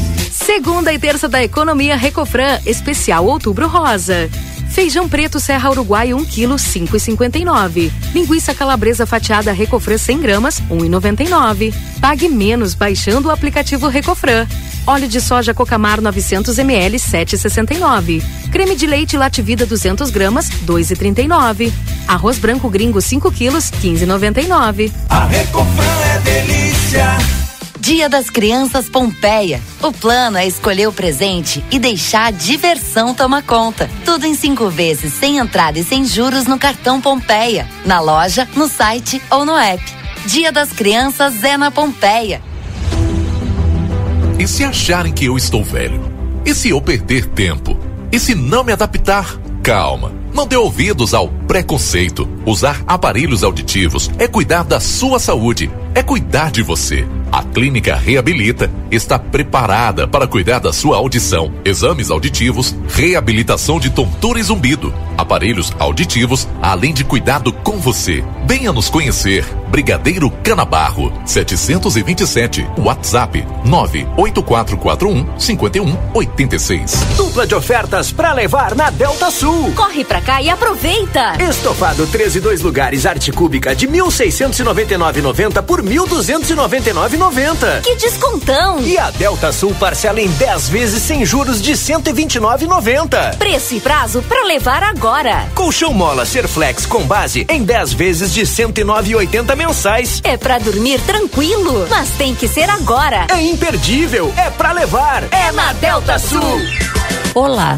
Segunda e terça da economia Recofran, especial Outubro Rosa. Feijão preto Serra Uruguai 1 kg 5,59. Linguiça calabresa fatiada Recofran 100 gramas 1,99. Pague menos baixando o aplicativo Recofran. Óleo de soja Cocamar 900 ml 7,69. Creme de leite Lativida 200 gramas 2,39. Arroz branco gringo 5 kg 15,99. A Recofran é delícia. Dia das Crianças Pompeia. O plano é escolher o presente e deixar a diversão tomar conta. Tudo em cinco vezes, sem entrada e sem juros no cartão Pompeia. Na loja, no site ou no app. Dia das Crianças é na Pompeia. E se acharem que eu estou velho? E se eu perder tempo? E se não me adaptar? Calma. Não dê ouvidos ao preconceito. Usar aparelhos auditivos é cuidar da sua saúde, é cuidar de você. A Clínica Reabilita está preparada para cuidar da sua audição, exames auditivos, reabilitação de tontura e zumbido, aparelhos auditivos, além de cuidado com você. Venha nos conhecer. Brigadeiro Canabarro, 727, WhatsApp 98441 5186. Dupla de ofertas para levar na Delta Sul. Corre pra cá e aproveita! Estofado 13 dois lugares arte cúbica de 1.699,90 por 1.299,90. Que descontão! E a Delta Sul parcela em 10 vezes sem juros de 129,90. Preço e prazo pra levar agora. Colchão mola Serflex com base em 10 vezes de 109,80 mensais. É pra dormir tranquilo, mas tem que ser agora. É imperdível, é pra levar. É na Delta Sul. Olá,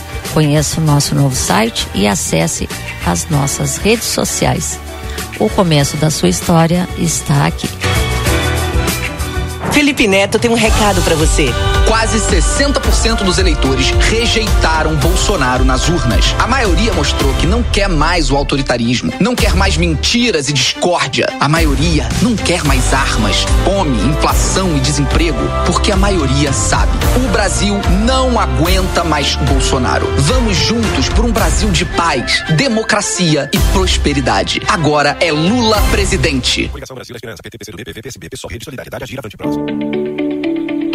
Conheça o nosso novo site e acesse as nossas redes sociais. O começo da sua história está aqui. Felipe Neto tem um recado para você. Quase 60% dos eleitores rejeitaram Bolsonaro nas urnas. A maioria mostrou que não quer mais o autoritarismo, não quer mais mentiras e discórdia. A maioria não quer mais armas, fome, inflação e desemprego, porque a maioria sabe. O Brasil não aguenta mais Bolsonaro. Vamos juntos por um Brasil de paz, democracia e prosperidade. Agora é Lula presidente. Thank you.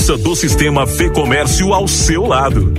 do sistema Fê Comércio ao seu lado.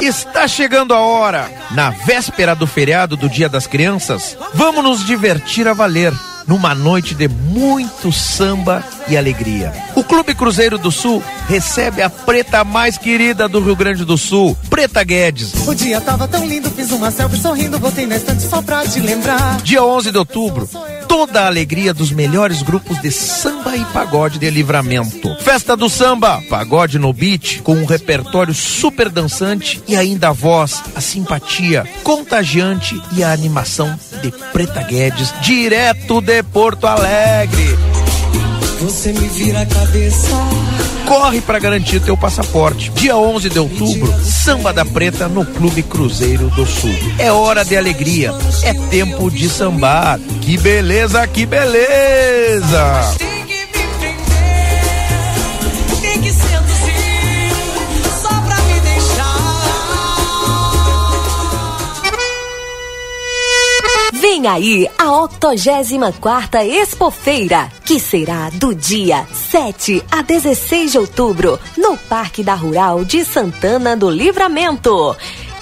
Está chegando a hora. Na véspera do feriado do Dia das Crianças, vamos nos divertir a valer numa noite de muito samba e alegria. O Clube Cruzeiro do Sul recebe a preta mais querida do Rio Grande do Sul, Preta Guedes. O dia tava tão lindo, fiz uma selfie sorrindo, voltei na estante só pra te lembrar. Dia 11 de outubro, toda a alegria dos melhores grupos de samba e pagode de livramento. Festa do samba, pagode no beat, com um repertório super dançante e ainda a voz, a simpatia contagiante e a animação de Preta Guedes, direto de Porto Alegre. Você me vira a cabeça. Corre para garantir teu passaporte. Dia 11 de outubro, Samba da Preta no Clube Cruzeiro do Sul. É hora de alegria, é tempo de sambar. Que beleza, que beleza! Vem aí a 84 Expofeira, que será do dia 7 a 16 de outubro, no Parque da Rural de Santana do Livramento.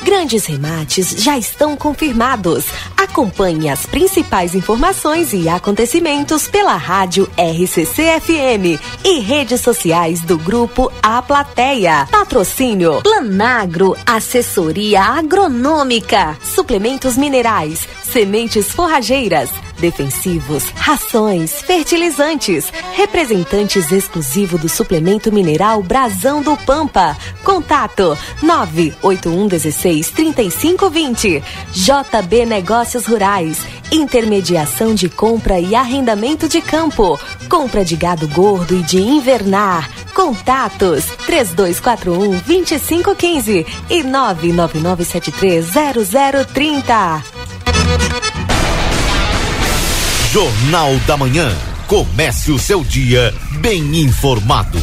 Grandes remates já estão confirmados. Acompanhe as principais informações e acontecimentos pela rádio RCC FM e redes sociais do grupo A Plateia. Patrocínio Planagro, assessoria agronômica, suplementos minerais, sementes forrageiras, defensivos, rações, fertilizantes, representantes exclusivo do suplemento mineral Brasão do Pampa. Contato 98116 3520. JB Negócios Rurais. Intermediação de compra e arrendamento de campo. Compra de gado gordo e de invernar. Contatos 3241 2515 e 99973 0030. Jornal da Manhã. Comece o seu dia bem informado.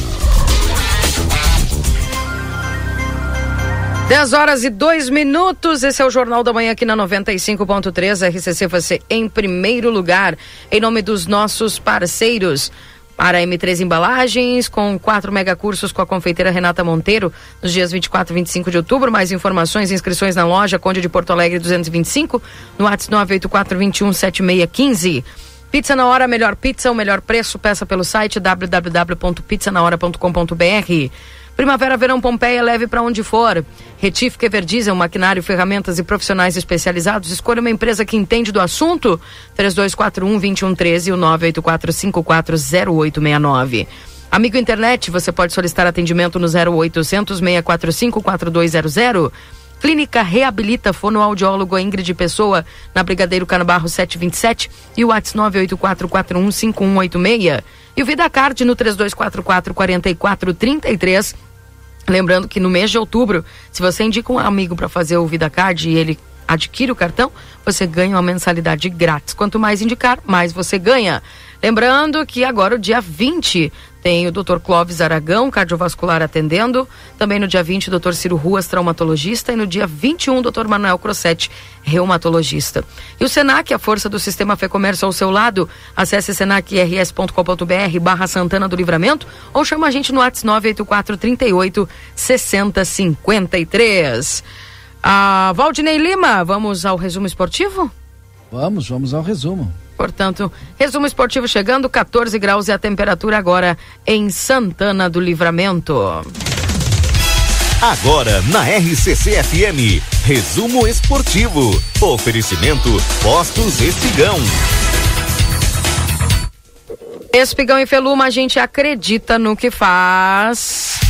10 horas e 2 minutos. Esse é o Jornal da Manhã aqui na 95.3. RCC você em primeiro lugar. Em nome dos nossos parceiros. Para M3 Embalagens, com quatro mega cursos com a confeiteira Renata Monteiro, nos dias 24 e 25 de outubro. Mais informações e inscrições na loja Conde de Porto Alegre 225, no WhatsApp 984 21 7615. Pizza na hora, melhor pizza, o melhor preço. Peça pelo site www.pizzanahora.com.br. Primavera, verão, Pompeia, leve para onde for. Retífica Everdiesel, maquinário, ferramentas e profissionais especializados. Escolha uma empresa que entende do assunto. 3241-2113 e o 984-540869. Amigo Internet, você pode solicitar atendimento no 0800 645 4200. Clínica Reabilita Fonoaudiólogo Ingrid Pessoa, na Brigadeiro Canabarro 727 e o WhatsApp 984415186. E o VidaCard no 3244-4433. Lembrando que no mês de outubro, se você indica um amigo para fazer o VidaCard e ele adquire o cartão, você ganha uma mensalidade grátis. Quanto mais indicar, mais você ganha. Lembrando que agora, o dia 20, tem o Dr. Clóvis Aragão, cardiovascular, atendendo. Também no dia 20, o Dr. Ciro Ruas, traumatologista. E no dia 21, o Dr. Manuel Crossetti, reumatologista. E o Senac, a força do sistema Fê Comércio ao seu lado. Acesse senacrs.com.br barra Santana do Livramento ou chama a gente no WhatsApp 984 38 6053. Ah, Valdinei Lima, vamos ao resumo esportivo? Vamos, vamos ao resumo. Portanto, resumo esportivo chegando, 14 graus e a temperatura agora em Santana do Livramento. Agora na RCC FM, resumo esportivo. Oferecimento Postos Espigão. Espigão e Feluma, a gente acredita no que faz.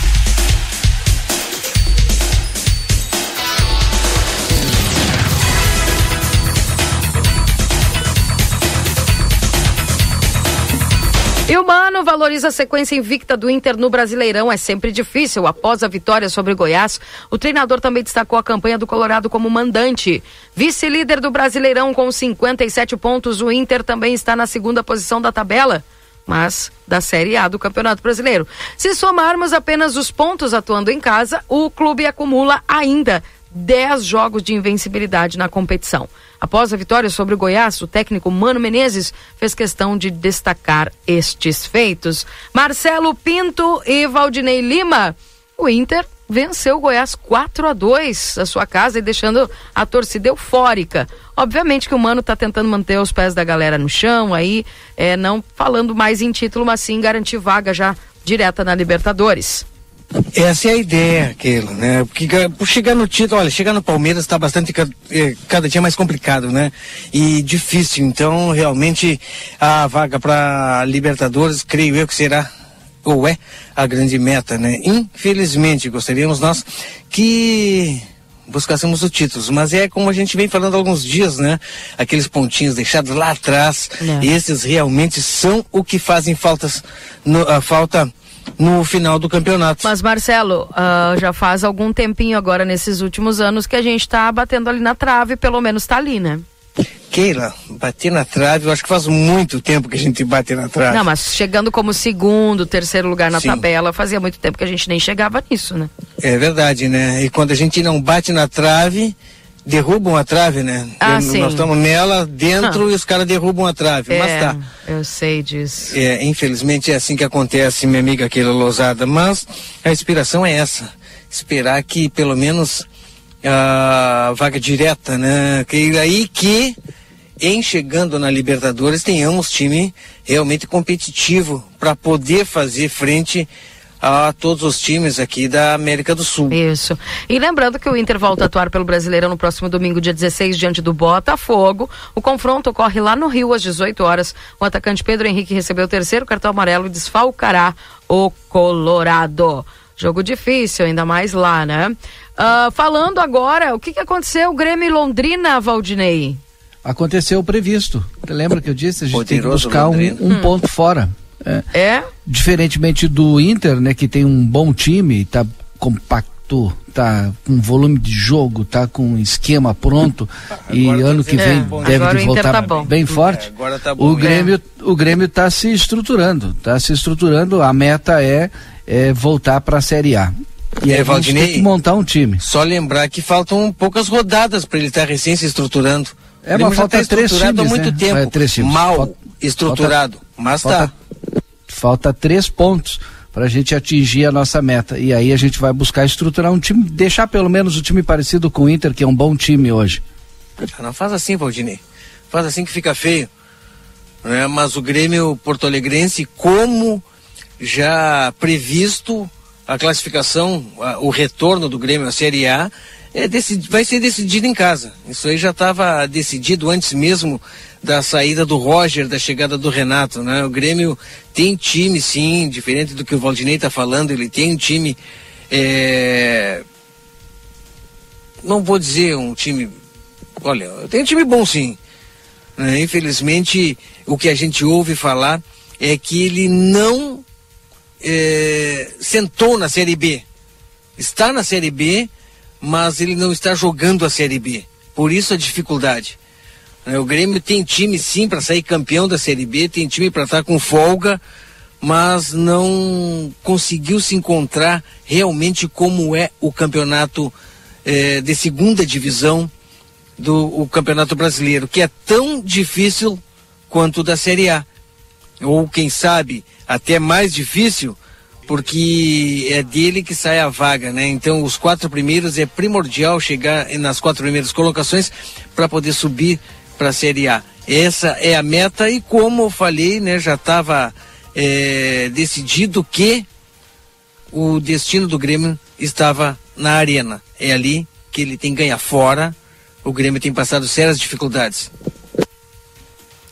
E o Mano valoriza a sequência invicta do Inter no Brasileirão. É sempre difícil. Após a vitória sobre Goiás, o treinador também destacou a campanha do Colorado como mandante. Vice-líder do Brasileirão com 57 pontos, o Inter também está na segunda posição da tabela. Mas da Série A do Campeonato Brasileiro. Se somarmos apenas os pontos atuando em casa, o clube acumula ainda 10 jogos de invencibilidade na competição. Após a vitória sobre o Goiás, o técnico Mano Menezes fez questão de destacar estes feitos. Marcelo Pinto e Valdinei Lima, o Inter venceu o Goiás 4 a 2 a sua casa e deixando a torcida eufórica. Obviamente que o Mano está tentando manter os pés da galera no chão, aí é, não falando mais em título, mas sim garantir vaga já direta na Libertadores. Essa é a ideia, aquilo, né? Porque por chegar no título, olha, chegar no Palmeiras está bastante eh, cada dia mais complicado, né? E difícil. Então, realmente, a vaga para Libertadores, creio eu que será ou é a grande meta, né? Infelizmente, gostaríamos nós que buscássemos os títulos, mas é como a gente vem falando há alguns dias, né? Aqueles pontinhos deixados lá atrás, É. esses realmente são o que fazem faltas no, a falta no final do campeonato. Mas, Marcelo, ah, já faz algum tempinho agora, nesses últimos anos, que a gente tá batendo ali na trave, pelo menos tá ali, né? Keila, bater na trave, eu acho que faz muito tempo que a gente bate na trave. Não, mas chegando como segundo, terceiro lugar na Sim. tabela, fazia muito tempo que a gente nem chegava nisso, né? É verdade, né? E quando a gente não bate na trave, derrubam a trave, né? Ah, Eu- sim. Nós estamos nela dentro Ah. e os caras derrubam a trave. Mas é, tá. eu sei disso. É, infelizmente é assim que acontece, minha amiga Keila Lousada. Mas a inspiração é essa. Esperar que pelo menos a vaga direta, né? Que aí que em chegando na Libertadores tenhamos time realmente competitivo para poder fazer frente a todos os times aqui da América do Sul. Isso. E lembrando que o Inter volta a atuar pelo Brasileirão no próximo domingo, dia 16, diante do Botafogo. O confronto ocorre lá no Rio às 18 horas. O atacante Pedro Henrique recebeu o terceiro cartão amarelo e desfalcará o Colorado. Jogo difícil, ainda mais lá, né? Ah, falando agora, o que, que aconteceu? O Grêmio e Londrina, Valdinei. Aconteceu o previsto. Lembra que eu disse? A gente tem que Poderoso buscar um, um Hum. ponto fora. É. É? Diferentemente do Inter, né, que tem um bom time, tá compacto, tá com volume de jogo, tá com esquema pronto e Agora tá ano que vem é deve de voltar tá bom. bem forte. É, agora tá bom, o é. Grêmio, o Grêmio tá se estruturando, tá se estruturando. A meta é, é voltar para a Série A. E É, aí a gente Valdinei, tem que montar um time. Só lembrar que faltam poucas rodadas para ele estar recém se estruturando. É, mas já falta tá três estruturado times, há muito né? tempo. É, três times. Mal Falta- estruturado, mas falta- tá. Falta três pontos para a gente atingir a nossa meta. E aí a gente vai buscar estruturar um time, deixar pelo menos o time parecido com o Inter, que é um bom time hoje. Ah, Não faz assim, Valdinei. Faz assim que fica feio. Né? Mas o Grêmio Porto Alegrense, como já previsto a classificação, o retorno do Grêmio à Série A, é decidi- vai ser decidido em casa. Isso aí já estava decidido antes mesmo da saída do Roger, da chegada do Renato. Né? O Grêmio tem time, sim, diferente do que o Valdinei está falando, ele tem um time. é, Não vou dizer um time Olha, tem um time bom sim. né? Infelizmente, o que a gente ouve falar é que ele não eh, sentou na Série B. Está na Série B, mas ele não está jogando a Série B. Por isso a dificuldade. O Grêmio tem time sim para sair campeão da Série B, tem time para estar com folga, mas não conseguiu se encontrar realmente como é o campeonato eh, de segunda divisão do Campeonato Brasileiro, que é tão difícil quanto o da Série A. Ou quem sabe até mais difícil, porque é dele que sai a vaga, né? Então os quatro primeiros é primordial chegar nas quatro primeiras colocações para poder subir para a Série A. Essa é a meta e como eu falei, né, já estava decidido que o destino do Grêmio estava na arena. É ali que ele tem que ganhar fora. O Grêmio tem passado sérias dificuldades.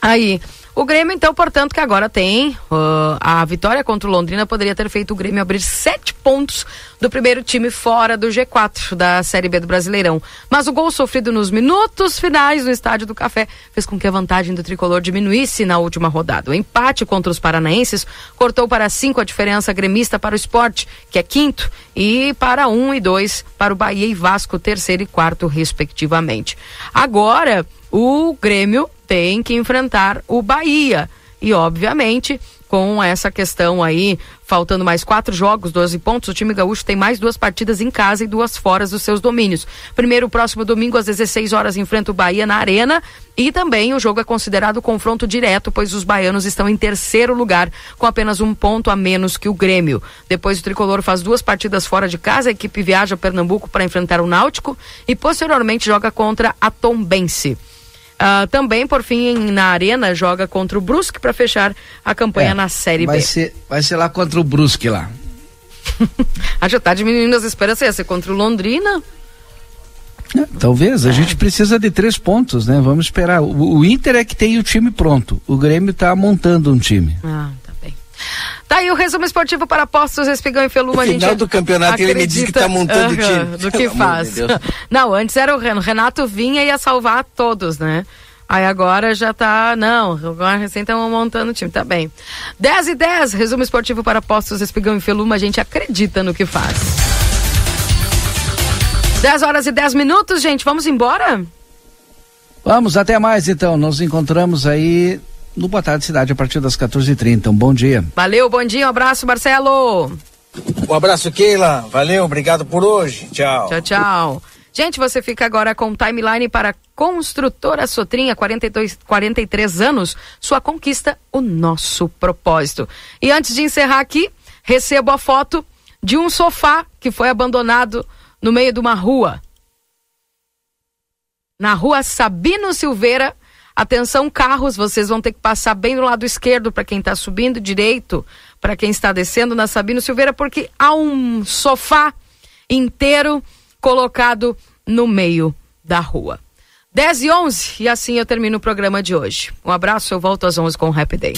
Aí. O Grêmio, então, portanto, que agora tem uh, a vitória contra o Londrina, poderia ter feito o Grêmio abrir sete pontos do primeiro time fora do G4 da Série B do Brasileirão. Mas o gol sofrido nos minutos finais no Estádio do Café fez com que a vantagem do tricolor diminuísse na última rodada. O empate contra os paranaenses cortou para cinco a diferença gremista para o esporte, que é quinto, e para um e dois para o Bahia e Vasco, terceiro e quarto, respectivamente. Agora, o Grêmio tem que enfrentar o Bahia. E, obviamente, com essa questão aí, faltando mais quatro jogos, 12 pontos, o time gaúcho tem mais duas partidas em casa e duas fora dos seus domínios. Primeiro, próximo domingo, às 16 horas, enfrenta o Bahia na Arena. E também o jogo é considerado confronto direto, pois os baianos estão em terceiro lugar, com apenas um ponto a menos que o Grêmio. Depois, o tricolor faz duas partidas fora de casa, a equipe viaja a Pernambuco para enfrentar o Náutico e, posteriormente, joga contra a Tombense. Ah, também, por fim, na Arena, joga contra o Brusque para fechar a campanha É, na Série vai B. Ser, vai ser lá contra o Brusque lá. a já tá diminuindo as esperanças. Ia ser contra o Londrina. Talvez, a gente precisa de três pontos, né? Vamos esperar. O, o Inter é que tem o time pronto. O Grêmio está montando um time. Ah, tá bem. Tá aí o resumo esportivo para apostos, Espigão e Feluma. No a gente final do campeonato ele me diz que tá montando o Aham, time. Do que Pelo faz. de. Não, antes era o Renato. Renato vinha e ia salvar todos, né? Aí agora já tá. Não, agora recém estão montando o time, tá bem. 10 e 10, resumo esportivo para apostos, Espigão e Feluma. A gente acredita no que faz. 10 horas e 10 minutos, gente. Vamos embora? Vamos, até mais então. Nos encontramos aí no Boa Tarde Cidade a partir das 14h30. Um bom dia. Valeu, bom dia, um abraço, Marcelo. Um abraço, Keila. Valeu, obrigado por hoje. Tchau. Tchau, tchau. Gente, você fica agora com o timeline para Construtora Sotrinha, 42, 43 anos. Sua conquista, o nosso propósito. E antes de encerrar aqui, recebo a foto de um sofá que foi abandonado no meio de uma rua. Na rua Sabino Silveira. Atenção, carros, vocês vão ter que passar bem do lado esquerdo para quem está subindo, direito para quem está descendo na Sabino Silveira, porque há um sofá inteiro colocado no meio da rua. 10 e 11, e assim eu termino o programa de hoje. Um abraço, eu volto às 11 com o Happy Day.